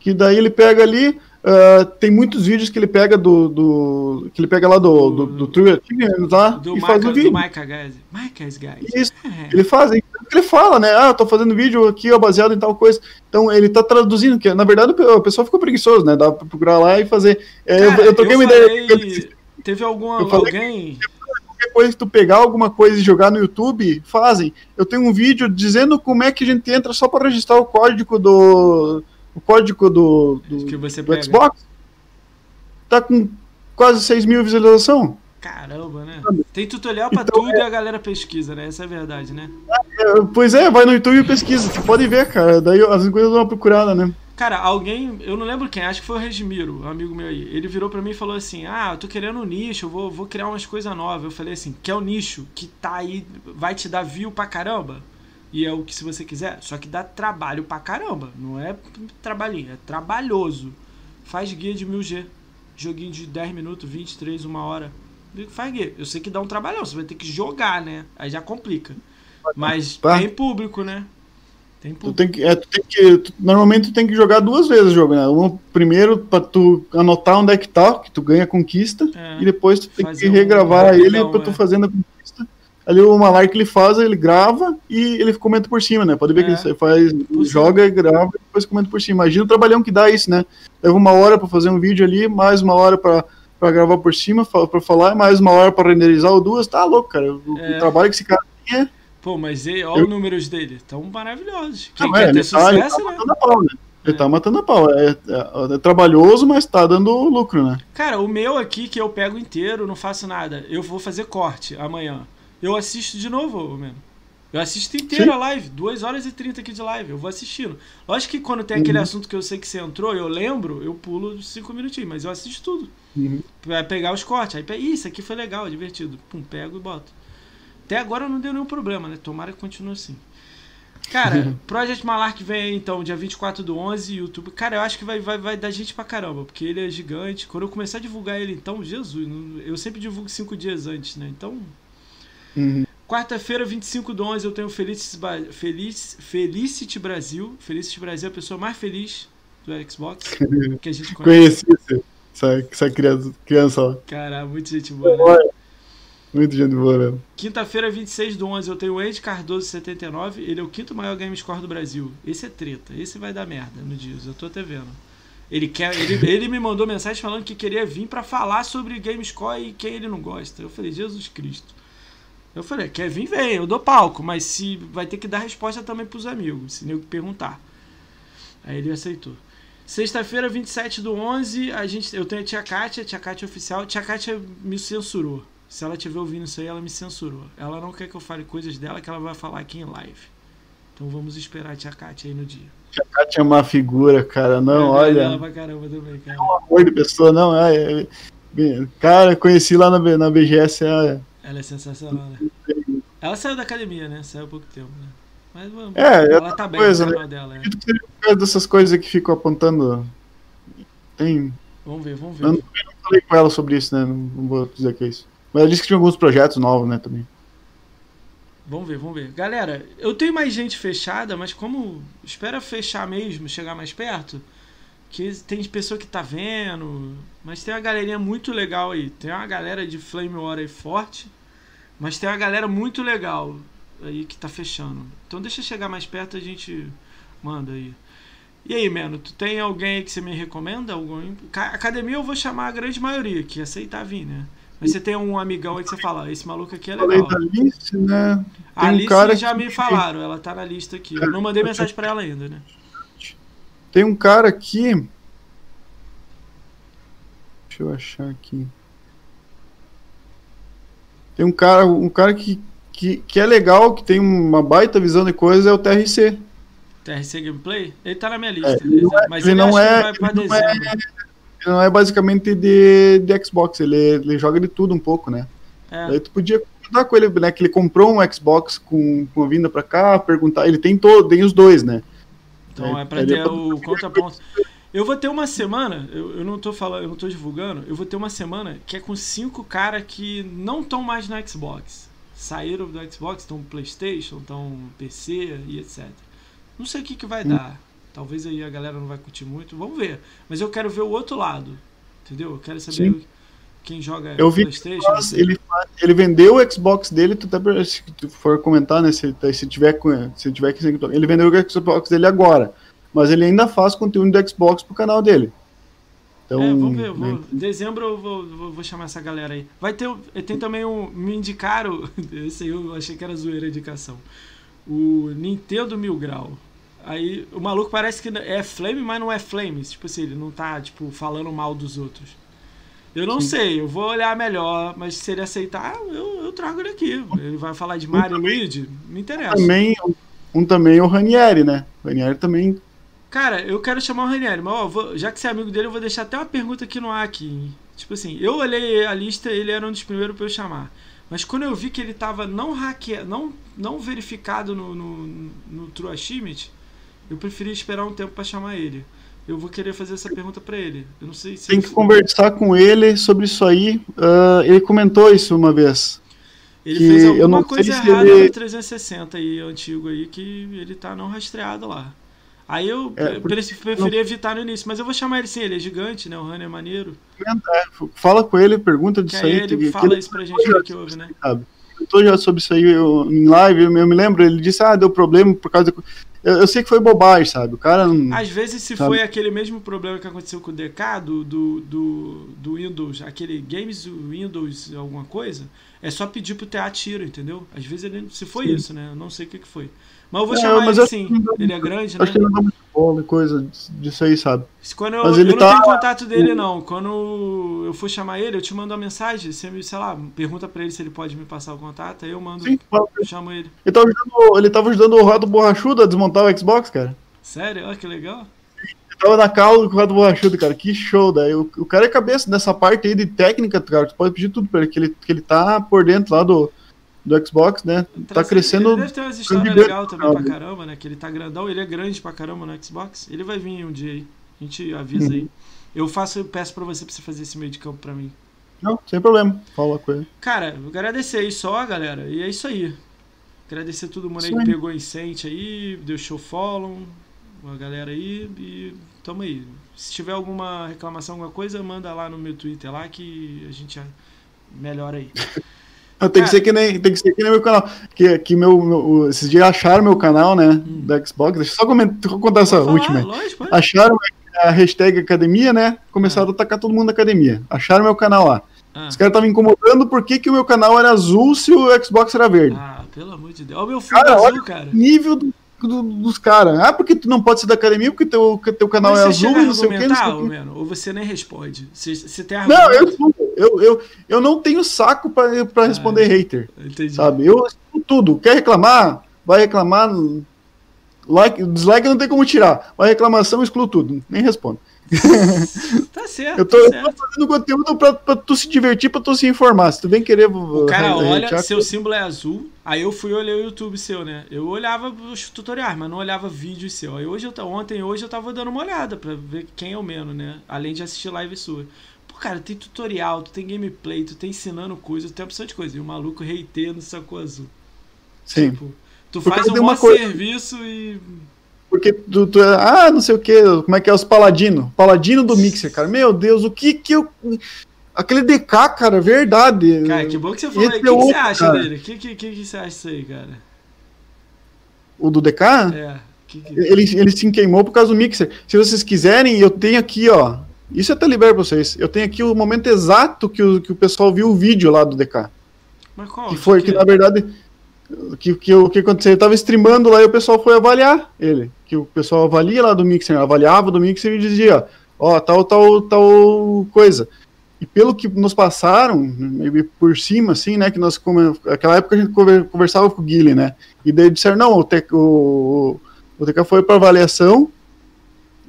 Que daí ele pega ali. Ah, tem muitos vídeos que ele pega do. do que ele pega lá do, do, do True Achievements lá Do, e faz Michael, um vídeo. do Micah Guys. Isso. É. Ele faz, ele fala, né? Ah, eu tô fazendo vídeo aqui, ó, baseado em tal coisa. Então ele tá traduzindo, que na verdade o pessoal ficou preguiçoso, né? Dá pra procurar lá e fazer. É, eu- Cara, eu, troquei uma falei- ideia. Teve algum, eu alguém. Coisa que tu pegar alguma coisa e jogar no YouTube, fazem. Eu tenho um vídeo dizendo como é que a gente entra só para registrar o código do. O código do, do, Que você do pega. Xbox. Tá com quase 6 mil visualizações. Caramba, né? Tem tutorial pra Então, tudo e a galera pesquisa, né? Essa é a verdade, né? É, Pois é, vai no YouTube e pesquisa. Tu pode ver, cara. Daí as coisas dão uma procurada, né? Cara, alguém, eu não lembro quem, acho que foi o Regimiro, um amigo meu aí. Ele virou pra mim e falou assim: Ah, eu tô querendo um nicho, eu vou, vou criar umas coisas novas. Eu falei assim: Quer o nicho que tá aí, vai te dar view pra caramba? E é o que se você quiser, só que dá trabalho pra caramba. Não é trabalhinho, é trabalhoso. Faz guia de 1000G. Joguinho de 10 minutos, 23, uma hora. Faz guia. Eu sei que dá um trabalhão, você vai ter que jogar, né? Aí já complica. Mas Tá. tem público, né? Tem Tu público. tem que, é, tu tem que tu- normalmente tu tem que jogar duas vezes o jogo, né? Um primeiro pra tu anotar onde é que tá, que tu ganha a conquista, É. e depois tu tem Fazer que um regravar rapidão, ele pra tu é. fazendo a conquista. Ali o Malar que ele faz, ele grava e ele comenta por cima, né? Pode ver É. que ele faz, Por joga, grava e depois comenta por cima. Imagina o trabalhão que dá isso, né? Leva uma hora pra fazer um vídeo ali, mais uma hora pra, pra gravar por cima, pra falar, mais uma hora pra renderizar o duas. Tá louco, cara. O, É. o trabalho que esse cara tem é. Pô, mas olha Eu- os números dele, tão maravilhosos. Quem Não, é, quer ter ele tá, ele tá sucesso, né? matando a pau, né? Ele É. tá matando a pau. É, é- é trabalhoso, mas tá dando lucro, né? Cara, o meu aqui que eu pego inteiro, não faço nada. Eu vou fazer corte amanhã. Eu assisto de novo, mano. Eu assisto inteiro Sim. a live, 2 horas e 30 aqui de live, eu vou assistindo. Lógico que quando tem Uhum. aquele assunto que eu sei que você entrou, eu lembro, eu pulo 5 minutinhos, mas eu assisto tudo. Uhum. Pra pegar os cortes. Aí, isso aqui foi legal, divertido. Pum, pego e boto. Até agora não deu nenhum problema, né? Tomara que continue assim. Cara, Project Malark vem aí então, dia 24 do 11, YouTube. Cara, eu acho que vai, vai, vai dar gente pra caramba, porque ele é gigante. Quando eu começar a divulgar ele, então, Jesus, eu sempre divulgo cinco dias antes, né? Então, Uhum. quarta-feira, 25 do 11, eu tenho Felicity, Felicity Brasil. Felicity Brasil é a pessoa mais feliz do Xbox que a gente conhece. Conheci essa, essa criança, criança lá. Cara, muita gente boa, né? Muito gente boa mesmo. Quinta-feira, 26 do 11, eu tenho o Ed Cardoso 79. Ele é o quinto maior game score do Brasil. Esse é treta. Esse vai dar merda no Dias. Eu tô até vendo. Ele, quer, ele, ele me mandou mensagem falando que queria vir para falar sobre game score e quem ele não gosta. Eu falei, Jesus Cristo. Eu falei, quer vir, vem, eu dou palco, mas se vai ter que dar resposta também pros amigos, se nego perguntar. Aí ele aceitou. Sexta-feira, 27 do 11, a gente, eu tenho a tia Kátia, tia Kátia oficial. Tia Kátia me censurou. Se ela estiver ouvindo isso aí, ela me censurou. Ela não quer que eu fale coisas dela que ela vai falar aqui em live. Então vamos esperar a tia Kátia aí no dia. Tia Kátia é uma figura, cara. Não, olha. Ela pra caramba também, cara. É um amor de pessoa, não. É, é, cara, conheci lá na, na BGS. É, ela é sensacional, né? Ela saiu da academia, né? Saiu há pouco tempo, né? Mas vamos. É, ela tá bem coisa, no né? dela. É. É dessas coisas que ficam apontando. Tem. Vamos ver, vamos ver. Eu não, eu não falei com ela sobre isso, né? Não, não vou dizer que é isso. Mas ela disse que tinha alguns projetos novos, né, também. Vamos ver, vamos ver. Galera, eu tenho mais gente fechada, mas como espera fechar mesmo, chegar mais perto, que tem pessoa que tá vendo, mas tem uma galerinha muito legal aí. Tem uma galera de Flame War aí forte, mas tem uma galera muito legal aí que tá fechando. Então deixa chegar mais perto a gente manda aí. E aí, Meno, tu tem alguém aí que você me recomenda? Algum... Academia eu vou chamar a grande maioria, que aceitar vir, né? Mas você tem um amigão aí que você fala, esse maluco aqui é legal. Falei da Alice, né? Tem A um Alice cara já que- me falaram, ela tá na lista aqui. Eu não mandei mensagem pra ela ainda, né? Tem um cara aqui. Deixa eu achar aqui. Tem um cara, um cara que, que, que é legal, que tem uma baita visão de coisas, é o TRC. TRC Gameplay? Ele tá na minha lista. É, ele não é- mas ele ele, não é- ele não é-. Ele não é basicamente de, de Xbox, ele, ele joga de tudo um pouco, né? É. Daí tu podia contar com ele, né? Que ele comprou um Xbox com, com a vinda pra cá, perguntar. Ele tem todo, tem os dois, né? Então É, é pra ter é- o contraponto. Eu vou ter uma semana, eu, eu não tô falando, eu não tô divulgando, eu vou ter uma semana que é com cinco caras que não estão mais no Xbox. Saíram do Xbox, estão no Playstation, estão no PC e etc. Não sei o que, que vai Hum. dar. Talvez aí a galera não vai curtir muito, vamos ver. Mas eu quero ver o outro lado. Entendeu? Eu quero saber Sim. quem joga Eu vi Playstation. Ele, fa- ele vendeu o Xbox dele, tu até, se tu for comentar, né? Se, se tiver com- se tiver que ele vendeu o Xbox dele agora, mas ele ainda faz conteúdo do Xbox pro canal dele. Então, é, vamos ver. Vou, né, Dezembro eu vou, vou, vou chamar essa galera aí. Vai ter. Tem também um. Me indicaram. Esse aí eu achei que era zoeira a indicação. O Nintendo Mil Grau. Aí o maluco parece que é Flame, mas não é Flame. Tipo assim, ele não tá, tipo, falando mal dos outros. Eu não Sim. sei, eu vou olhar melhor, mas se ele aceitar, eu, eu trago ele aqui. Ele vai falar de Mario e Luigi? Me interessa. também, um também é o Ranieri, né? O Ranieri também. Cara, eu quero chamar o Ranieri, mas ó, vou- já que você é amigo dele, eu vou deixar até uma pergunta aqui no ar aqui. Tipo assim, eu olhei a lista, ele era um dos primeiros pra eu chamar. Mas quando eu vi que ele tava não hackeado, não, não verificado no, no, no True Achievement, eu preferi esperar um tempo pra chamar ele. Eu vou querer fazer essa pergunta pra ele. Eu não sei se Tem que conversar com ele sobre isso aí. Ah, ele comentou isso uma vez. Ele fez alguma coisa errada ele- no 360 aí, antigo aí, que ele tá não rastreado lá. Aí eu É, preferi evitar no início, mas eu vou chamar ele sim, ele é gigante, né? O Rani é maneiro. Fala com ele, pergunta Que disso aí ele que- que fala ele isso pra gente ver que houve, né? sabe? Comentou já sobre isso aí eu- em live, eu, eu me lembro, ele disse, ah, deu problema por causa. Eu, eu sei que foi bobagem, sabe? O cara não. Às vezes, se Sabe? foi aquele mesmo problema que aconteceu com o DK do, do, do, do Windows, aquele Games do Windows alguma coisa, é só pedir pro TA tiro, entendeu? Às vezes ele. Se foi Sim. isso, né? Eu não sei o que, que foi. Mas eu vou É, chamar mas ele eu- sim. Ele é grande, né? Acho que ele não dá muito bola e coisa disso aí, sabe? Quando eu, Mas ele eu não tá- tenho contato dele, não. Quando eu for chamar ele, eu te mando uma mensagem. Você me, sei lá, pergunta pra ele se ele pode me passar o contato, aí eu mando, Sim, fala ele. chamo ele. Ele tava ajudando, ele tava ajudando o Rato Borrachudo a desmontar o Xbox, cara. Sério? Olha que legal. Ele tava na causa com o Rato Borrachudo, cara. Que show, daí. O, o cara é cabeça nessa parte aí de técnica, cara. Tu pode pedir tudo pra ele, que ele, que ele tá por dentro lá do, do Xbox, né? Tá Traz- crescendo. Ele deve ter umas histórias grande legais também pra caramba, né? Que ele tá grandão, ele é grande pra caramba no Xbox. Ele vai vir um dia aí. A gente avisa Uhum. aí. Eu faço, eu peço pra você pra você fazer esse meio de campo pra mim. Não, sem problema. Fala com ele. Cara, eu agradecer aí só, galera. E é isso aí. Agradecer todo mundo aí que pegou em sente aí, show follow, a galera aí e tamo aí. Se tiver alguma reclamação, alguma coisa, manda lá no meu Twitter lá que a gente melhora aí. Tem que, ser que, nem, tem que ser que nem meu canal. Que, que meu, meu, esses dias acharam meu canal, né? Hum. Da Xbox. Deixa eu só comentar, contar essa falar, última. Lógico, acharam a hashtag academia, né? Começaram ah. a atacar todo mundo na academia. Acharam meu canal lá. Ah. Os caras estavam incomodando por que, que o meu canal era azul se o Xbox era verde. Ah, pelo amor de Deus. Olha o meu fundo cara, azul, cara. nível do, do, dos caras. Ah, porque tu não pode ser da academia porque teu, teu canal Mas é azul e não sei o que. Não sei o que. Ou você nem responde. Você, você tem Não, eu, eu, eu, eu não tenho saco pra, pra responder ah, hater. Entendi. Sabe? Eu tudo. Quer reclamar? Vai reclamar. Like, dislike não tem como tirar. Mas reclamação eu excluo tudo. Nem respondo. Tá certo. eu, tô, tá certo. eu tô fazendo conteúdo pra, pra, tu se divertir, pra tu se informar. Se tu vem querer. O cara olha, seu símbolo é azul. Aí eu fui olhar o YouTube seu, né? Eu olhava os tutoriais, mas não olhava vídeos seu. Aí hoje eu, ontem hoje eu tava dando uma olhada pra ver quem é o menos, né? Além de assistir live sua. Pô, cara, tem tutorial, tu tem gameplay, tu tem ensinando coisa, tu tem opção de coisa. E o maluco reiteando sacou azul. Sim. Tipo, tu Porque faz um bom coisa... serviço e porque tu, tu, é, ah, não sei o que, como é que é os paladino? Paladino do Mixer, cara. Meu Deus, o que que eu. Aquele DK, cara, verdade. Cara, que bom que você falou aí. O que, que, você acha cara. dele? O que, que, que, você acha disso aí, cara? O do DK? É. Que que... Ele, ele se queimou por causa do Mixer. Se vocês quiserem, eu tenho aqui, ó. Isso até libero pra vocês. Eu tenho aqui o momento exato que o, que o pessoal viu o vídeo lá do DK. Mas qual? Que foi que, que na verdade que, que, o que aconteceu? Ele tava streamando lá e o pessoal foi avaliar ele. Que o pessoal avalia lá do Mixer, avaliava do Mixer e dizia, ó, tal, tal, tal coisa. E pelo que nos passaram, por cima, assim, né, que nós, naquela época a gente conversava com o Guilherme, né, e daí disseram, não, o, TK, o, o TK foi para avaliação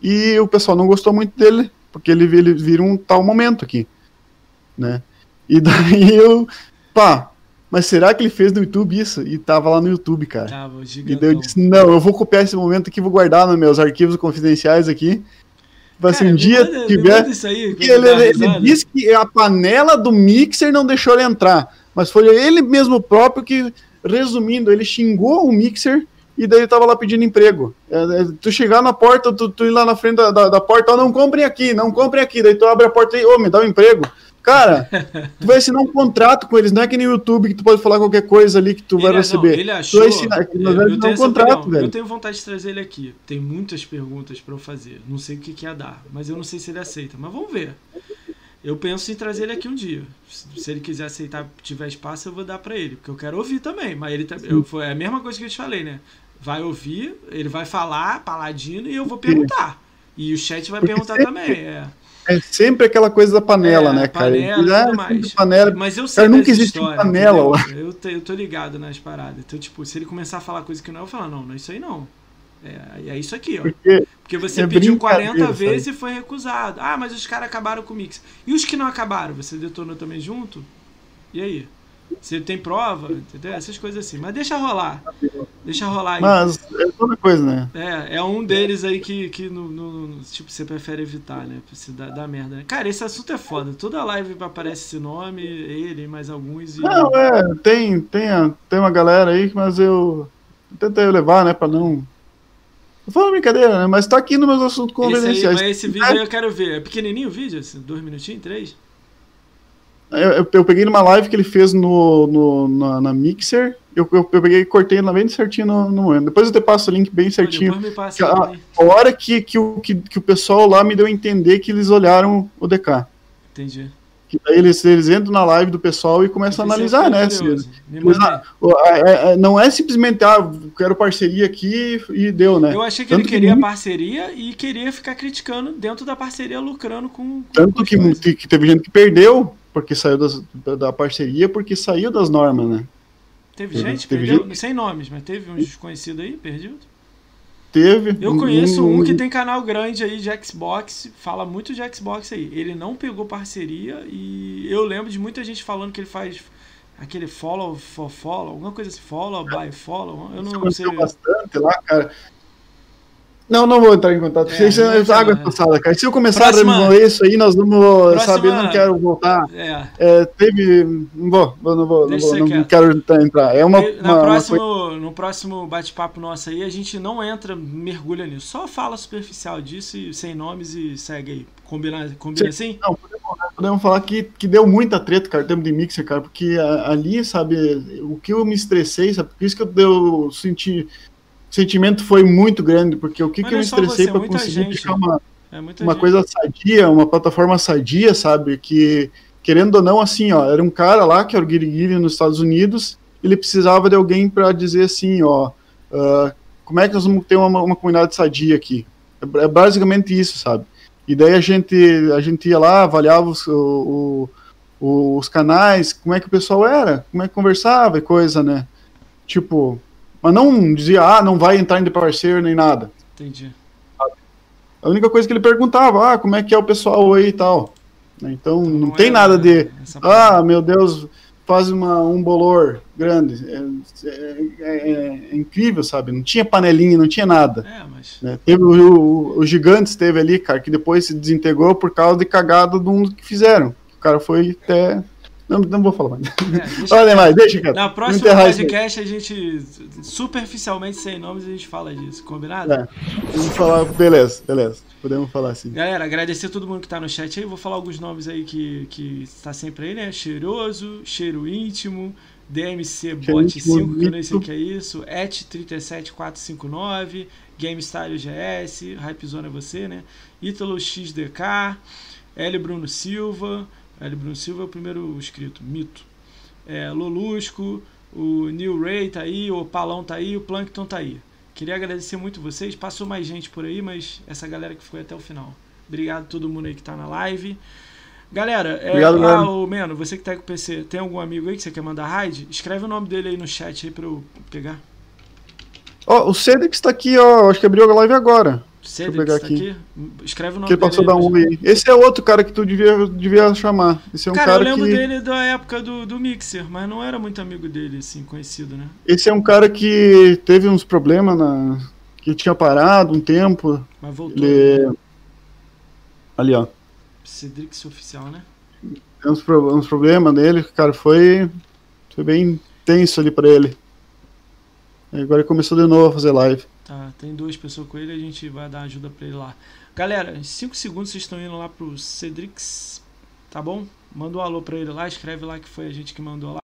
e o pessoal não gostou muito dele, porque ele, ele vira um tal momento aqui, né, e daí eu, pá, mas será que ele fez no YouTube isso? E tava lá no YouTube, cara. Tava, gigantão. E daí eu disse, não, eu vou copiar esse momento aqui, vou guardar nos meus arquivos confidenciais aqui. Vai ser um dia manda, tiver. Isso aí, ele, ele disse que a panela do mixer não deixou ele entrar. Mas foi ele mesmo próprio que, resumindo, ele xingou o mixer e daí ele tava lá pedindo emprego. É, é, tu chegar na porta, tu, tu ir lá na frente da, da, da porta, oh, não comprem aqui, não comprem aqui. Daí tu abre a porta e, ô, oh, me dá um emprego. Cara, tu vai assinar um contrato com eles, não é que nem o YouTube que tu pode falar qualquer coisa ali que tu ele, vai receber. Não, ele achou, tu vai assinar, eu, eu, tenho um contrato, velho. eu tenho vontade de trazer ele aqui. Tem muitas perguntas para eu fazer. Não sei o que, que ia dar, mas eu não sei se ele aceita. Mas vamos ver. Eu penso em trazer ele aqui um dia. Se ele quiser aceitar, tiver espaço, eu vou dar para ele, porque eu quero ouvir também. Mas ele eu, foi a mesma coisa que eu te falei, né? Vai ouvir, ele vai falar, paladino, e eu vou perguntar. E o chat vai perguntar também. É. É sempre aquela coisa da panela, é, né, cara? Panela, é, mais. panela. Mas eu sei cara, nunca existe panela lá. Eu, te, eu tô ligado nas paradas. Então, tipo, se ele começar a falar coisa que não é, eu falar, não, não é isso aí não. É, é isso aqui, ó. Porque, Porque você é pediu 40 vezes sabe? e foi recusado. Ah, mas os caras acabaram com o mix. E os que não acabaram, você detonou também junto? E aí? Se tem prova, entendeu? Essas coisas assim. Mas deixa rolar. Deixa rolar aí. Mas é toda coisa, né? É, é um deles aí que, que no, no, tipo, você prefere evitar, né? Se dar, dar merda. Né? Cara, esse assunto é foda. Toda live aparece esse nome, ele, mais alguns. E... Não, é, tem, tem, tem uma galera aí, mas eu tentei levar, né, pra não. Foi uma brincadeira, né? Mas tá aqui nos meus assuntos confidenciais. Esse, aí, mas esse vídeo aí eu quero ver. É pequenininho o vídeo? Assim, dois minutinhos, três? Eu, eu, peguei numa live que ele fez no, no na, na, Mixer. Eu, eu, eu, peguei e cortei bem certinho no, no momento. Depois eu te passo o link bem certinho. a, a, hora que, que, o, que, que o pessoal lá me deu a entender que eles olharam o DK. Entendi. Que daí eles, eles entram na live do pessoal e começam a analisar, né? Se, ah, não é simplesmente, ah, quero parceria aqui e deu, né? Eu achei que Tanto ele queria que... parceria e queria ficar criticando dentro da parceria, lucrando com. com Tanto que, que, que teve gente que perdeu porque saiu das, da, parceria, porque saiu das normas, né? Teve gente, teve perdeu, gente... sem nomes, mas teve um desconhecido aí, perdido? Teve. Eu conheço um, um que tem canal grande aí de Xbox, fala muito de Xbox aí. Ele não pegou parceria e eu lembro de muita gente falando que ele faz aquele follow for follow, alguma coisa assim, follow by follow. Eu não sei. bastante lá, cara. Não, não vou entrar em contato. É, isso é água passada, cara. Se eu começar próxima, a remover isso aí, nós vamos próxima, saber, não quero voltar. É. É, teve. Não vou, não vou, não, vou, não quero entrar. É uma. uma, próximo, uma no próximo bate-papo nosso aí, a gente não entra, mergulha nisso. Só fala superficial disso, e, sem nomes e segue aí. Combina, combina assim? Não, podemos, né? podemos falar que, que deu muita treta, cara, em termos de mixer, cara, porque ali, sabe, o que eu me estressei, sabe, por isso que eu deu, senti, sentimento foi muito grande, porque o que, Mas que eu é estressei você, para conseguir gente. ficar uma, É uma gente. coisa sadia, uma plataforma sadia, sabe, que, querendo ou não, assim, ó, era um cara lá, que era o Guiriguiri nos Estados Unidos, ele precisava de alguém para dizer assim, ó, ah, como é que nós vamos ter uma, uma comunidade sadia aqui? É, é basicamente isso, sabe? E daí a gente, a gente ia lá, avaliava os, o- o- os canais, como é que o pessoal era, como é que conversava e coisa, né? Tipo, mas não dizia, ah, não vai entrar em parceiro nem nada. Entendi. A única coisa que ele perguntava, ah, como é que é o pessoal aí e tal. Né? Então não, tem é nada de, ah, meu Deus, faz uma, um bolor grande. É, é- é- é incrível, sabe? Não tinha panelinha, não tinha nada. É, mas. né? Teve o, o, o Gigantes teve ali, cara, que depois se desintegrou por causa de cagada de um que fizeram. O cara foi até. Não, não vou falar mais. É, deixa- Olha mais, deixa, cara. Na próxima podcast a gente, superficialmente, sem nomes, a gente fala disso, combinado? É. Vamos falar, beleza, beleza. Podemos falar assim. Galera, agradecer a todo mundo que tá no chat aí. Vou falar alguns nomes aí que, que está sempre aí, né? Cheiroso, Cheiro Íntimo, DMC Bot Íntimo, 5, que eu nem sei o que é isso, Et37459, GameStyle GS, Hypezone é você, né? Ítalo XDK, L. Bruno Silva, L. Bruno Silva é o primeiro inscrito, Mito. É, Lolusco, o Neil Ray tá aí, o Palão tá aí, o Plankton tá aí. Queria agradecer muito vocês. Passou mais gente por aí, mas essa galera que foi até o final. Obrigado a todo mundo aí que tá na live. Galera, é, Obrigado, ah, mano. Meno, você que tá com o PC, tem algum amigo aí que você quer mandar raid? Escreve o nome dele aí no chat aí pra eu pegar. Ó, o Cedric está aqui, ó. Acho que abriu a live agora. Cedric, tá aqui. Escreve o nome Que ele dele passou a dar aí um oi. Esse é outro cara que tu devia, devia chamar. Esse é um Cara, cara, eu lembro que. dele da época do, do Mixer, mas não era muito amigo dele, assim, conhecido, né? Esse é um cara que teve uns problemas na. que tinha parado um tempo. Mas voltou. Ele. Ali, ó. Cedric oficial, né? Tem uns, pro- uns problemas dele, cara. Foi. Foi bem tenso ali pra ele. Agora ele começou de novo a fazer live. Tá, tem duas pessoas com ele, a gente vai dar ajuda pra ele lá. Galera, em 5 segundos vocês estão indo lá pro Cedrix, tá bom? Manda um alô pra ele lá, escreve lá que foi a gente que mandou lá.